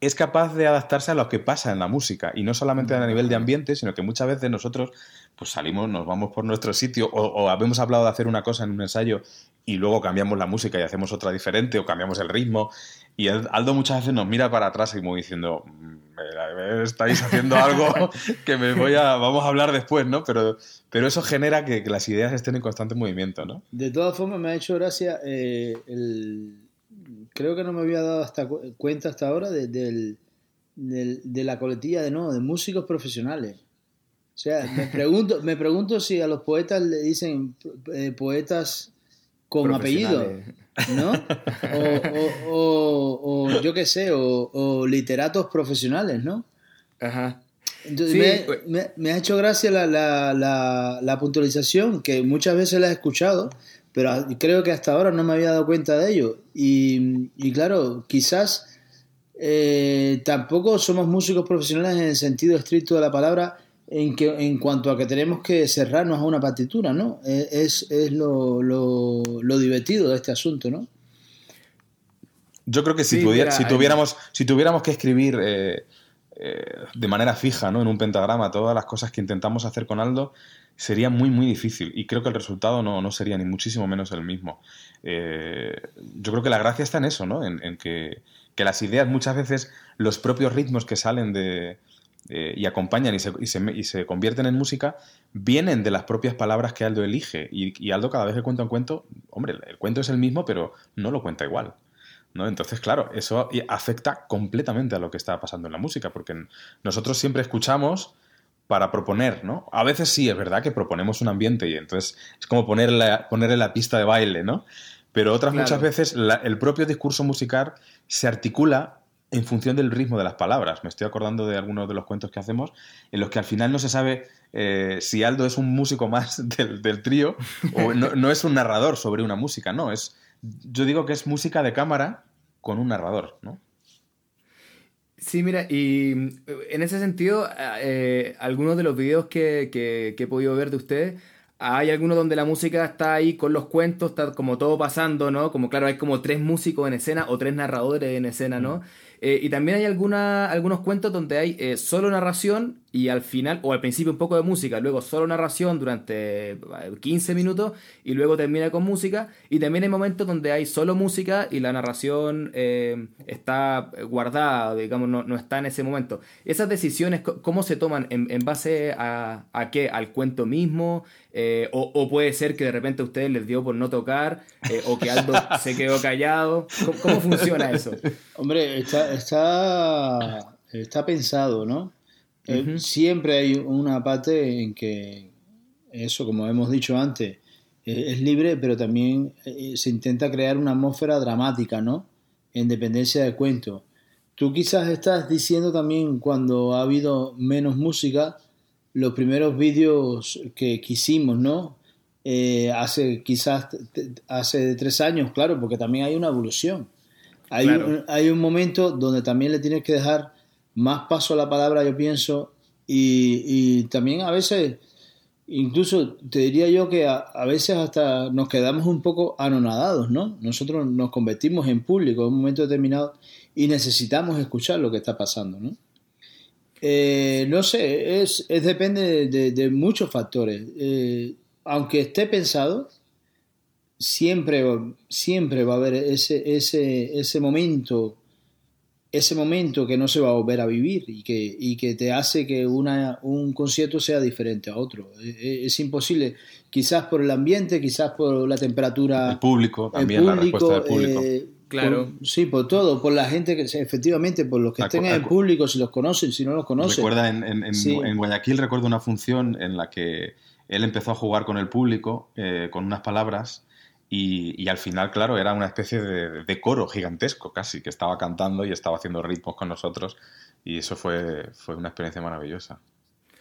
es capaz de adaptarse a lo que pasa en la música, y no solamente a nivel de ambiente, sino que muchas veces nosotros pues salimos, nos vamos por nuestro sitio, o, o habemos hablado de hacer una cosa en un ensayo y luego cambiamos la música y hacemos otra diferente o cambiamos el ritmo. Y Aldo muchas veces nos mira para atrás y como diciendo, mm, estáis haciendo algo que me voy a, vamos a hablar después, ¿no? Pero, pero eso genera que, las ideas estén en constante movimiento, ¿no? De todas formas, me ha hecho gracia, eh, el, creo que no me había dado hasta cuenta hasta ahora de, de la coletilla de, no, de músicos profesionales. O sea, me pregunto, me pregunto si a los poetas le dicen eh, poetas con apellido, ¿no? O, yo qué sé, o, literatos profesionales, ¿no? Ajá. Entonces pues me, ha hecho gracia la, puntualización, que muchas veces la he escuchado, pero creo que hasta ahora no me había dado cuenta de ello. Y, claro, quizás eh, tampoco somos músicos profesionales en el sentido estricto de la palabra, en, que, en cuanto a que tenemos que cerrarnos a una partitura, ¿no? E, es, es lo, lo, divertido de este asunto, ¿no? Yo creo que si, si, tuviéramos, si tuviéramos que escribir eh, eh, de manera fija, ¿no? En un pentagrama, todas las cosas que intentamos hacer con Aldo, sería muy, muy difícil. Y creo que el resultado no, no sería ni muchísimo menos el mismo. Eh, yo creo que la gracia está en eso, ¿no? En, en que, que, las ideas, muchas veces, los propios ritmos que salen de, eh, y acompañan y se, y, se, convierten en música, vienen de las propias palabras que Aldo elige. Y, Aldo cada vez que cuenta un cuento, hombre, el cuento es el mismo, pero no lo cuenta igual. ¿no? Entonces, claro, eso afecta completamente a lo que está pasando en la música, porque nosotros siempre escuchamos para proponer, ¿no? A veces sí, es verdad que proponemos un ambiente y entonces es como ponerle, ponerle la pista de baile, ¿no? Pero otras muchas veces el propio discurso musical se articula en función del ritmo de las palabras. Me estoy acordando de algunos de los cuentos que hacemos en los que al final no se sabe eh, si Aldo es un músico más del, trío o no, es un narrador sobre una música, no, es, yo digo que es música de cámara con un narrador, ¿no? Sí, mira, y en ese sentido, eh, algunos de los videos que, que, he podido ver de ustedes, hay algunos donde la música está ahí con los cuentos, está como todo pasando, ¿no? Como claro, hay como tres músicos en escena o tres narradores en escena, ¿no? Mm. Eh, y también hay alguna, algunos cuentos donde hay eh, solo narración y al final, o al principio un poco de música, luego solo narración durante 15 eh, minutos y luego termina con música. Y también hay momentos donde hay solo música y la narración está guardada, digamos, no, no, está en ese momento. Esas decisiones, ¿cómo se toman? ¿En, en base a, a, qué? ¿Al cuento mismo? O, o, puede ser que de repente a ustedes les dio por no tocar o que Aldo se quedó callado. ¿Cómo, ¿Cómo, funciona eso? Hombre, está, está, está pensado, ¿no? Eh, siempre hay una parte en que eso, como hemos dicho antes, eh, es libre, pero también eh, se intenta crear una atmósfera dramática, ¿no? En dependencia del cuento. tú quizás estás diciendo también cuando ha habido menos música, los primeros vídeos que, quisimos, ¿no? Eh, hace quizás hace tres años, claro, porque también hay una evolución. Hay, un, hay un momento donde también le tienes que dejar más paso la palabra, yo pienso, y, también a veces, incluso te diría yo que a, veces hasta nos quedamos un poco anonadados, ¿no? Nosotros nos convertimos en público en un momento determinado y necesitamos escuchar lo que está pasando, ¿no? Eh, no sé, es, es depende de, de, muchos factores. Eh, aunque esté pensado, siempre, siempre va a haber ese, ese, ese momento ese momento que no se va a volver a vivir y que, y que te hace que una, un concierto sea diferente a otro. Es, e, es, imposible, quizás por el ambiente, quizás por la temperatura. El público, también el público, la respuesta del público. Eh, Claro. Por, sí, por todo, por la gente que, efectivamente, por los que estén en el público, si los conocen, si no los conocen. Recuerda, en, en, en, sí. en Guayaquil recuerdo una función en la que él empezó a jugar con el público, eh, con unas palabras, y, y, al final, claro, era una especie de, de, coro gigantesco casi, que estaba cantando y estaba haciendo ritmos con nosotros, y eso fue, fue una experiencia maravillosa.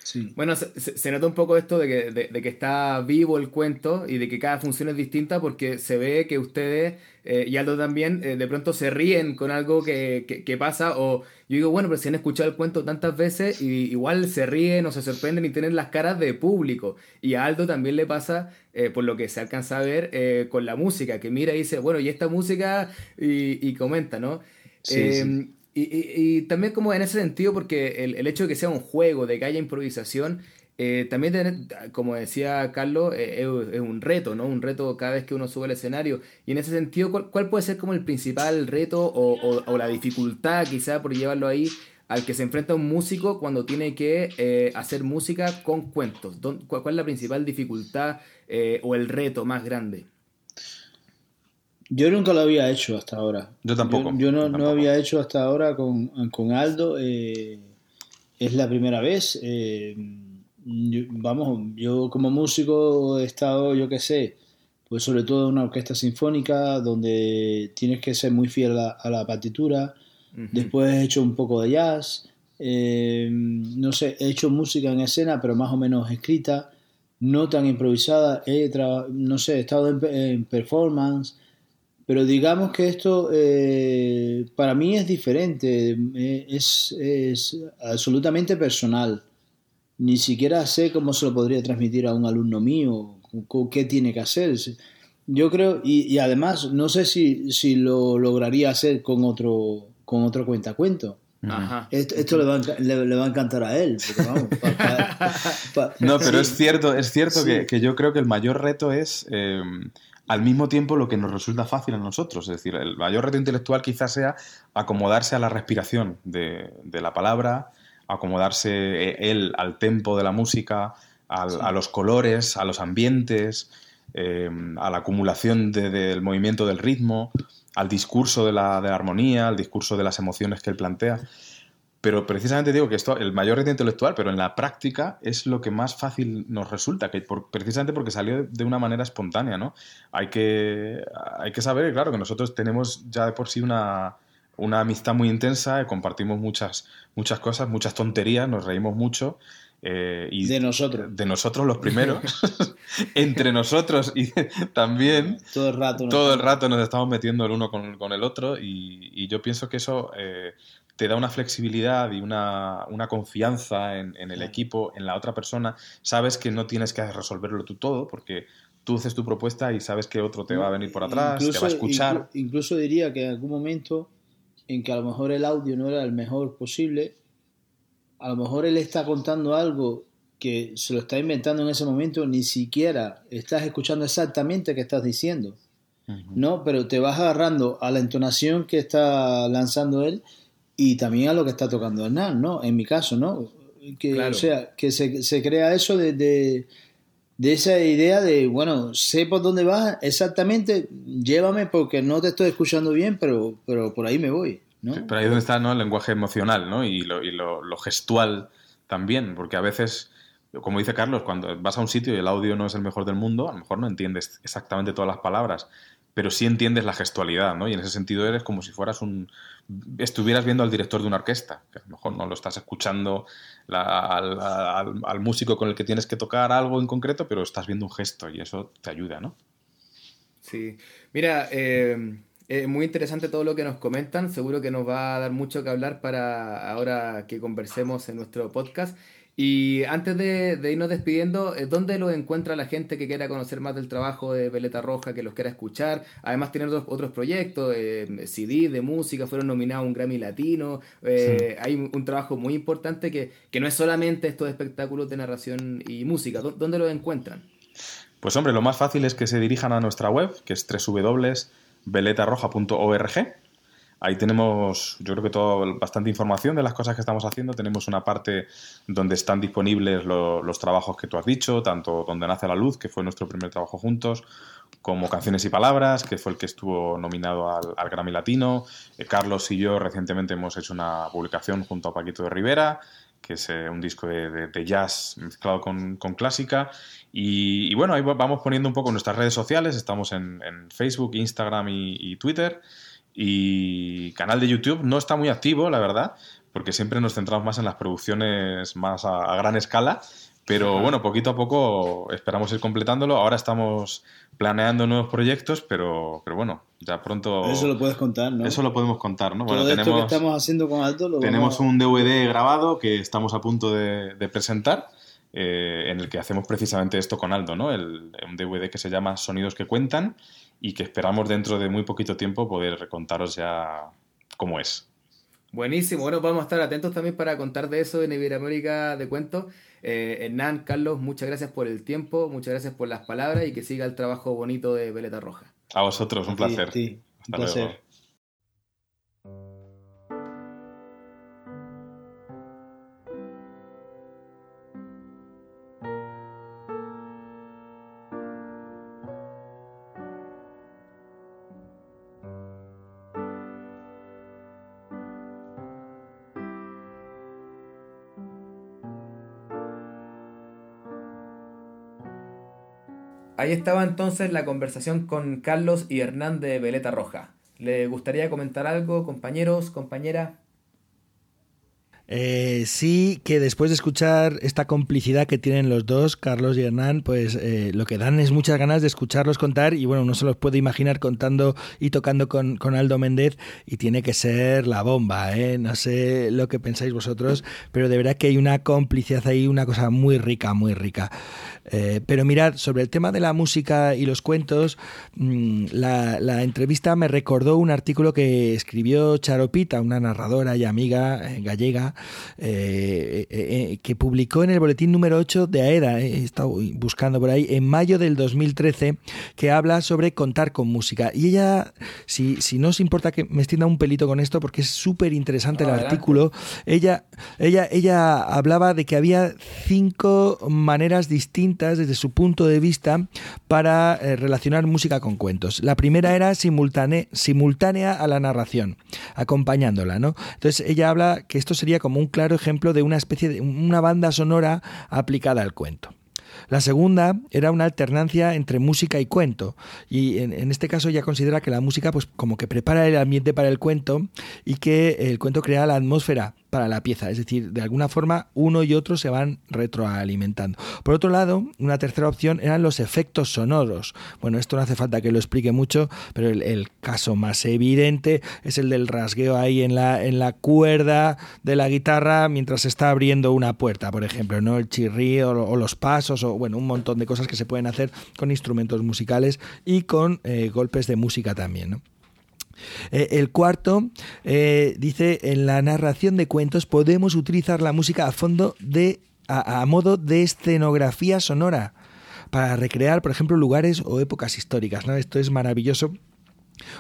Sí. Bueno, se, se, nota un poco esto de que, de, de que, está vivo el cuento y de que cada función es distinta porque se ve que ustedes, eh, y Aldo también, eh, de pronto se ríen con algo que, que, que, pasa o yo digo, bueno, pero si han escuchado el cuento tantas veces y igual se ríen o se sorprenden y tienen las caras de público. Y a Aldo también le pasa, eh, por lo que se alcanza a ver, eh, con la música, que mira y dice, bueno, y esta música y, y comenta, ¿no? Sí, sí. Y, y, y, también como en ese sentido, porque el, el, hecho de que sea un juego, de que haya improvisación, eh, también, como decía Carlos, eh, es, un reto, ¿no? Un reto cada vez que uno sube al escenario. Y en ese sentido, ¿cuál, puede ser como el principal reto o, o, o, la dificultad, quizá, por llevarlo ahí, al que se enfrenta un músico cuando tiene que eh, hacer música con cuentos? ¿Cuál, ¿Cuál, es la principal dificultad eh, o el reto más grande? Yo nunca lo había hecho hasta ahora. Yo tampoco. Yo, yo no, tampoco. no, había hecho hasta ahora con, con Aldo. Eh, es la primera vez. Eh, yo, vamos, yo como músico he estado, yo qué sé, pues sobre todo en una orquesta sinfónica donde tienes que ser muy fiel a, a la partitura. Uh -huh. Después he hecho un poco de jazz. Eh, no sé, he hecho música en escena, pero más o menos escrita, no tan improvisada. He no sé, he estado en, en performance pero digamos que esto eh, para mí es diferente, es, es, absolutamente personal. Ni siquiera sé cómo se lo podría transmitir a un alumno mío, qué tiene que hacer. Yo creo, y, y además no sé si, si, lo lograría hacer con otro, con otro cuentacuento. Ajá. Esto, esto le, va a, le, le, va a, encantar a él. Vamos, pa, pa, pa, no, pero sí. es cierto, es cierto sí. que, que, yo creo que el mayor reto es... Eh, al mismo tiempo lo que nos resulta fácil a nosotros. Es decir, el mayor reto intelectual quizás sea acomodarse a la respiración de, de la palabra, acomodarse eh, él al tempo de la música, al, sí. a los colores, a los ambientes, eh, a la acumulación de, del movimiento del ritmo, al discurso de la, de la armonía, al discurso de las emociones que él plantea. Pero precisamente digo que esto, el mayor reto intelectual, pero en la práctica es lo que más fácil nos resulta, que por, precisamente porque salió de una manera espontánea, ¿no? Hay que, hay que saber, claro, que nosotros tenemos ya de por sí una, una amistad muy intensa, compartimos muchas, muchas cosas, muchas tonterías, nos reímos mucho. Eh, y de nosotros. De nosotros los primeros. entre nosotros y también. Todo el rato. Todo el rato nos estamos metiendo el uno con, con el otro y, y, yo pienso que eso eh, te da una flexibilidad y una, una confianza en, en, el equipo, en la otra persona. Sabes que no tienes que resolverlo tú todo porque tú haces tu propuesta y sabes que otro te va a venir por atrás, incluso, te va a escuchar. Incluso, diría que en algún momento en que a lo mejor el audio no era el mejor posible, a lo mejor él está contando algo que se lo está inventando en ese momento, ni siquiera estás escuchando exactamente qué estás diciendo. Uh -huh. ¿no? Pero te vas agarrando a la entonación que está lanzando él y también a lo que está tocando Hernán, ¿no? En mi caso, ¿no? Que, claro. O sea, que se, se crea eso de, de, de, esa idea de, bueno, sé por dónde vas exactamente, llévame porque no te estoy escuchando bien, pero, pero por ahí me voy, ¿no? pero ahí es donde está ¿no? el lenguaje emocional, ¿no? Y lo, y lo, lo gestual también, porque a veces como dice Carlos, cuando vas a un sitio y el audio no es el mejor del mundo, a lo mejor no entiendes exactamente todas las palabras, pero sí entiendes la gestualidad, ¿no? Y en ese sentido eres como si fueras un... estuvieras viendo al director de una orquesta, que a lo mejor no lo estás escuchando al, músico con el que tienes que tocar algo en concreto, pero estás viendo un gesto y eso te ayuda, ¿no? Sí. Mira, eh, es muy interesante todo lo que nos comentan, seguro que nos va a dar mucho que hablar para ahora que conversemos en nuestro podcast. Y antes de, irnos despidiendo, eh, ¿dónde lo encuentra la gente que quiera conocer más del trabajo de Veleta Roja, que los quiera escuchar? Además, tienen otros, otros proyectos, eh, CD de música, fueron nominados a un Grammy Latino. Eh, hay un, trabajo muy importante que, que no es solamente estos espectáculos de narración y música. ¿Dónde lo encuentran? Pues hombre, lo más fácil es que se dirijan a nuestra web, que es www.veletarroja.org Ahí tenemos, yo creo que todo, bastante información de las cosas que estamos haciendo. Tenemos una parte donde están disponibles los trabajos que tú has dicho, tanto Donde nace la luz, que fue nuestro primer trabajo juntos, como Canciones y Palabras, que fue el que estuvo nominado al, Grammy Latino. Eh, Carlos y yo recientemente hemos hecho una publicación junto a Paquito de Rivera, que es eh, un disco de, jazz mezclado con, clásica. Y, bueno, ahí vamos poniendo un poco nuestras redes sociales. Estamos en, Facebook, Instagram y Twitter. Y canal de YouTube no está muy activo, la verdad, porque siempre nos centramos más en las producciones más a, gran escala. Pero bueno, poquito a poco esperamos ir completándolo. Ahora estamos planeando nuevos proyectos, pero, pero bueno, ya pronto. Eso lo puedes contar, ¿no? Eso lo podemos contar, ¿no? bueno, tenemos, que estamos haciendo con Alto lo Tenemos un DVD grabado que estamos a punto de, presentar, eh, en el que hacemos precisamente esto con Aldo, ¿no? El, un DVD que se llama Sonidos que Cuentan y que esperamos dentro de muy poquito tiempo poder contaros ya cómo es. Buenísimo, bueno, vamos a estar atentos también para contar de eso en Iberoamérica de Cuentos. Eh, Hernán, Carlos, muchas gracias por el tiempo, muchas gracias por las palabras y que siga el trabajo bonito de Veleta Roja. A vosotros, un placer. Sí, un placer. Ahí estaba entonces la conversación con Carlos y Hernán de Veleta Roja. ¿Le gustaría comentar algo, compañeros, compañera? Eh, sí, que después de escuchar esta complicidad que tienen los dos, Carlos y Hernán, pues eh, lo que dan es muchas ganas de escucharlos contar y bueno, uno se los puede imaginar contando y tocando con, con Aldo Méndez y tiene que ser la bomba, ¿eh? No sé lo que pensáis vosotros, pero de verdad que hay una complicidad ahí, una cosa muy rica, muy rica. Eh, pero mirad, sobre el tema de la música y los cuentos, mm, la, entrevista me recordó un artículo que escribió Charopita, una narradora y amiga eh, gallega, eh, que publicó en el boletín número 8 de AEDA, he estado buscando por ahí, en mayo del 2013, que habla sobre contar con música. Y ella, si, si no os importa que me extienda un pelito con esto, porque es súper interesante el artículo, ella, ella, ella hablaba de que había cinco maneras distintas desde su punto de vista para eh, relacionar música con cuentos. La primera era simultánea, simultánea a la narración, acompañándola, ¿no? Entonces ella habla que esto sería como un claro ejemplo de una especie de una banda sonora aplicada al cuento. La segunda era una alternancia entre música y cuento. Y en, este caso ella considera que la música pues como que prepara el ambiente para el cuento y que el cuento crea la atmósfera para la pieza. Es decir, de alguna forma uno y otro se van retroalimentando. Por otro lado, una tercera opción eran los efectos sonoros. Bueno, esto no hace falta que lo explique mucho, pero el, caso más evidente es el del rasgueo ahí en la, en la cuerda de la guitarra mientras se está abriendo una puerta, por ejemplo, ¿no? El chirrío o, los pasos o bueno, un montón de cosas que se pueden hacer con instrumentos musicales y con eh, golpes de música también. Eh, el cuarto eh, dice, en la narración de cuentos podemos utilizar la música a fondo de, a, modo de escenografía sonora para recrear, por ejemplo, lugares o épocas históricas. ¿no? Esto es maravilloso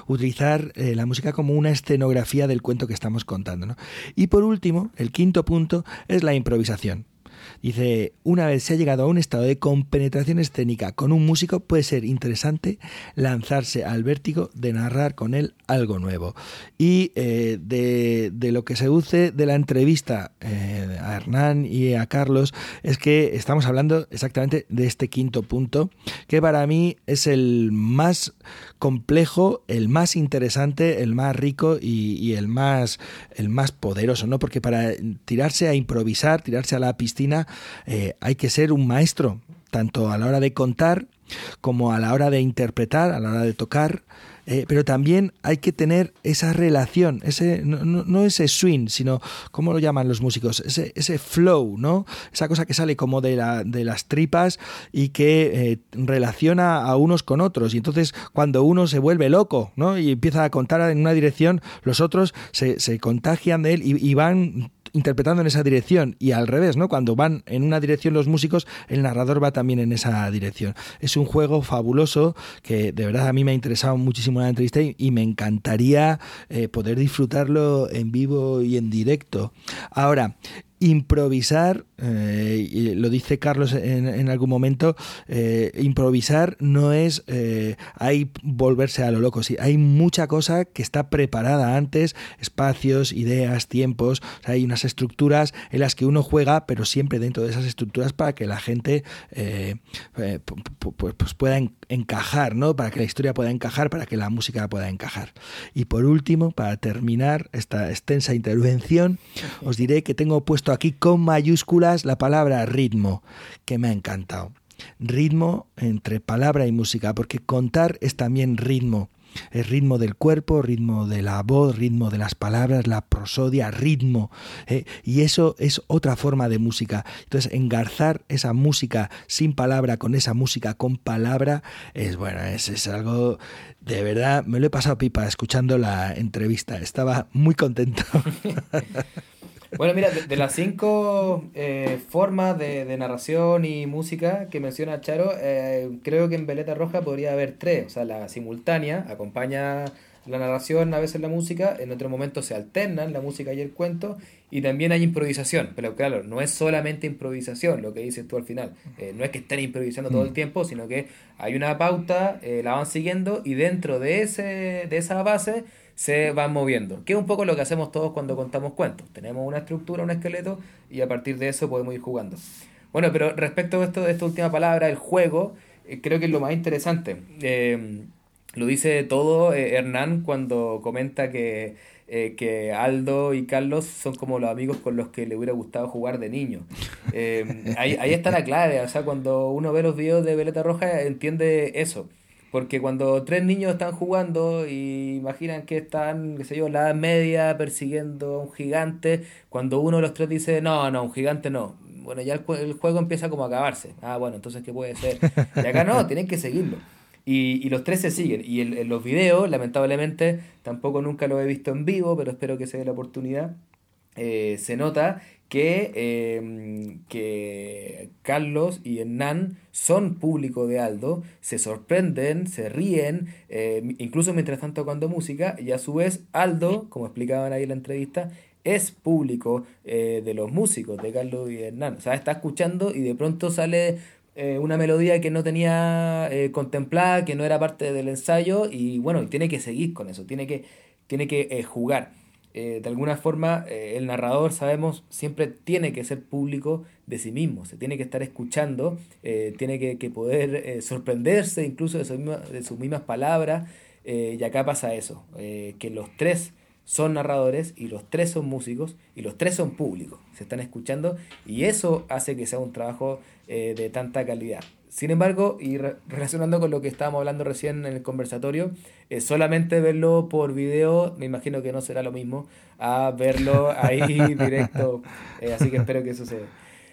utilizar eh, la música como una escenografía del cuento que estamos contando. Y por último, el quinto punto es la improvisación. Dice, una vez se ha llegado a un estado de compenetración escénica con un músico, puede ser interesante lanzarse al vértigo de narrar con él algo nuevo. Y eh, de, lo que se deduce de la entrevista eh, a Hernán y a Carlos es que estamos hablando exactamente de este quinto punto, que para mí es el más complejo, el más interesante, el más rico y, el más el más poderoso, ¿no? Porque para tirarse a improvisar, tirarse a la piscina, eh, hay que ser un maestro, tanto a la hora de contar como a la hora de interpretar, a la hora de tocar, eh, pero también hay que tener esa relación, ese, no, ese swing, sino, ¿cómo lo llaman los músicos? Ese, ese flow, ¿no? Esa cosa que sale como de, la, de las tripas y que eh, relaciona a unos con otros. Y entonces, cuando uno se vuelve loco, ¿no? Y empieza a contar en una dirección, los otros se, se contagian de él y van interpretando en esa dirección y al revés, ¿no? Cuando van en una dirección los músicos, el narrador va también en esa dirección. Es un juego fabuloso que de verdad a mí me ha interesado muchísimo la entrevista y, me encantaría eh, poder disfrutarlo en vivo y en directo. Ahora, improvisar, eh, lo dice Carlos en, algún momento, eh, improvisar no es eh, ahí volverse a lo loco, sí, hay mucha cosa que está preparada antes, espacios, ideas, tiempos, hay unas estructuras en las que uno juega, pero siempre dentro de esas estructuras para que la gente pues pueda encajar, ¿no? Para que la historia pueda encajar, para que la música pueda encajar. Y por último, para terminar esta extensa intervención, os diré que tengo puesto aquí con mayúsculas la palabra ritmo, que me ha encantado. Ritmo entre palabra y música, porque contar es también ritmo. El ritmo del cuerpo, ritmo de la voz, ritmo de las palabras, la prosodia, ritmo. ¿eh? y eso es otra forma de música. Entonces, engarzar esa música sin palabra con esa música con palabra es bueno, es, es algo de verdad. Me lo he pasado pipa escuchando la entrevista. Estaba muy contento. Bueno, mira, de, las cinco eh, formas de, narración y música que menciona Charo, eh, creo que en Veleta Roja podría haber tres. O sea, la simultánea acompaña la narración, a veces la música, en otro momento se alternan la música y el cuento, y también hay improvisación. Pero claro, no es solamente improvisación lo que dices tú al final. Eh, no es que estén improvisando todo el mm. tiempo, sino que hay una pauta, la van siguiendo, y dentro de, ese, de esa base se van moviendo, que es un poco lo que hacemos todos cuando contamos cuentos. Tenemos una estructura, un esqueleto, y a partir de eso podemos ir jugando. Bueno, pero respecto a esto de esta última palabra, el juego, eh, creo que es lo más interesante. Eh, lo dice todo eh, Hernán cuando comenta que, que Aldo y Carlos son como los amigos con los que le hubiera gustado jugar de niño. ahí, ahí está la clave, o sea, cuando uno ve los videos de Veleta Roja entiende eso. Porque cuando tres niños están jugando y imaginan que están, qué sé yo, la media persiguiendo a un gigante, cuando uno de los tres dice, no, no, un gigante no. Bueno, ya el, juego empieza como a acabarse. Ah, bueno, entonces, ¿qué puede ser? Y acá no, tienen que seguirlo. Y, y los tres se siguen. Y en, los videos, lamentablemente, tampoco nunca lo he visto en vivo, pero espero que se dé la oportunidad. Eh, se nota que, em, que Carlos y Hernán son público de Aldo, se sorprenden, se ríen, em, incluso mientras están tocando música, y a su vez Aldo, como explicaban ahí en la entrevista, es público eh, de los músicos de Carlos y Hernán. O sea, está escuchando y de pronto sale eh, una melodía que no tenía eh, contemplada, que no era parte del ensayo, y bueno, tiene que seguir con eso, tiene que, tiene que jugar. Eh, de alguna forma eh, el narrador, sabemos, siempre tiene que ser público de sí mismo, se tiene que estar escuchando, eh, tiene que, poder sorprenderse incluso de, de, sus mismas palabras, y acá pasa eso, que los tres son narradores y los tres son músicos y los tres son públicos, se están escuchando y eso hace que sea un trabajo de tanta calidad. Sin embargo, y relacionando con lo que estábamos hablando recién en el conversatorio, eh, solamente verlo por video, me imagino que no será lo mismo a verlo ahí directo. Eh, así que espero que eso se,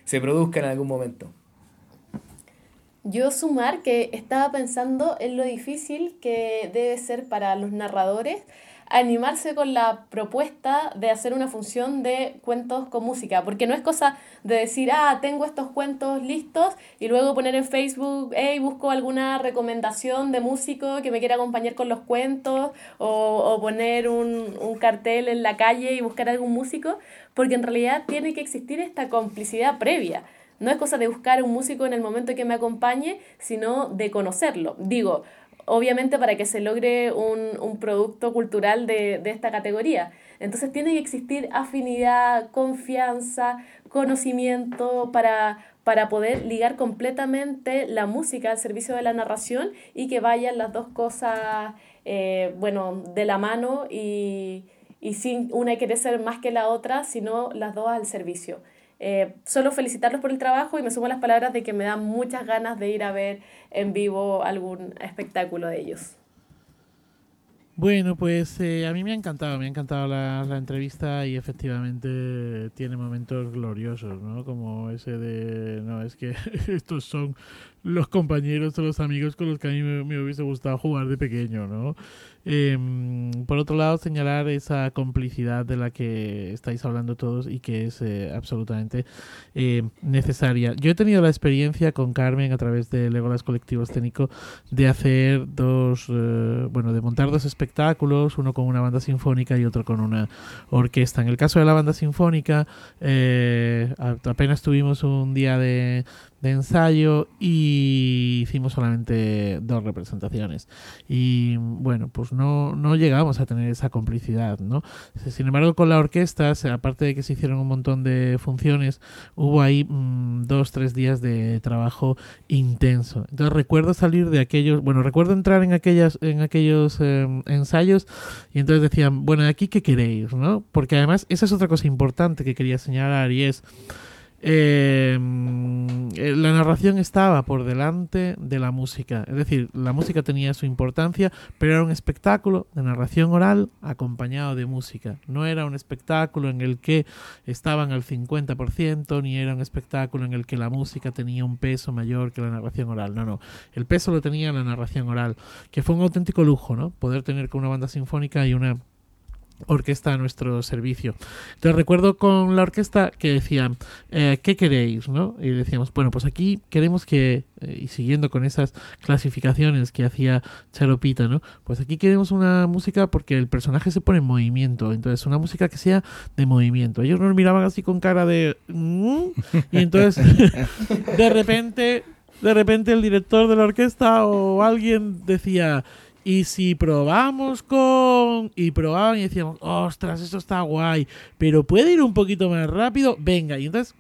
se produzca en algún momento. Yo sumar que estaba pensando en lo difícil que debe ser para los narradores animarse con la propuesta de hacer una función de cuentos con música, porque no es cosa de decir, ah, tengo estos cuentos listos y luego poner en Facebook, hey, busco alguna recomendación de músico que me quiera acompañar con los cuentos o, poner un, un cartel en la calle y buscar algún músico, porque en realidad tiene que existir esta complicidad previa no es cosa de buscar un músico en el momento que me acompañe, sino de conocerlo. Digo, obviamente para que se logre un, producto cultural de, de esta categoría. Entonces tiene que existir afinidad, confianza, conocimiento para, para poder ligar completamente la música al servicio de la narración y que vayan las dos cosas, eh, bueno, de la mano y, y sin una querer ser más que la otra, sino las dos al servicio. Eh, solo felicitarlos por el trabajo y me sumo a las palabras de que me dan muchas ganas de ir a ver en vivo algún espectáculo de ellos. Bueno, pues eh, a mí me ha encantado, me ha encantado la, la, entrevista y efectivamente tiene momentos gloriosos, ¿no? Como ese de, no, es que estos son los compañeros o los amigos con los que a mí me, me hubiese gustado jugar de pequeño, ¿no? Eh, por otro lado, señalar esa complicidad de la que estáis hablando todos y que es eh, absolutamente eh, necesaria. Yo he tenido la experiencia con Carmen a través de Legolas Colectivos Técnico de hacer dos, eh, bueno, de montar dos espectáculos, uno con una banda sinfónica y otro con una orquesta. En el caso de la banda sinfónica, apenas tuvimos un día de, de ensayo y hicimos solamente dos representaciones. Y bueno, pues no, no llegamos a tener esa complicidad, ¿no? Sin embargo, con la orquesta, aparte de que se hicieron un montón de funciones, hubo ahí mmm, dos, tres días de trabajo intenso. Entonces recuerdo salir de aquellos, bueno, recuerdo entrar en aquellas, en aquellos eh, ensayos y entonces decían, bueno, aquí qué queréis, ¿no? Porque además esa es otra cosa importante que quería señalar y es Em, eh, la narración estaba por delante de la música. Es decir, la música tenía su importancia, pero era un espectáculo de narración oral acompañado de música. No era un espectáculo en el que estaban al 50%, ni era un espectáculo en el que la música tenía un peso mayor que la narración oral. No, no. El peso lo tenía la narración oral, que fue un auténtico lujo, ¿no? Poder tener con una banda sinfónica y una orquesta a nuestro servicio. Entonces recuerdo con la orquesta que decían, eh, ¿qué queréis? ¿no? Y decíamos, bueno, pues aquí queremos que, eh, y siguiendo con esas clasificaciones que hacía Charopita, ¿no? Pues aquí queremos una música porque el personaje se pone en movimiento, entonces una música que sea de movimiento. Ellos nos miraban así con cara de... Mm", y entonces de repente, de repente el director de la orquesta o alguien decía y si probamos con... Y probaban y decíamos, ostras, esto está guay, pero puede ir un poquito más rápido, venga. Y entonces,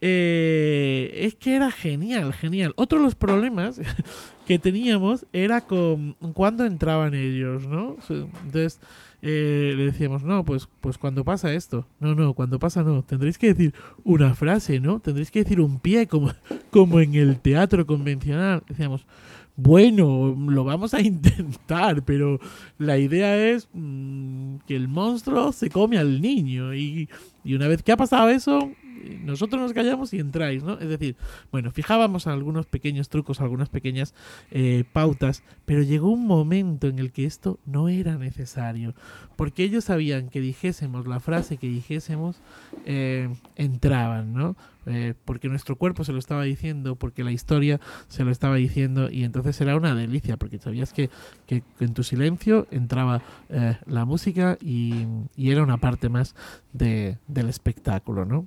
eh, es que era genial, genial. Otro de los problemas que teníamos era con cuando entraban ellos, ¿no? Entonces, eh, le decíamos, no, pues, pues cuando pasa esto. No, no, cuando pasa no. Tendréis que decir una frase, ¿no? Tendréis que decir un pie como, como en el teatro convencional. Decíamos, bueno, lo vamos a intentar, pero la idea es mm, que el monstruo se come al niño. Y, y una vez que ha pasado eso, nosotros nos callamos y entráis, ¿no? Es decir, bueno, fijábamos algunos pequeños trucos, algunas pequeñas eh, pautas, pero llegó un momento en el que esto no era necesario, porque ellos sabían que dijésemos la frase que dijésemos, eh, entraban, ¿no? Eh, porque nuestro cuerpo se lo estaba diciendo, porque la historia se lo estaba diciendo, y entonces era una delicia, porque sabías que, que, en tu silencio entraba la música y, y, era una parte más de, del espectáculo, ¿no?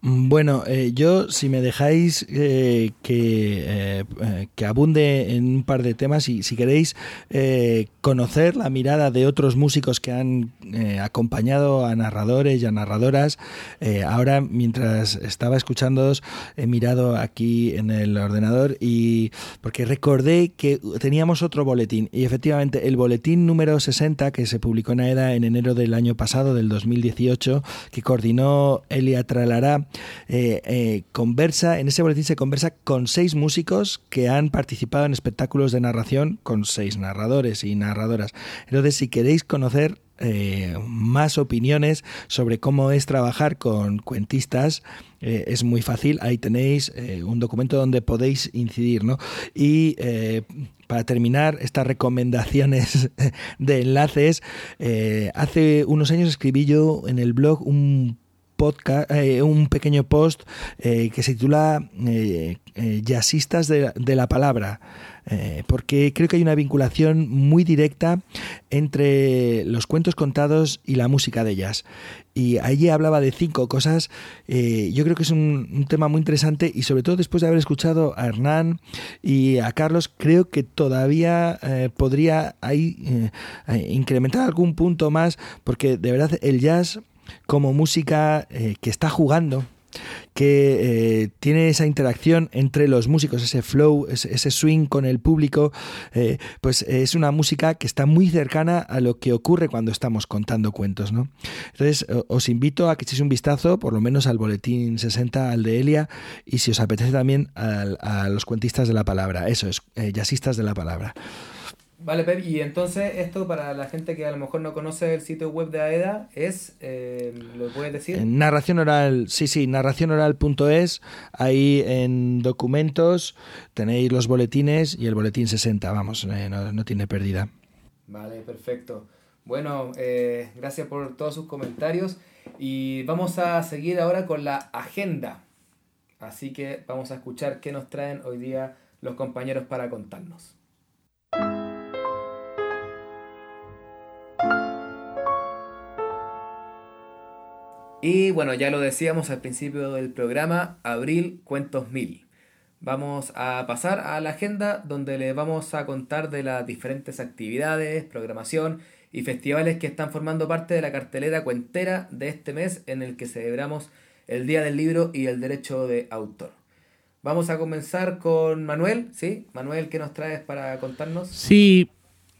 bueno, eh, yo si me dejáis eh, que, eh, que, abunde en un par de temas y si queréis conocer la mirada de otros músicos que han acompañado a narradores y a narradoras, ahora mientras estaba escuchándoos he mirado aquí en el ordenador y porque recordé que teníamos otro boletín y efectivamente el boletín número 60 que se publicó en AEDA en enero del año pasado, del 2018, que coordinó Elia Tralará, eh, eh, conversa, en ese boletín se conversa con seis músicos que han participado en espectáculos de narración con seis narradores y narradoras. Entonces, si queréis conocer eh, más opiniones sobre cómo es trabajar con cuentistas, es muy fácil. Ahí tenéis un documento donde podéis incidir, ¿no? Y para terminar estas recomendaciones de enlaces, hace unos años escribí yo en el blog un podcast, eh, un pequeño post eh, que se titula Jazzistas de, de, la Palabra. porque creo que hay una vinculación muy directa entre los cuentos contados y la música de jazz y allí hablaba de cinco cosas. Eh, yo creo que es un, tema muy interesante y sobre todo después de haber escuchado a Hernán y a Carlos, creo que todavía eh, podría ahí eh, incrementar algún punto más porque de verdad el jazz como música que está jugando que eh, tiene esa interacción entre los músicos, ese flow, ese, swing con el público, eh, pues es una música que está muy cercana a lo que ocurre cuando estamos contando cuentos. ¿no? Entonces, os invito a que echéis un vistazo, por lo menos al boletín 60, al de Elia, y si os apetece también a los cuentistas de la palabra, eso es, eh, de la palabra. Vale, Pep, y entonces esto para la gente que a lo mejor no conoce el sitio web de AEDA es, eh, ¿lo puedes decir? narración oral, sí, sí, narracionoral.es, ahí en documentos tenéis los boletines y el boletín 60, vamos, eh, no, tiene pérdida. Vale, perfecto. Bueno, eh, gracias por todos sus comentarios y vamos a seguir ahora con la agenda. Así que vamos a escuchar qué nos traen hoy día los compañeros para contarnos. Y bueno, ya lo decíamos al principio del programa, Abril Cuentos Mil. Vamos a pasar a la agenda donde les vamos a contar de las diferentes actividades, programación y festivales que están formando parte de la cartelera cuentera de este mes en el que celebramos el Día del Libro y el Derecho de Autor. Vamos a comenzar con Manuel, ¿sí? Manuel, ¿qué nos traes para contarnos? Sí,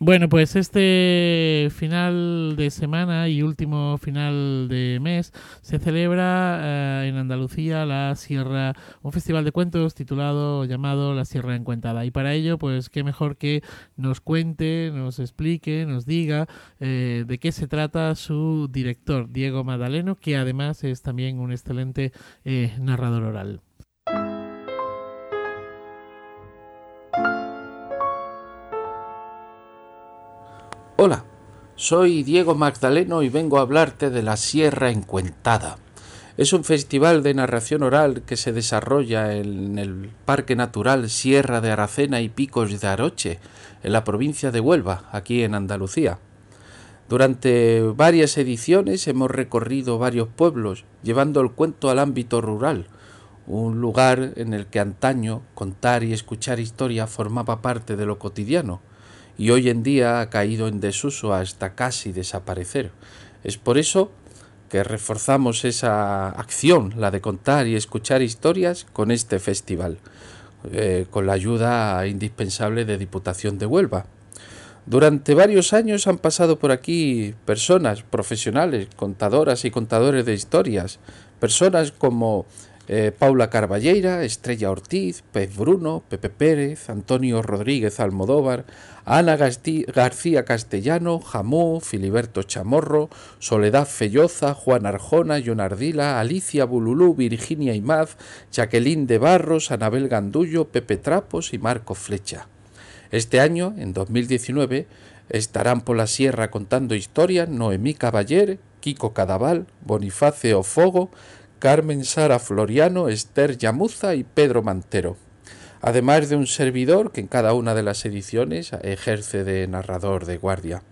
bueno, pues este final de semana y último final de mes se celebra eh, en Andalucía la Sierra, un festival de cuentos titulado, llamado La Sierra Encuentada. Y para ello, pues qué mejor que nos cuente, nos explique, nos diga eh, de qué se trata su director, Diego Madaleno, que además es también un excelente eh, narrador oral. Hola, soy Diego Magdaleno y vengo a hablarte de la Sierra Encuentada. Es un festival de narración oral que se desarrolla en el Parque Natural Sierra de Aracena y Picos de Aroche, en la provincia de Huelva, aquí en Andalucía. Durante varias ediciones hemos recorrido varios pueblos, llevando el cuento al ámbito rural, un lugar en el que antaño contar y escuchar historia formaba parte de lo cotidiano y hoy en día ha caído en desuso hasta casi desaparecer. Es por eso que reforzamos esa acción, la de contar y escuchar historias, con este festival, eh, con la ayuda indispensable de Diputación de Huelva. Durante varios años han pasado por aquí personas profesionales, contadoras y contadores de historias, personas como eh, Paula Carballeira, Estrella Ortiz, Pez Bruno, Pepe Pérez, Antonio Rodríguez Almodóvar, Ana García Castellano, Jamú, Filiberto Chamorro, Soledad Felloza, Juan Arjona, Ardila, Alicia Bululú, Virginia Imaz, Jacqueline de Barros, Anabel Gandullo, Pepe Trapos y Marco Flecha. Este año, en 2019, estarán por la sierra contando historias Noemí Caballer, Kiko Cadaval, Bonifacio Fogo, Carmen Sara Floriano, Esther Yamuza y Pedro Mantero, además de un servidor que en cada una de las ediciones ejerce de narrador de guardia.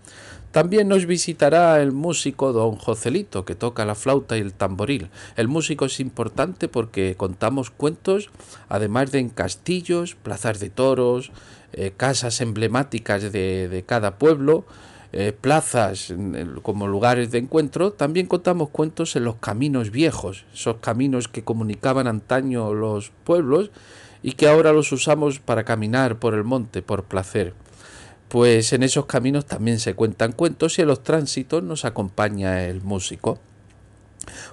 También nos visitará el músico don Joselito, que toca la flauta y el tamboril. El músico es importante porque contamos cuentos, además de en castillos, plazas de toros, eh, casas emblemáticas de, de cada pueblo, eh, plazas como lugares de encuentro, también contamos cuentos en los caminos viejos, esos caminos que comunicaban antaño los pueblos y que ahora los usamos para caminar por el monte por placer. Pues en esos caminos también se cuentan cuentos y en los tránsitos nos acompaña el músico.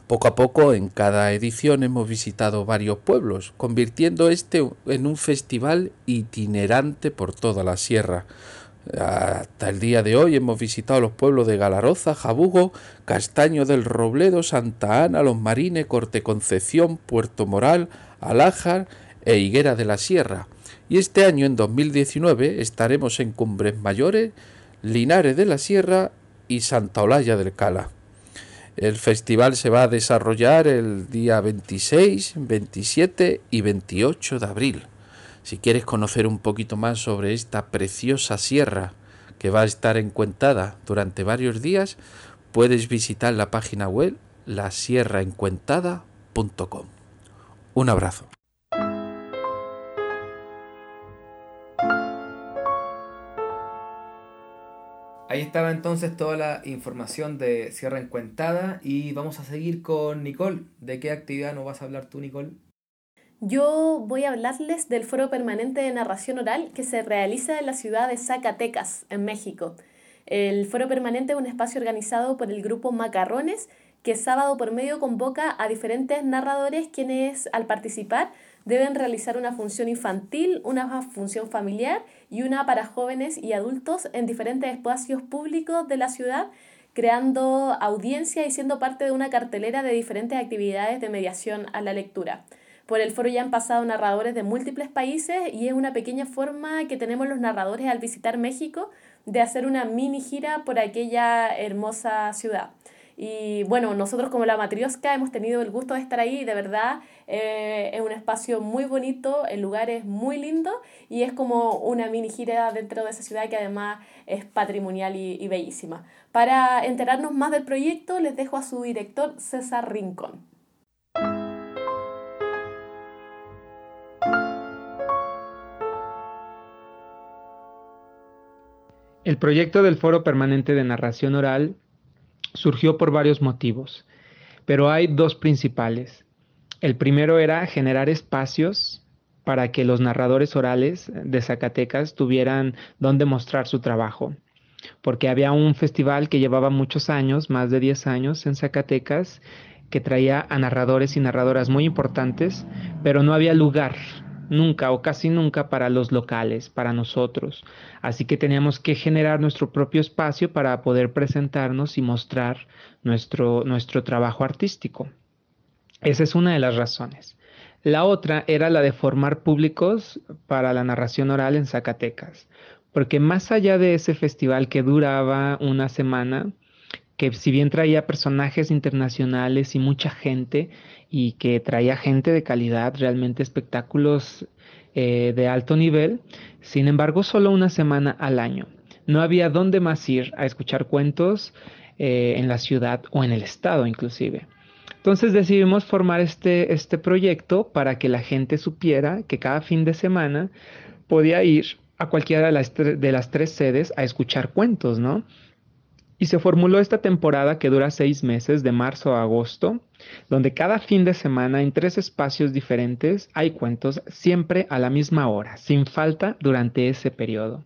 Poco a poco en cada edición hemos visitado varios pueblos, convirtiendo este en un festival itinerante por toda la sierra, hasta el día de hoy hemos visitado los pueblos de Galaroza, Jabugo, Castaño del Robledo, Santa Ana, Los Marines, Corte Concepción, Puerto Moral, Alájar e Higuera de la Sierra. Y este año, en 2019, estaremos en Cumbres Mayores, Linares de la Sierra y Santa Olalla del Cala. El festival se va a desarrollar el día 26, 27 y 28 de abril. Si quieres conocer un poquito más sobre esta preciosa sierra que va a estar encuentada durante varios días, puedes visitar la página web lasierraencuentada.com. Un abrazo. Ahí estaba entonces toda la información de Sierra Encuentada y vamos a seguir con Nicole. ¿De qué actividad nos vas a hablar tú, Nicole? Yo voy a hablarles del Foro Permanente de Narración Oral que se realiza en la ciudad de Zacatecas, en México. El Foro Permanente es un espacio organizado por el grupo Macarrones que sábado por medio convoca a diferentes narradores quienes al participar deben realizar una función infantil, una función familiar y una para jóvenes y adultos en diferentes espacios públicos de la ciudad, creando audiencia y siendo parte de una cartelera de diferentes actividades de mediación a la lectura. Por el foro ya han pasado narradores de múltiples países y es una pequeña forma que tenemos los narradores al visitar México de hacer una mini gira por aquella hermosa ciudad. Y bueno, nosotros como la Matriosca hemos tenido el gusto de estar ahí de verdad eh, es un espacio muy bonito, el lugar es muy lindo y es como una mini gira dentro de esa ciudad que además es patrimonial y, y bellísima. Para enterarnos más del proyecto les dejo a su director César Rincón. El proyecto del Foro Permanente de Narración Oral surgió por varios motivos, pero hay dos principales. El primero era generar espacios para que los narradores orales de Zacatecas tuvieran donde mostrar su trabajo, porque había un festival que llevaba muchos años, más de 10 años en Zacatecas, que traía a narradores y narradoras muy importantes, pero no había lugar nunca o casi nunca para los locales, para nosotros. Así que teníamos que generar nuestro propio espacio para poder presentarnos y mostrar nuestro, nuestro trabajo artístico. Esa es una de las razones. La otra era la de formar públicos para la narración oral en Zacatecas, porque más allá de ese festival que duraba una semana, que si bien traía personajes internacionales y mucha gente, y que traía gente de calidad, realmente espectáculos eh, de alto nivel, sin embargo solo una semana al año. No había dónde más ir a escuchar cuentos eh, en la ciudad o en el estado inclusive. Entonces decidimos formar este, este proyecto para que la gente supiera que cada fin de semana podía ir a cualquiera de las, de las tres sedes a escuchar cuentos, ¿no? Y se formuló esta temporada que dura seis meses, de marzo a agosto, donde cada fin de semana en tres espacios diferentes hay cuentos siempre a la misma hora, sin falta durante ese periodo.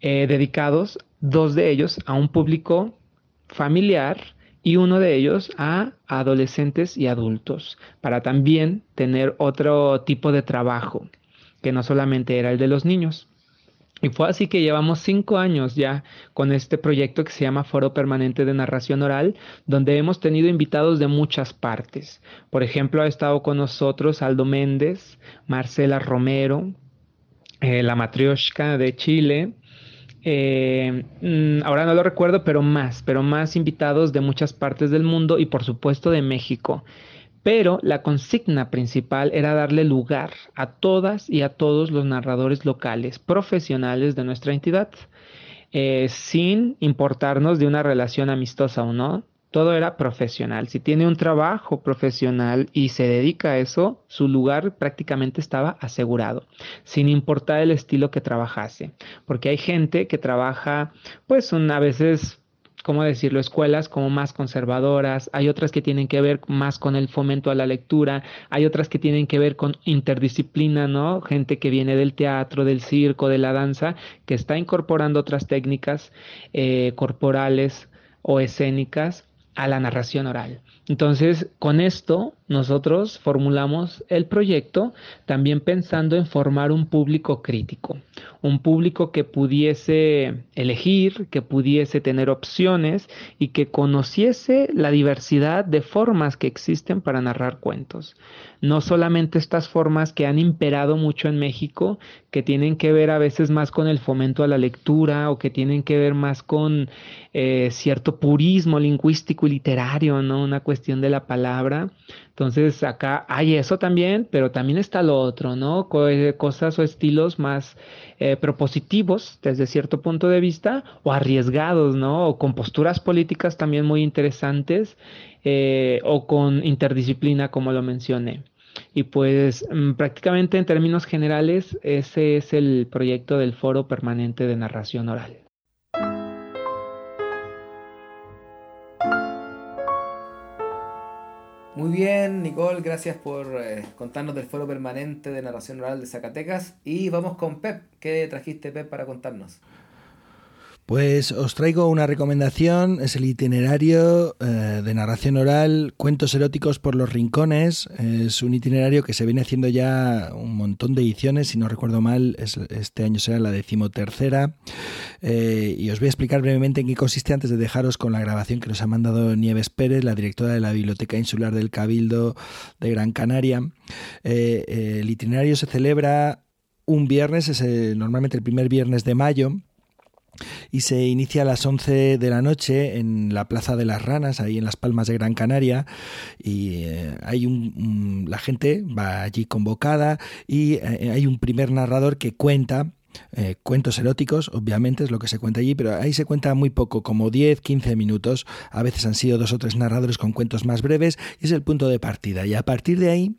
Eh, dedicados dos de ellos a un público familiar y uno de ellos a adolescentes y adultos, para también tener otro tipo de trabajo, que no solamente era el de los niños. Y fue así que llevamos cinco años ya con este proyecto que se llama Foro Permanente de Narración Oral, donde hemos tenido invitados de muchas partes. Por ejemplo, ha estado con nosotros Aldo Méndez, Marcela Romero, eh, la Matrioshka de Chile. Eh, mm, ahora no lo recuerdo, pero más, pero más invitados de muchas partes del mundo y por supuesto de México pero la consigna principal era darle lugar a todas y a todos los narradores locales, profesionales de nuestra entidad, eh, sin importarnos de una relación amistosa o no. Todo era profesional. Si tiene un trabajo profesional y se dedica a eso, su lugar prácticamente estaba asegurado, sin importar el estilo que trabajase. Porque hay gente que trabaja, pues, a veces ¿cómo decirlo?, escuelas como más conservadoras, hay otras que tienen que ver más con el fomento a la lectura, hay otras que tienen que ver con interdisciplina, ¿no? Gente que viene del teatro, del circo, de la danza, que está incorporando otras técnicas eh, corporales o escénicas a la narración oral. Entonces, con esto nosotros formulamos el proyecto también pensando en formar un público crítico, un público que pudiese elegir, que pudiese tener opciones y que conociese la diversidad de formas que existen para narrar cuentos no solamente estas formas que han imperado mucho en México, que tienen que ver a veces más con el fomento a la lectura o que tienen que ver más con eh, cierto purismo lingüístico y literario, ¿no? Una cuestión de la palabra. Entonces acá hay eso también, pero también está lo otro, ¿no? Eh, cosas o estilos más eh, propositivos desde cierto punto de vista o arriesgados, ¿no? O con posturas políticas también muy interesantes o con interdisciplina, como lo mencioné. Y pues mm, prácticamente en términos generales ese es el proyecto del Foro Permanente de Narración Oral. Muy bien, Nicole, gracias por eh, contarnos del Foro Permanente de Narración Oral de Zacatecas. Y vamos con Pep. ¿Qué trajiste, Pep, para contarnos? Pues os traigo una recomendación, es el itinerario eh, de narración oral, cuentos eróticos por los rincones. Es un itinerario que se viene haciendo ya un montón de ediciones, si no recuerdo mal, este año será la decimotercera. Eh, y os voy a explicar brevemente en qué consiste antes de dejaros con la grabación que nos ha mandado Nieves Pérez, la directora de la Biblioteca Insular del Cabildo de Gran Canaria. Eh, el itinerario se celebra un viernes, es normalmente el primer viernes de mayo y se inicia a las 11 de la noche en la Plaza de las Ranas, ahí en Las Palmas de Gran Canaria, y eh, hay un, la gente va allí convocada y eh, hay un primer narrador que cuenta eh, cuentos eróticos, obviamente es lo que se cuenta allí, pero ahí se cuenta muy poco, como 10, 15 minutos. A veces han sido dos o tres narradores con cuentos más breves y es el punto de partida. Y a partir de ahí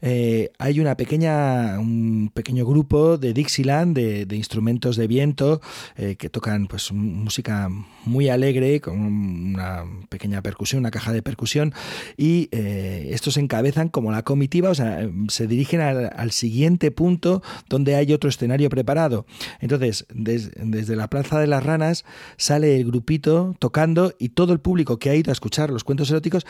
eh, hay una pequeña, un pequeño grupo de Dixieland, de, instrumentos de viento, eh, que tocan pues música muy alegre, con una pequeña percusión, una caja de percusión, y eh, estos encabezan como la comitiva, o sea, se dirigen al, siguiente punto donde hay otro escenario preparado. Entonces, desde la Plaza de las Ranas sale el grupito tocando y todo el público que ha ido a escuchar los cuentos eróticos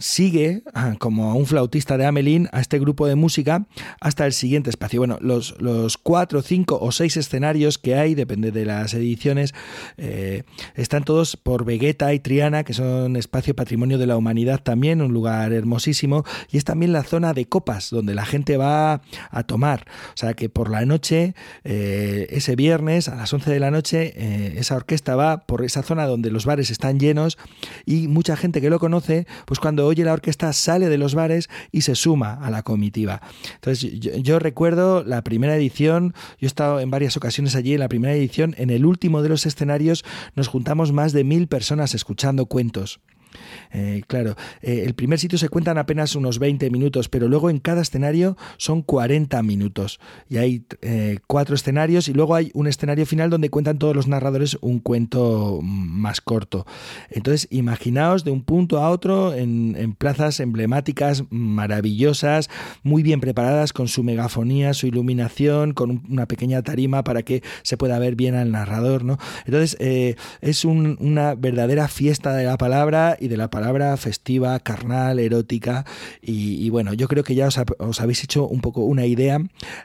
sigue ah, como un flautista de Amelín a este grupo de música hasta el siguiente espacio. Bueno, los, los cuatro, cinco o seis escenarios que hay, depende de las ediciones, eh, están todos por Vegeta y Triana, que son espacio patrimonio de la humanidad también, un lugar hermosísimo, y es también la zona de copas, donde la gente va a tomar. O sea que por la noche, eh, ese viernes a las 11 de la noche, eh, esa orquesta va por esa zona donde los bares están llenos y mucha gente que lo conoce, pues cuando oye la orquesta sale de los bares y se suma a la comitiva. Entonces yo, recuerdo la primera edición, yo he estado en varias ocasiones allí en la primera edición, en el último de los escenarios nos juntamos más de mil personas escuchando cuentos. Eh, claro, eh, el primer sitio se cuentan apenas unos 20 minutos, pero luego en cada escenario son 40 minutos. Y hay eh, cuatro escenarios y luego hay un escenario final donde cuentan todos los narradores un cuento más corto. Entonces, imaginaos de un punto a otro en, plazas emblemáticas maravillosas, muy bien preparadas con su megafonía, su iluminación, con una pequeña tarima para que se pueda ver bien al narrador. ¿no? Entonces, es una verdadera fiesta de la palabra y de la palabra festiva, carnal, erótica. Y, bueno, yo creo que ya os, habéis hecho un poco una idea.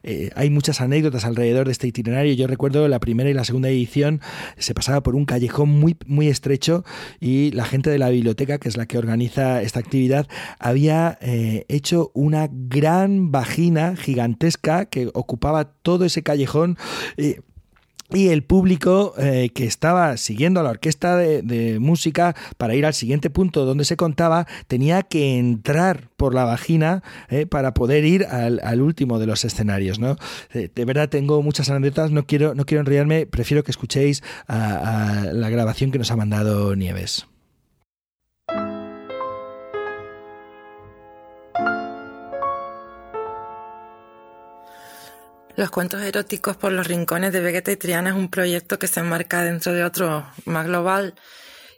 Eh, hay muchas anécdotas alrededor de este itinerario. Yo recuerdo la primera y la segunda edición se pasaba por un callejón muy, muy estrecho y la gente de la biblioteca, que es la que organiza esta actividad, había eh, hecho una gran vagina gigantesca que ocupaba todo ese callejón. Eh, y el público eh, que estaba siguiendo a la orquesta de, música para ir al siguiente punto donde se contaba tenía que entrar por la vagina eh, para poder ir al, último de los escenarios. ¿no? De, verdad tengo muchas anécdotas, no quiero, no quiero enrollarme, prefiero que escuchéis a la grabación que nos ha mandado Nieves. Los cuentos eróticos por los rincones de Vegeta y Triana es un proyecto que se enmarca dentro de otro más global,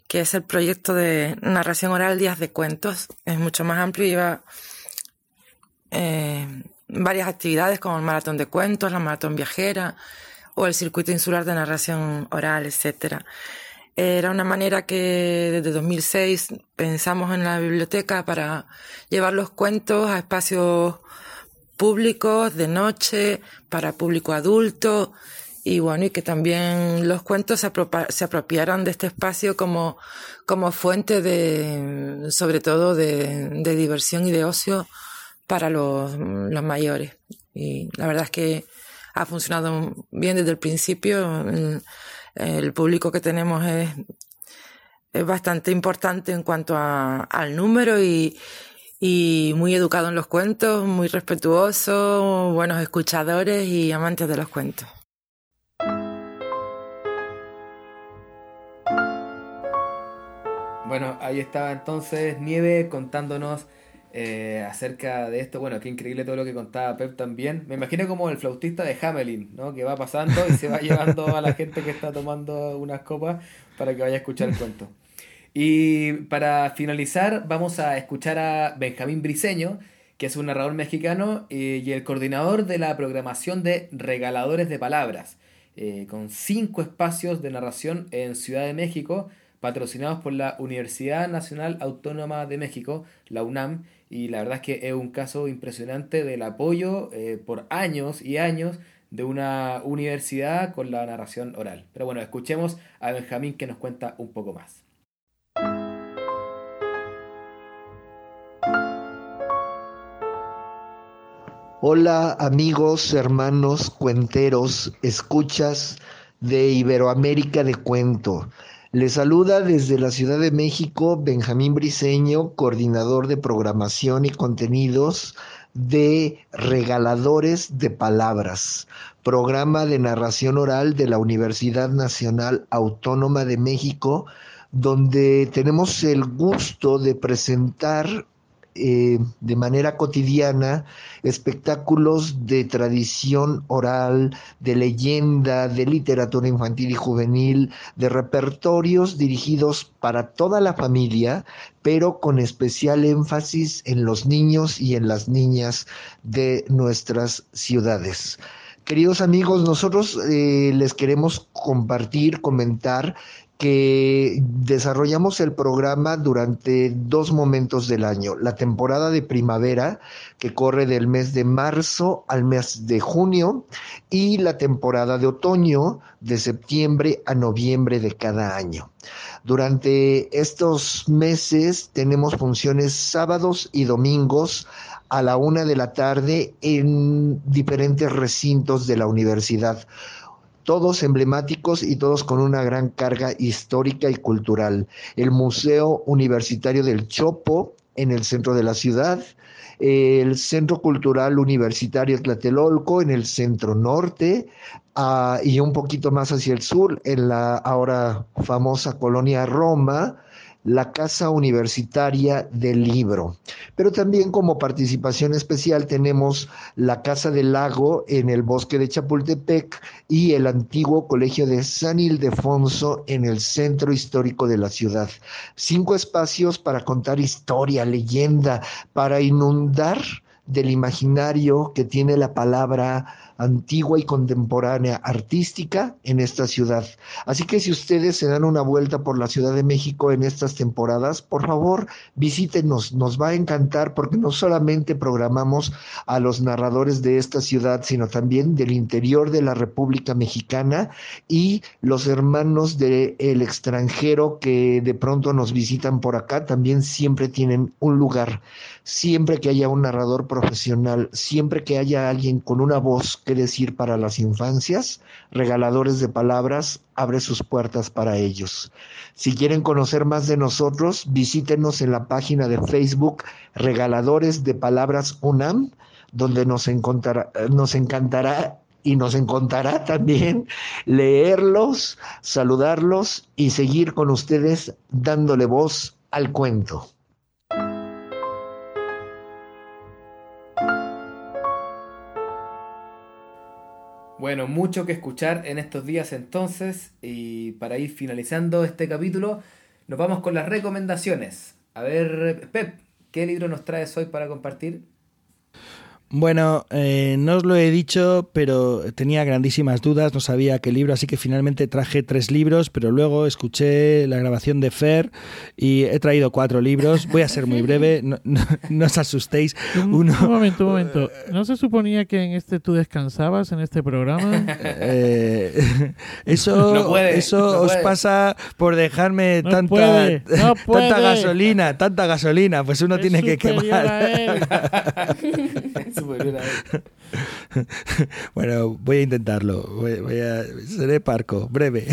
que es el proyecto de narración oral Días de Cuentos. Es mucho más amplio y lleva eh, varias actividades como el maratón de cuentos, la maratón viajera o el circuito insular de narración oral, etc. Era una manera que desde 2006 pensamos en la biblioteca para llevar los cuentos a espacios públicos de noche, para público adulto, y bueno, y que también los cuentos se, apropiaran de este espacio como, como fuente de, sobre todo de, de diversión y de ocio para los, mayores. Y la verdad es que ha funcionado bien desde el principio. El, público que tenemos es, es bastante importante en cuanto al número y, y muy educado en los cuentos, muy respetuoso, buenos escuchadores y amantes de los cuentos. Bueno, ahí estaba entonces Nieve contándonos eh, acerca de esto. Bueno, qué increíble todo lo que contaba Pep también. Me imagino como el flautista de Hamelin, ¿no? Que va pasando y se va llevando a la gente que está tomando unas copas para que vaya a escuchar el cuento. Y para finalizar, vamos a escuchar a Benjamín Briseño, que es un narrador mexicano eh, y el coordinador de la programación de Regaladores de Palabras, eh, con cinco espacios de narración en Ciudad de México patrocinados por la Universidad Nacional Autónoma de México, la UNAM, y la verdad es que es un caso impresionante del apoyo eh, por años y años de una universidad con la narración oral. Pero bueno, escuchemos a Benjamín que nos cuenta un poco más. Hola amigos, hermanos, cuenteros, escuchas de Iberoamérica de Cuento. Le saluda desde la Ciudad de México Benjamín Briseño, coordinador de programación y contenidos de Regaladores de Palabras, programa de narración oral de la Universidad Nacional Autónoma de México, donde tenemos el gusto de presentar eh, de manera cotidiana espectáculos de tradición oral, de leyenda, de literatura infantil y juvenil, de repertorios dirigidos para toda la familia, pero con especial énfasis en los niños y en las niñas de nuestras ciudades. Queridos amigos, nosotros eh, les queremos compartir, comentar que desarrollamos el programa durante dos momentos del año. La temporada de primavera, que corre del mes de marzo al mes de junio, y la temporada de otoño, de septiembre a noviembre de cada año. Durante estos meses tenemos funciones sábados y domingos a la una de la tarde en diferentes recintos de la universidad todos emblemáticos y todos con una gran carga histórica y cultural. El Museo Universitario del Chopo en el centro de la ciudad, el Centro Cultural Universitario Tlatelolco en el centro norte. Ah, y un poquito más hacia el sur en la ahora famosa colonia Roma, la Casa Universitaria del Libro. Pero también como participación especial tenemos la Casa del Lago en el bosque de Chapultepec y el antiguo Colegio de San Ildefonso en el centro histórico de la ciudad. Cinco espacios para contar historia, leyenda, para inundar del imaginario que tiene la palabra antigua y contemporánea artística en esta ciudad. Así que si ustedes se dan una vuelta por la Ciudad de México en estas temporadas, por favor visítenos, nos va a encantar porque no solamente programamos a los narradores de esta ciudad, sino también del interior de la República Mexicana y los hermanos del extranjero que de pronto nos visitan por acá también siempre tienen un lugar. Siempre que haya un narrador profesional, siempre que haya alguien con una voz que decir para las infancias, Regaladores de Palabras abre sus puertas para ellos. Si quieren conocer más de nosotros, visítenos en la página de Facebook Regaladores de Palabras UNAM, donde nos, nos encantará y nos encontrará también leerlos, saludarlos y seguir con ustedes dándole voz al cuento. Bueno, mucho que escuchar en estos días entonces y para ir finalizando este capítulo nos vamos con las recomendaciones. A ver, Pep, ¿qué libro nos traes hoy para compartir? Bueno, eh, no os lo he dicho, pero tenía grandísimas dudas, no sabía qué libro, así que finalmente traje tres libros, pero luego escuché la grabación de Fer y he traído cuatro libros. Voy a ser muy breve, no, os asustéis. Uno... Un momento, un momento. ¿No se suponía que en este tú descansabas en este programa? Eh, eso eso os pasa por dejarme tanta, tanta gasolina, tanta gasolina, pues uno tiene que quemar. wait a minute bueno, voy a intentarlo. Voy, a, seré parco, breve.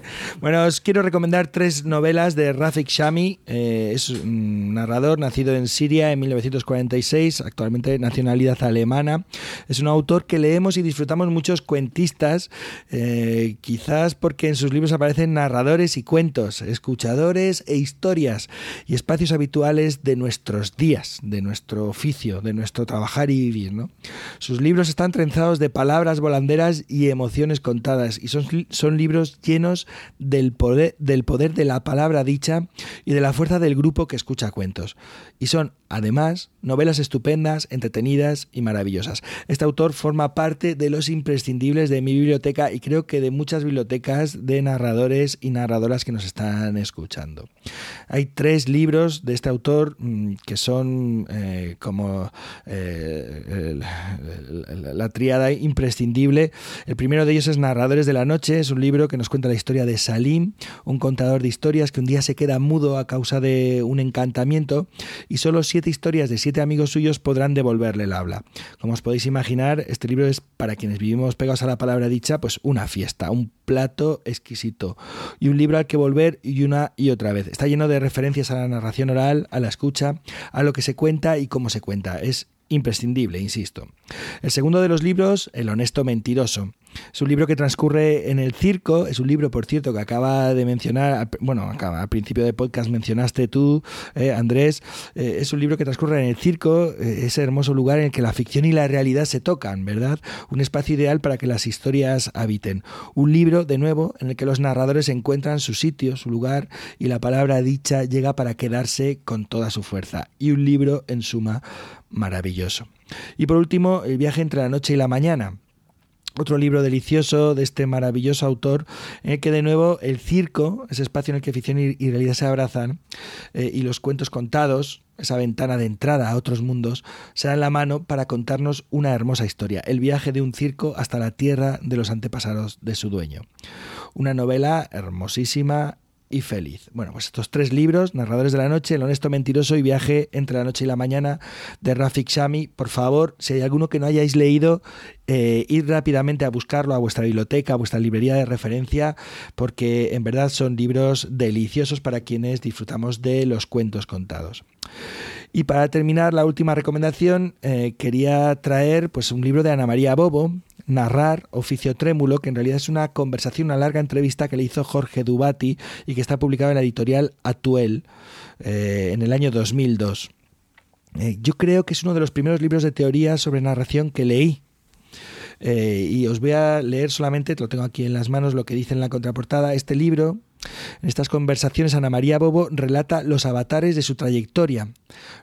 bueno, os quiero recomendar tres novelas de Rafik Shami. Eh, es un narrador nacido en Siria en 1946, actualmente nacionalidad alemana. Es un autor que leemos y disfrutamos muchos cuentistas, eh, quizás porque en sus libros aparecen narradores y cuentos, escuchadores e historias y espacios habituales de nuestros días, de nuestro oficio, de nuestro trabajar y vivir. ¿no? Sus libros están trenzados de palabras volanderas y emociones contadas y son, son libros llenos del poder, del poder de la palabra dicha y de la fuerza del grupo que escucha cuentos. Y son, además, novelas estupendas, entretenidas y maravillosas. Este autor forma parte de los imprescindibles de mi biblioteca y creo que de muchas bibliotecas de narradores y narradoras que nos están escuchando. Hay tres libros de este autor mm, que son eh, como eh, la triada imprescindible. El primero de ellos es Narradores de la Noche, es un libro que nos cuenta la historia de Salim, un contador de historias que un día se queda mudo a causa de un encantamiento y solo siete historias de siete amigos suyos podrán devolverle el habla. Como os podéis imaginar, este libro es para quienes vivimos pegados a la palabra dicha, pues una fiesta, un plato exquisito y un libro al que volver y una y otra vez. Está lleno de referencias a la narración oral, a la escucha, a lo que se cuenta y cómo se cuenta. Es imprescindible, insisto. El segundo de los libros, El honesto mentiroso. Es un libro que transcurre en el circo, es un libro, por cierto, que acaba de mencionar, bueno, acaba, al principio del podcast mencionaste tú, eh, Andrés, eh, es un libro que transcurre en el circo, eh, ese hermoso lugar en el que la ficción y la realidad se tocan, ¿verdad? Un espacio ideal para que las historias habiten. Un libro, de nuevo, en el que los narradores encuentran su sitio, su lugar, y la palabra dicha llega para quedarse con toda su fuerza. Y un libro, en suma, maravilloso. Y por último, El viaje entre la noche y la mañana. Otro libro delicioso de este maravilloso autor, en el que de nuevo el circo, ese espacio en el que ficción y realidad se abrazan, eh, y los cuentos contados, esa ventana de entrada a otros mundos, se dan la mano para contarnos una hermosa historia, el viaje de un circo hasta la tierra de los antepasados de su dueño. Una novela hermosísima, y feliz. Bueno, pues estos tres libros, Narradores de la Noche, El Honesto Mentiroso y Viaje entre la Noche y la Mañana, de Rafik Shami, por favor, si hay alguno que no hayáis leído, eh, ir rápidamente a buscarlo a vuestra biblioteca, a vuestra librería de referencia, porque en verdad son libros deliciosos para quienes disfrutamos de los cuentos contados. Y para terminar, la última recomendación, eh, quería traer pues, un libro de Ana María Bobo, Narrar, Oficio Trémulo, que en realidad es una conversación, una larga entrevista que le hizo Jorge Dubati y que está publicado en la editorial Atuel eh, en el año 2002. Eh, yo creo que es uno de los primeros libros de teoría sobre narración que leí. Eh, y os voy a leer solamente, lo tengo aquí en las manos, lo que dice en la contraportada. Este libro en estas conversaciones, Ana María Bobo relata los avatares de su trayectoria,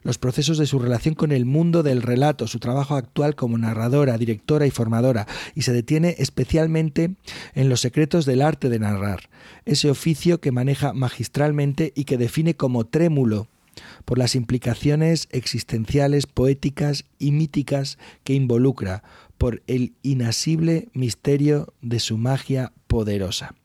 los procesos de su relación con el mundo del relato, su trabajo actual como narradora, directora y formadora, y se detiene especialmente en los secretos del arte de narrar, ese oficio que maneja magistralmente y que define como trémulo por las implicaciones existenciales, poéticas y míticas que involucra, por el inasible misterio de su magia poderosa.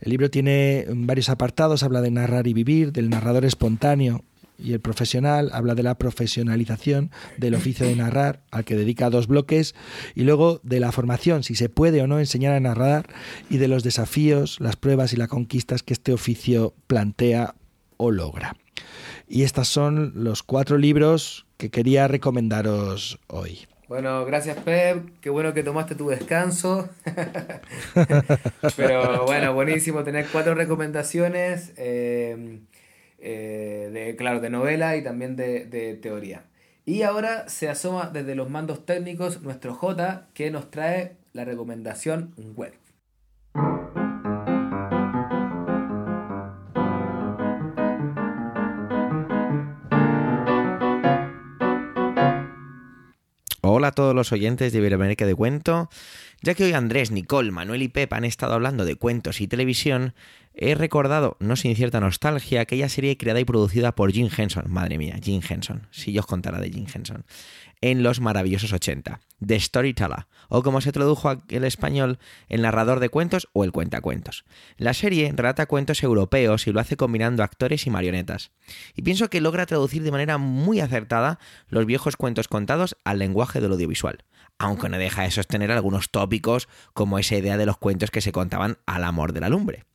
El libro tiene varios apartados, habla de narrar y vivir, del narrador espontáneo y el profesional, habla de la profesionalización del oficio de narrar, al que dedica dos bloques, y luego de la formación, si se puede o no enseñar a narrar, y de los desafíos, las pruebas y las conquistas que este oficio plantea o logra. Y estos son los cuatro libros que quería recomendaros hoy. Bueno, gracias Pep, qué bueno que tomaste tu descanso. Pero bueno, buenísimo tener cuatro recomendaciones, eh, eh, de, claro, de novela y también de, de, teoría. Y ahora se asoma desde los mandos técnicos nuestro J que nos trae la recomendación web. Hola a todos los oyentes de Iberoamérica de Cuento. Ya que hoy Andrés, Nicole, Manuel y Pep han estado hablando de cuentos y televisión, he recordado, no sin cierta nostalgia, aquella serie creada y producida por Jim Henson. Madre mía, Jim Henson. Si yo os contara de Jim Henson. En los maravillosos 80. The Storyteller, o como se tradujo el español, el narrador de cuentos o el cuentacuentos. La serie relata cuentos europeos y lo hace combinando actores y marionetas. Y pienso que logra traducir de manera muy acertada los viejos cuentos contados al lenguaje del audiovisual aunque no deja de sostener algunos tópicos como esa idea de los cuentos que se contaban al amor de la lumbre.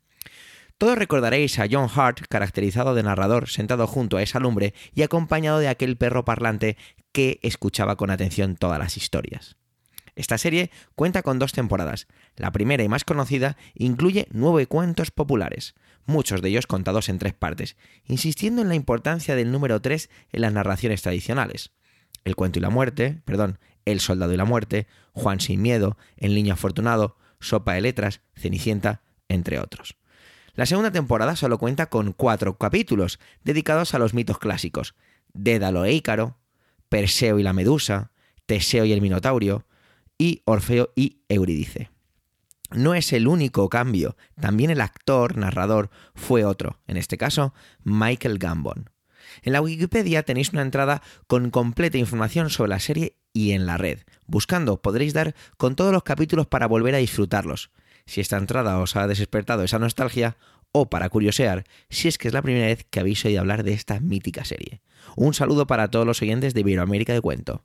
Todos recordaréis a John Hart, caracterizado de narrador, sentado junto a esa lumbre y acompañado de aquel perro parlante que escuchaba con atención todas las historias. Esta serie cuenta con dos temporadas. La primera y más conocida incluye nueve cuentos populares, muchos de ellos contados en tres partes, insistiendo en la importancia del número tres en las narraciones tradicionales. El cuento y la muerte, perdón, El soldado y la muerte, Juan sin miedo, El niño afortunado, Sopa de letras, Cenicienta, entre otros. La segunda temporada solo cuenta con cuatro capítulos dedicados a los mitos clásicos: Dédalo e Ícaro, Perseo y la Medusa, Teseo y el Minotaurio, y Orfeo y Eurídice. No es el único cambio, también el actor narrador fue otro, en este caso Michael Gambon. En la Wikipedia tenéis una entrada con completa información sobre la serie y en la red. Buscando podréis dar con todos los capítulos para volver a disfrutarlos. Si esta entrada os ha despertado esa nostalgia, o para curiosear, si es que es la primera vez que habéis oído hablar de esta mítica serie. Un saludo para todos los oyentes de Iberoamérica de Cuento.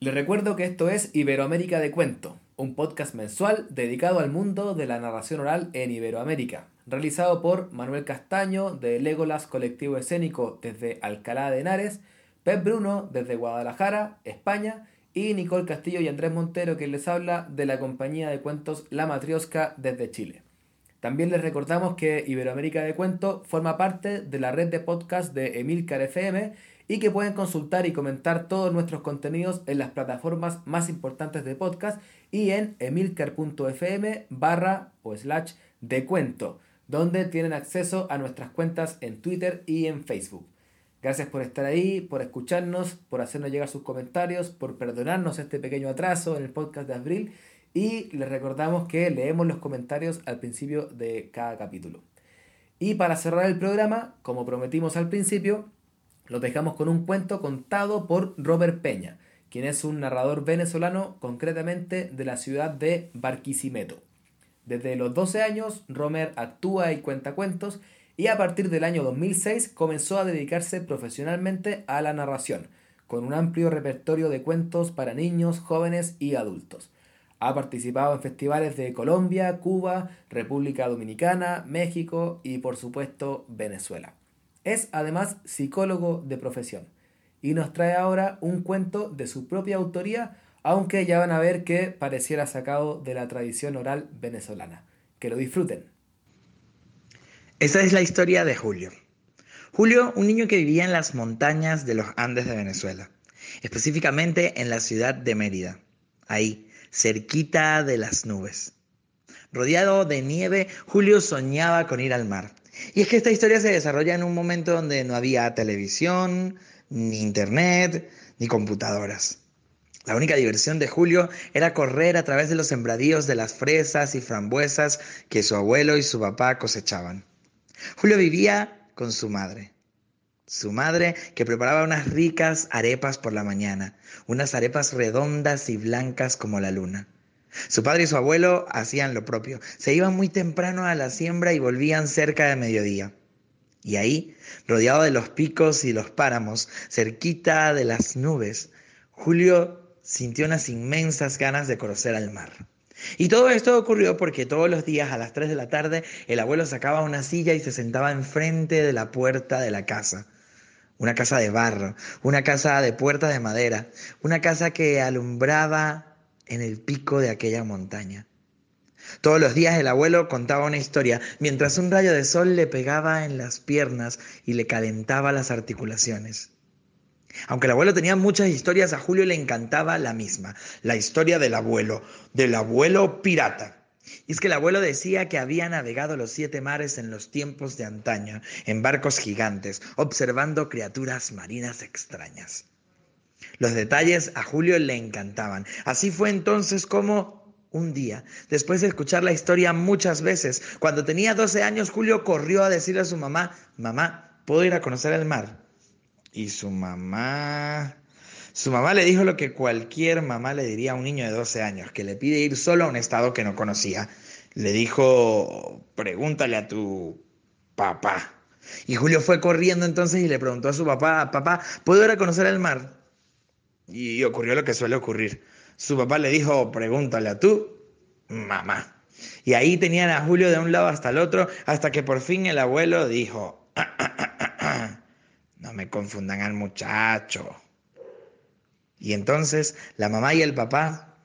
Les recuerdo que esto es Iberoamérica de Cuento, un podcast mensual dedicado al mundo de la narración oral en Iberoamérica, realizado por Manuel Castaño de Legolas Colectivo Escénico desde Alcalá de Henares, Pep Bruno desde Guadalajara, España, y Nicole Castillo y Andrés Montero que les habla de la compañía de cuentos La Matriosca desde Chile. También les recordamos que Iberoamérica de Cuento forma parte de la red de podcast de Emilcar FM y que pueden consultar y comentar todos nuestros contenidos en las plataformas más importantes de podcast y en emilcar.fm barra o slash de cuento, donde tienen acceso a nuestras cuentas en Twitter y en Facebook. Gracias por estar ahí, por escucharnos, por hacernos llegar sus comentarios, por perdonarnos este pequeño atraso en el podcast de abril y les recordamos que leemos los comentarios al principio de cada capítulo. Y para cerrar el programa, como prometimos al principio, los dejamos con un cuento contado por Robert Peña, quien es un narrador venezolano, concretamente de la ciudad de Barquisimeto. Desde los 12 años, Romer actúa y cuenta cuentos y a partir del año 2006 comenzó a dedicarse profesionalmente a la narración, con un amplio repertorio de cuentos para niños, jóvenes y adultos. Ha participado en festivales de Colombia, Cuba, República Dominicana, México y por supuesto Venezuela. Es además psicólogo de profesión y nos trae ahora un cuento de su propia autoría, aunque ya van a ver que pareciera sacado de la tradición oral venezolana. Que lo disfruten. Esta es la historia de Julio. Julio, un niño que vivía en las montañas de los Andes de Venezuela, específicamente en la ciudad de Mérida, ahí, cerquita de las nubes. Rodeado de nieve, Julio soñaba con ir al mar. Y es que esta historia se desarrolla en un momento donde no había televisión, ni internet, ni computadoras. La única diversión de Julio era correr a través de los sembradíos de las fresas y frambuesas que su abuelo y su papá cosechaban. Julio vivía con su madre. Su madre que preparaba unas ricas arepas por la mañana, unas arepas redondas y blancas como la luna. Su padre y su abuelo hacían lo propio. Se iban muy temprano a la siembra y volvían cerca de mediodía. Y ahí, rodeado de los picos y los páramos, cerquita de las nubes, Julio sintió unas inmensas ganas de conocer al mar. Y todo esto ocurrió porque todos los días a las 3 de la tarde el abuelo sacaba una silla y se sentaba enfrente de la puerta de la casa. Una casa de barro, una casa de puerta de madera, una casa que alumbraba en el pico de aquella montaña. Todos los días el abuelo contaba una historia, mientras un rayo de sol le pegaba en las piernas y le calentaba las articulaciones. Aunque el abuelo tenía muchas historias, a Julio le encantaba la misma, la historia del abuelo, del abuelo pirata. Y es que el abuelo decía que había navegado los siete mares en los tiempos de antaño, en barcos gigantes, observando criaturas marinas extrañas. Los detalles a Julio le encantaban. Así fue entonces como un día, después de escuchar la historia muchas veces, cuando tenía 12 años, Julio corrió a decirle a su mamá, mamá, ¿puedo ir a conocer el mar? Y su mamá... Su mamá le dijo lo que cualquier mamá le diría a un niño de 12 años, que le pide ir solo a un estado que no conocía. Le dijo, pregúntale a tu papá. Y Julio fue corriendo entonces y le preguntó a su papá, papá, ¿puedo ir a conocer el mar? Y ocurrió lo que suele ocurrir. Su papá le dijo, pregúntale a tu mamá. Y ahí tenían a Julio de un lado hasta el otro, hasta que por fin el abuelo dijo, no me confundan al muchacho. Y entonces la mamá y el papá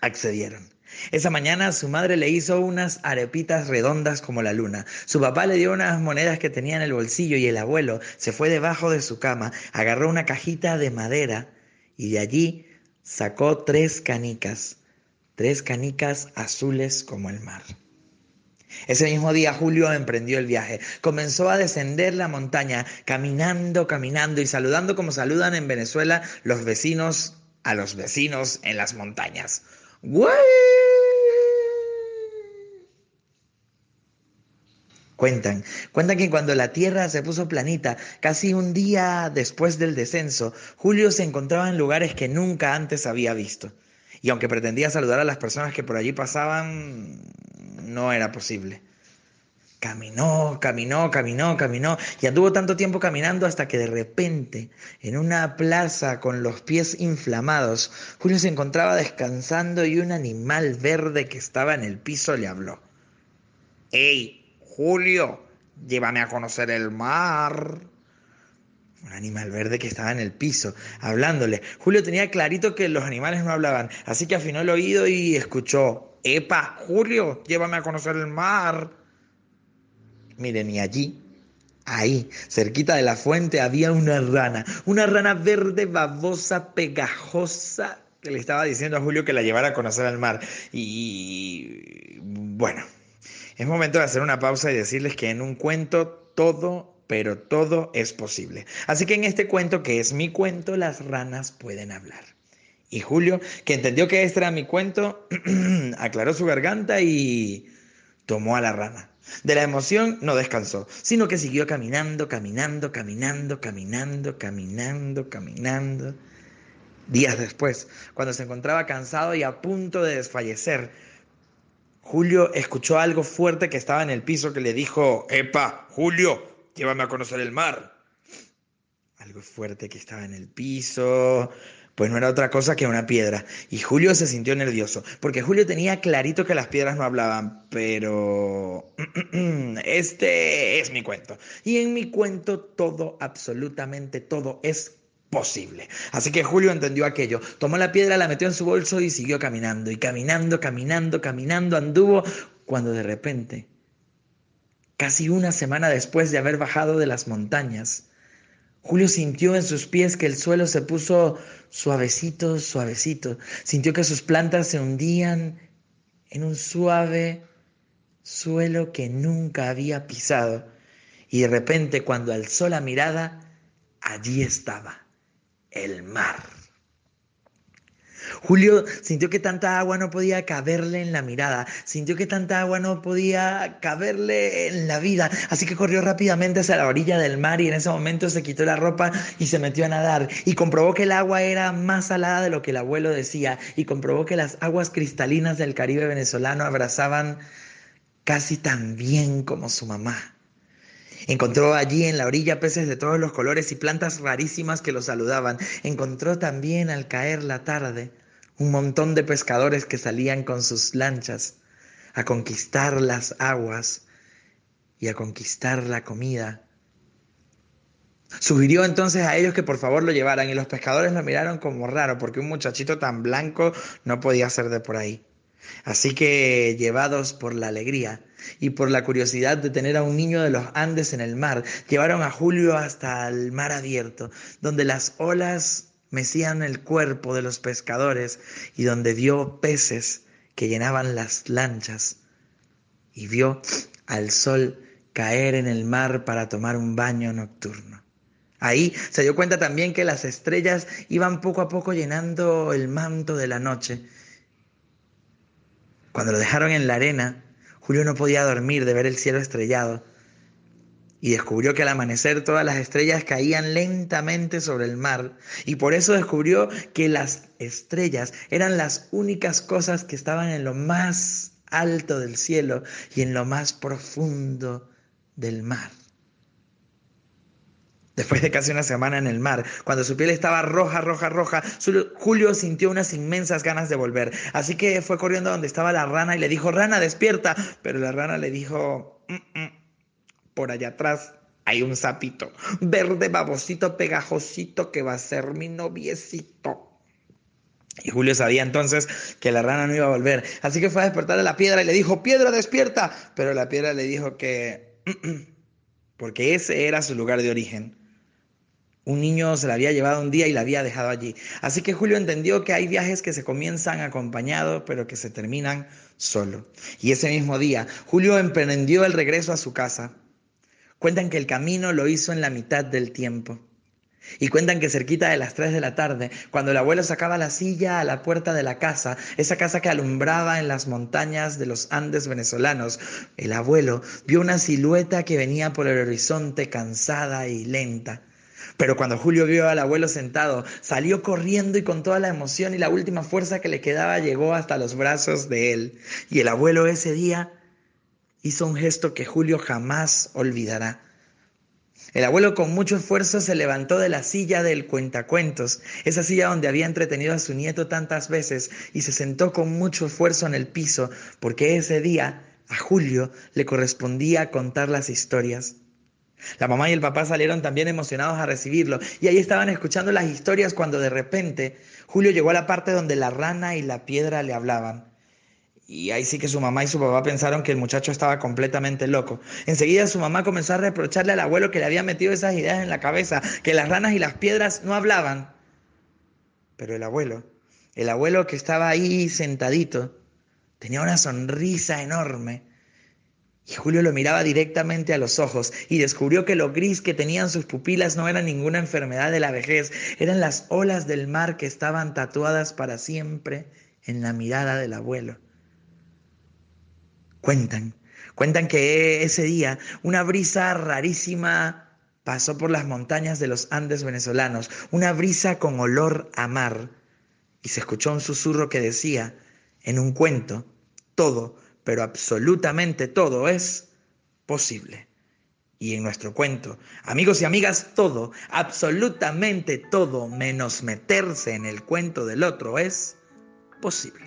accedieron. Esa mañana su madre le hizo unas arepitas redondas como la luna. Su papá le dio unas monedas que tenía en el bolsillo y el abuelo se fue debajo de su cama, agarró una cajita de madera y de allí sacó tres canicas, tres canicas azules como el mar. Ese mismo día Julio emprendió el viaje. Comenzó a descender la montaña, caminando, caminando y saludando como saludan en Venezuela los vecinos a los vecinos en las montañas. Cuentan, cuentan que cuando la tierra se puso planita, casi un día después del descenso, Julio se encontraba en lugares que nunca antes había visto. Y aunque pretendía saludar a las personas que por allí pasaban, no era posible. Caminó, caminó, caminó, caminó, y anduvo tanto tiempo caminando hasta que de repente, en una plaza con los pies inflamados, Julio se encontraba descansando y un animal verde que estaba en el piso le habló. ¡Ey, Julio! Llévame a conocer el mar. Un animal verde que estaba en el piso, hablándole. Julio tenía clarito que los animales no hablaban, así que afinó el oído y escuchó, ¡Epa, Julio! Llévame a conocer el mar. Miren, y allí, ahí, cerquita de la fuente, había una rana, una rana verde, babosa, pegajosa, que le estaba diciendo a Julio que la llevara a conocer el mar. Y bueno, es momento de hacer una pausa y decirles que en un cuento todo pero todo es posible. Así que en este cuento, que es mi cuento, las ranas pueden hablar. Y Julio, que entendió que este era mi cuento, aclaró su garganta y tomó a la rana. De la emoción no descansó, sino que siguió caminando, caminando, caminando, caminando, caminando, caminando. Días después, cuando se encontraba cansado y a punto de desfallecer, Julio escuchó algo fuerte que estaba en el piso que le dijo, Epa, Julio, llévame a conocer el mar. Algo fuerte que estaba en el piso, pues no era otra cosa que una piedra. Y Julio se sintió nervioso, porque Julio tenía clarito que las piedras no hablaban, pero este es mi cuento. Y en mi cuento todo, absolutamente todo es posible. Así que Julio entendió aquello, tomó la piedra, la metió en su bolso y siguió caminando, y caminando, caminando, caminando, anduvo, cuando de repente Casi una semana después de haber bajado de las montañas, Julio sintió en sus pies que el suelo se puso suavecito, suavecito. Sintió que sus plantas se hundían en un suave suelo que nunca había pisado. Y de repente, cuando alzó la mirada, allí estaba el mar. Julio sintió que tanta agua no podía caberle en la mirada, sintió que tanta agua no podía caberle en la vida, así que corrió rápidamente hacia la orilla del mar y en ese momento se quitó la ropa y se metió a nadar y comprobó que el agua era más salada de lo que el abuelo decía y comprobó que las aguas cristalinas del Caribe venezolano abrazaban casi tan bien como su mamá. Encontró allí en la orilla peces de todos los colores y plantas rarísimas que lo saludaban. Encontró también al caer la tarde un montón de pescadores que salían con sus lanchas a conquistar las aguas y a conquistar la comida. Sugirió entonces a ellos que por favor lo llevaran y los pescadores lo miraron como raro porque un muchachito tan blanco no podía ser de por ahí. Así que, llevados por la alegría y por la curiosidad de tener a un niño de los Andes en el mar, llevaron a Julio hasta el mar abierto, donde las olas mecían el cuerpo de los pescadores y donde vio peces que llenaban las lanchas y vio al sol caer en el mar para tomar un baño nocturno. Ahí se dio cuenta también que las estrellas iban poco a poco llenando el manto de la noche. Cuando lo dejaron en la arena, Julio no podía dormir de ver el cielo estrellado y descubrió que al amanecer todas las estrellas caían lentamente sobre el mar y por eso descubrió que las estrellas eran las únicas cosas que estaban en lo más alto del cielo y en lo más profundo del mar. Después de casi una semana en el mar, cuando su piel estaba roja, roja, roja, Julio sintió unas inmensas ganas de volver. Así que fue corriendo donde estaba la rana y le dijo, rana, despierta. Pero la rana le dijo, mm, mm, por allá atrás hay un sapito, verde, babosito, pegajosito, que va a ser mi noviecito. Y Julio sabía entonces que la rana no iba a volver. Así que fue a despertar a la piedra y le dijo, piedra, despierta. Pero la piedra le dijo que... Mm, porque ese era su lugar de origen. Un niño se la había llevado un día y la había dejado allí. Así que Julio entendió que hay viajes que se comienzan acompañados, pero que se terminan solo. Y ese mismo día, Julio emprendió el regreso a su casa. Cuentan que el camino lo hizo en la mitad del tiempo. Y cuentan que cerquita de las 3 de la tarde, cuando el abuelo sacaba la silla a la puerta de la casa, esa casa que alumbraba en las montañas de los Andes venezolanos, el abuelo vio una silueta que venía por el horizonte cansada y lenta. Pero cuando Julio vio al abuelo sentado, salió corriendo y con toda la emoción y la última fuerza que le quedaba llegó hasta los brazos de él. Y el abuelo ese día hizo un gesto que Julio jamás olvidará. El abuelo con mucho esfuerzo se levantó de la silla del cuentacuentos, esa silla donde había entretenido a su nieto tantas veces, y se sentó con mucho esfuerzo en el piso, porque ese día a Julio le correspondía contar las historias. La mamá y el papá salieron también emocionados a recibirlo y ahí estaban escuchando las historias cuando de repente Julio llegó a la parte donde la rana y la piedra le hablaban. Y ahí sí que su mamá y su papá pensaron que el muchacho estaba completamente loco. Enseguida su mamá comenzó a reprocharle al abuelo que le había metido esas ideas en la cabeza, que las ranas y las piedras no hablaban. Pero el abuelo, el abuelo que estaba ahí sentadito, tenía una sonrisa enorme y Julio lo miraba directamente a los ojos y descubrió que lo gris que tenían sus pupilas no era ninguna enfermedad de la vejez, eran las olas del mar que estaban tatuadas para siempre en la mirada del abuelo. Cuentan, cuentan que ese día una brisa rarísima pasó por las montañas de los Andes venezolanos, una brisa con olor a mar, y se escuchó un susurro que decía, en un cuento, todo pero absolutamente todo es posible. Y en nuestro cuento, amigos y amigas, todo, absolutamente todo, menos meterse en el cuento del otro, es posible.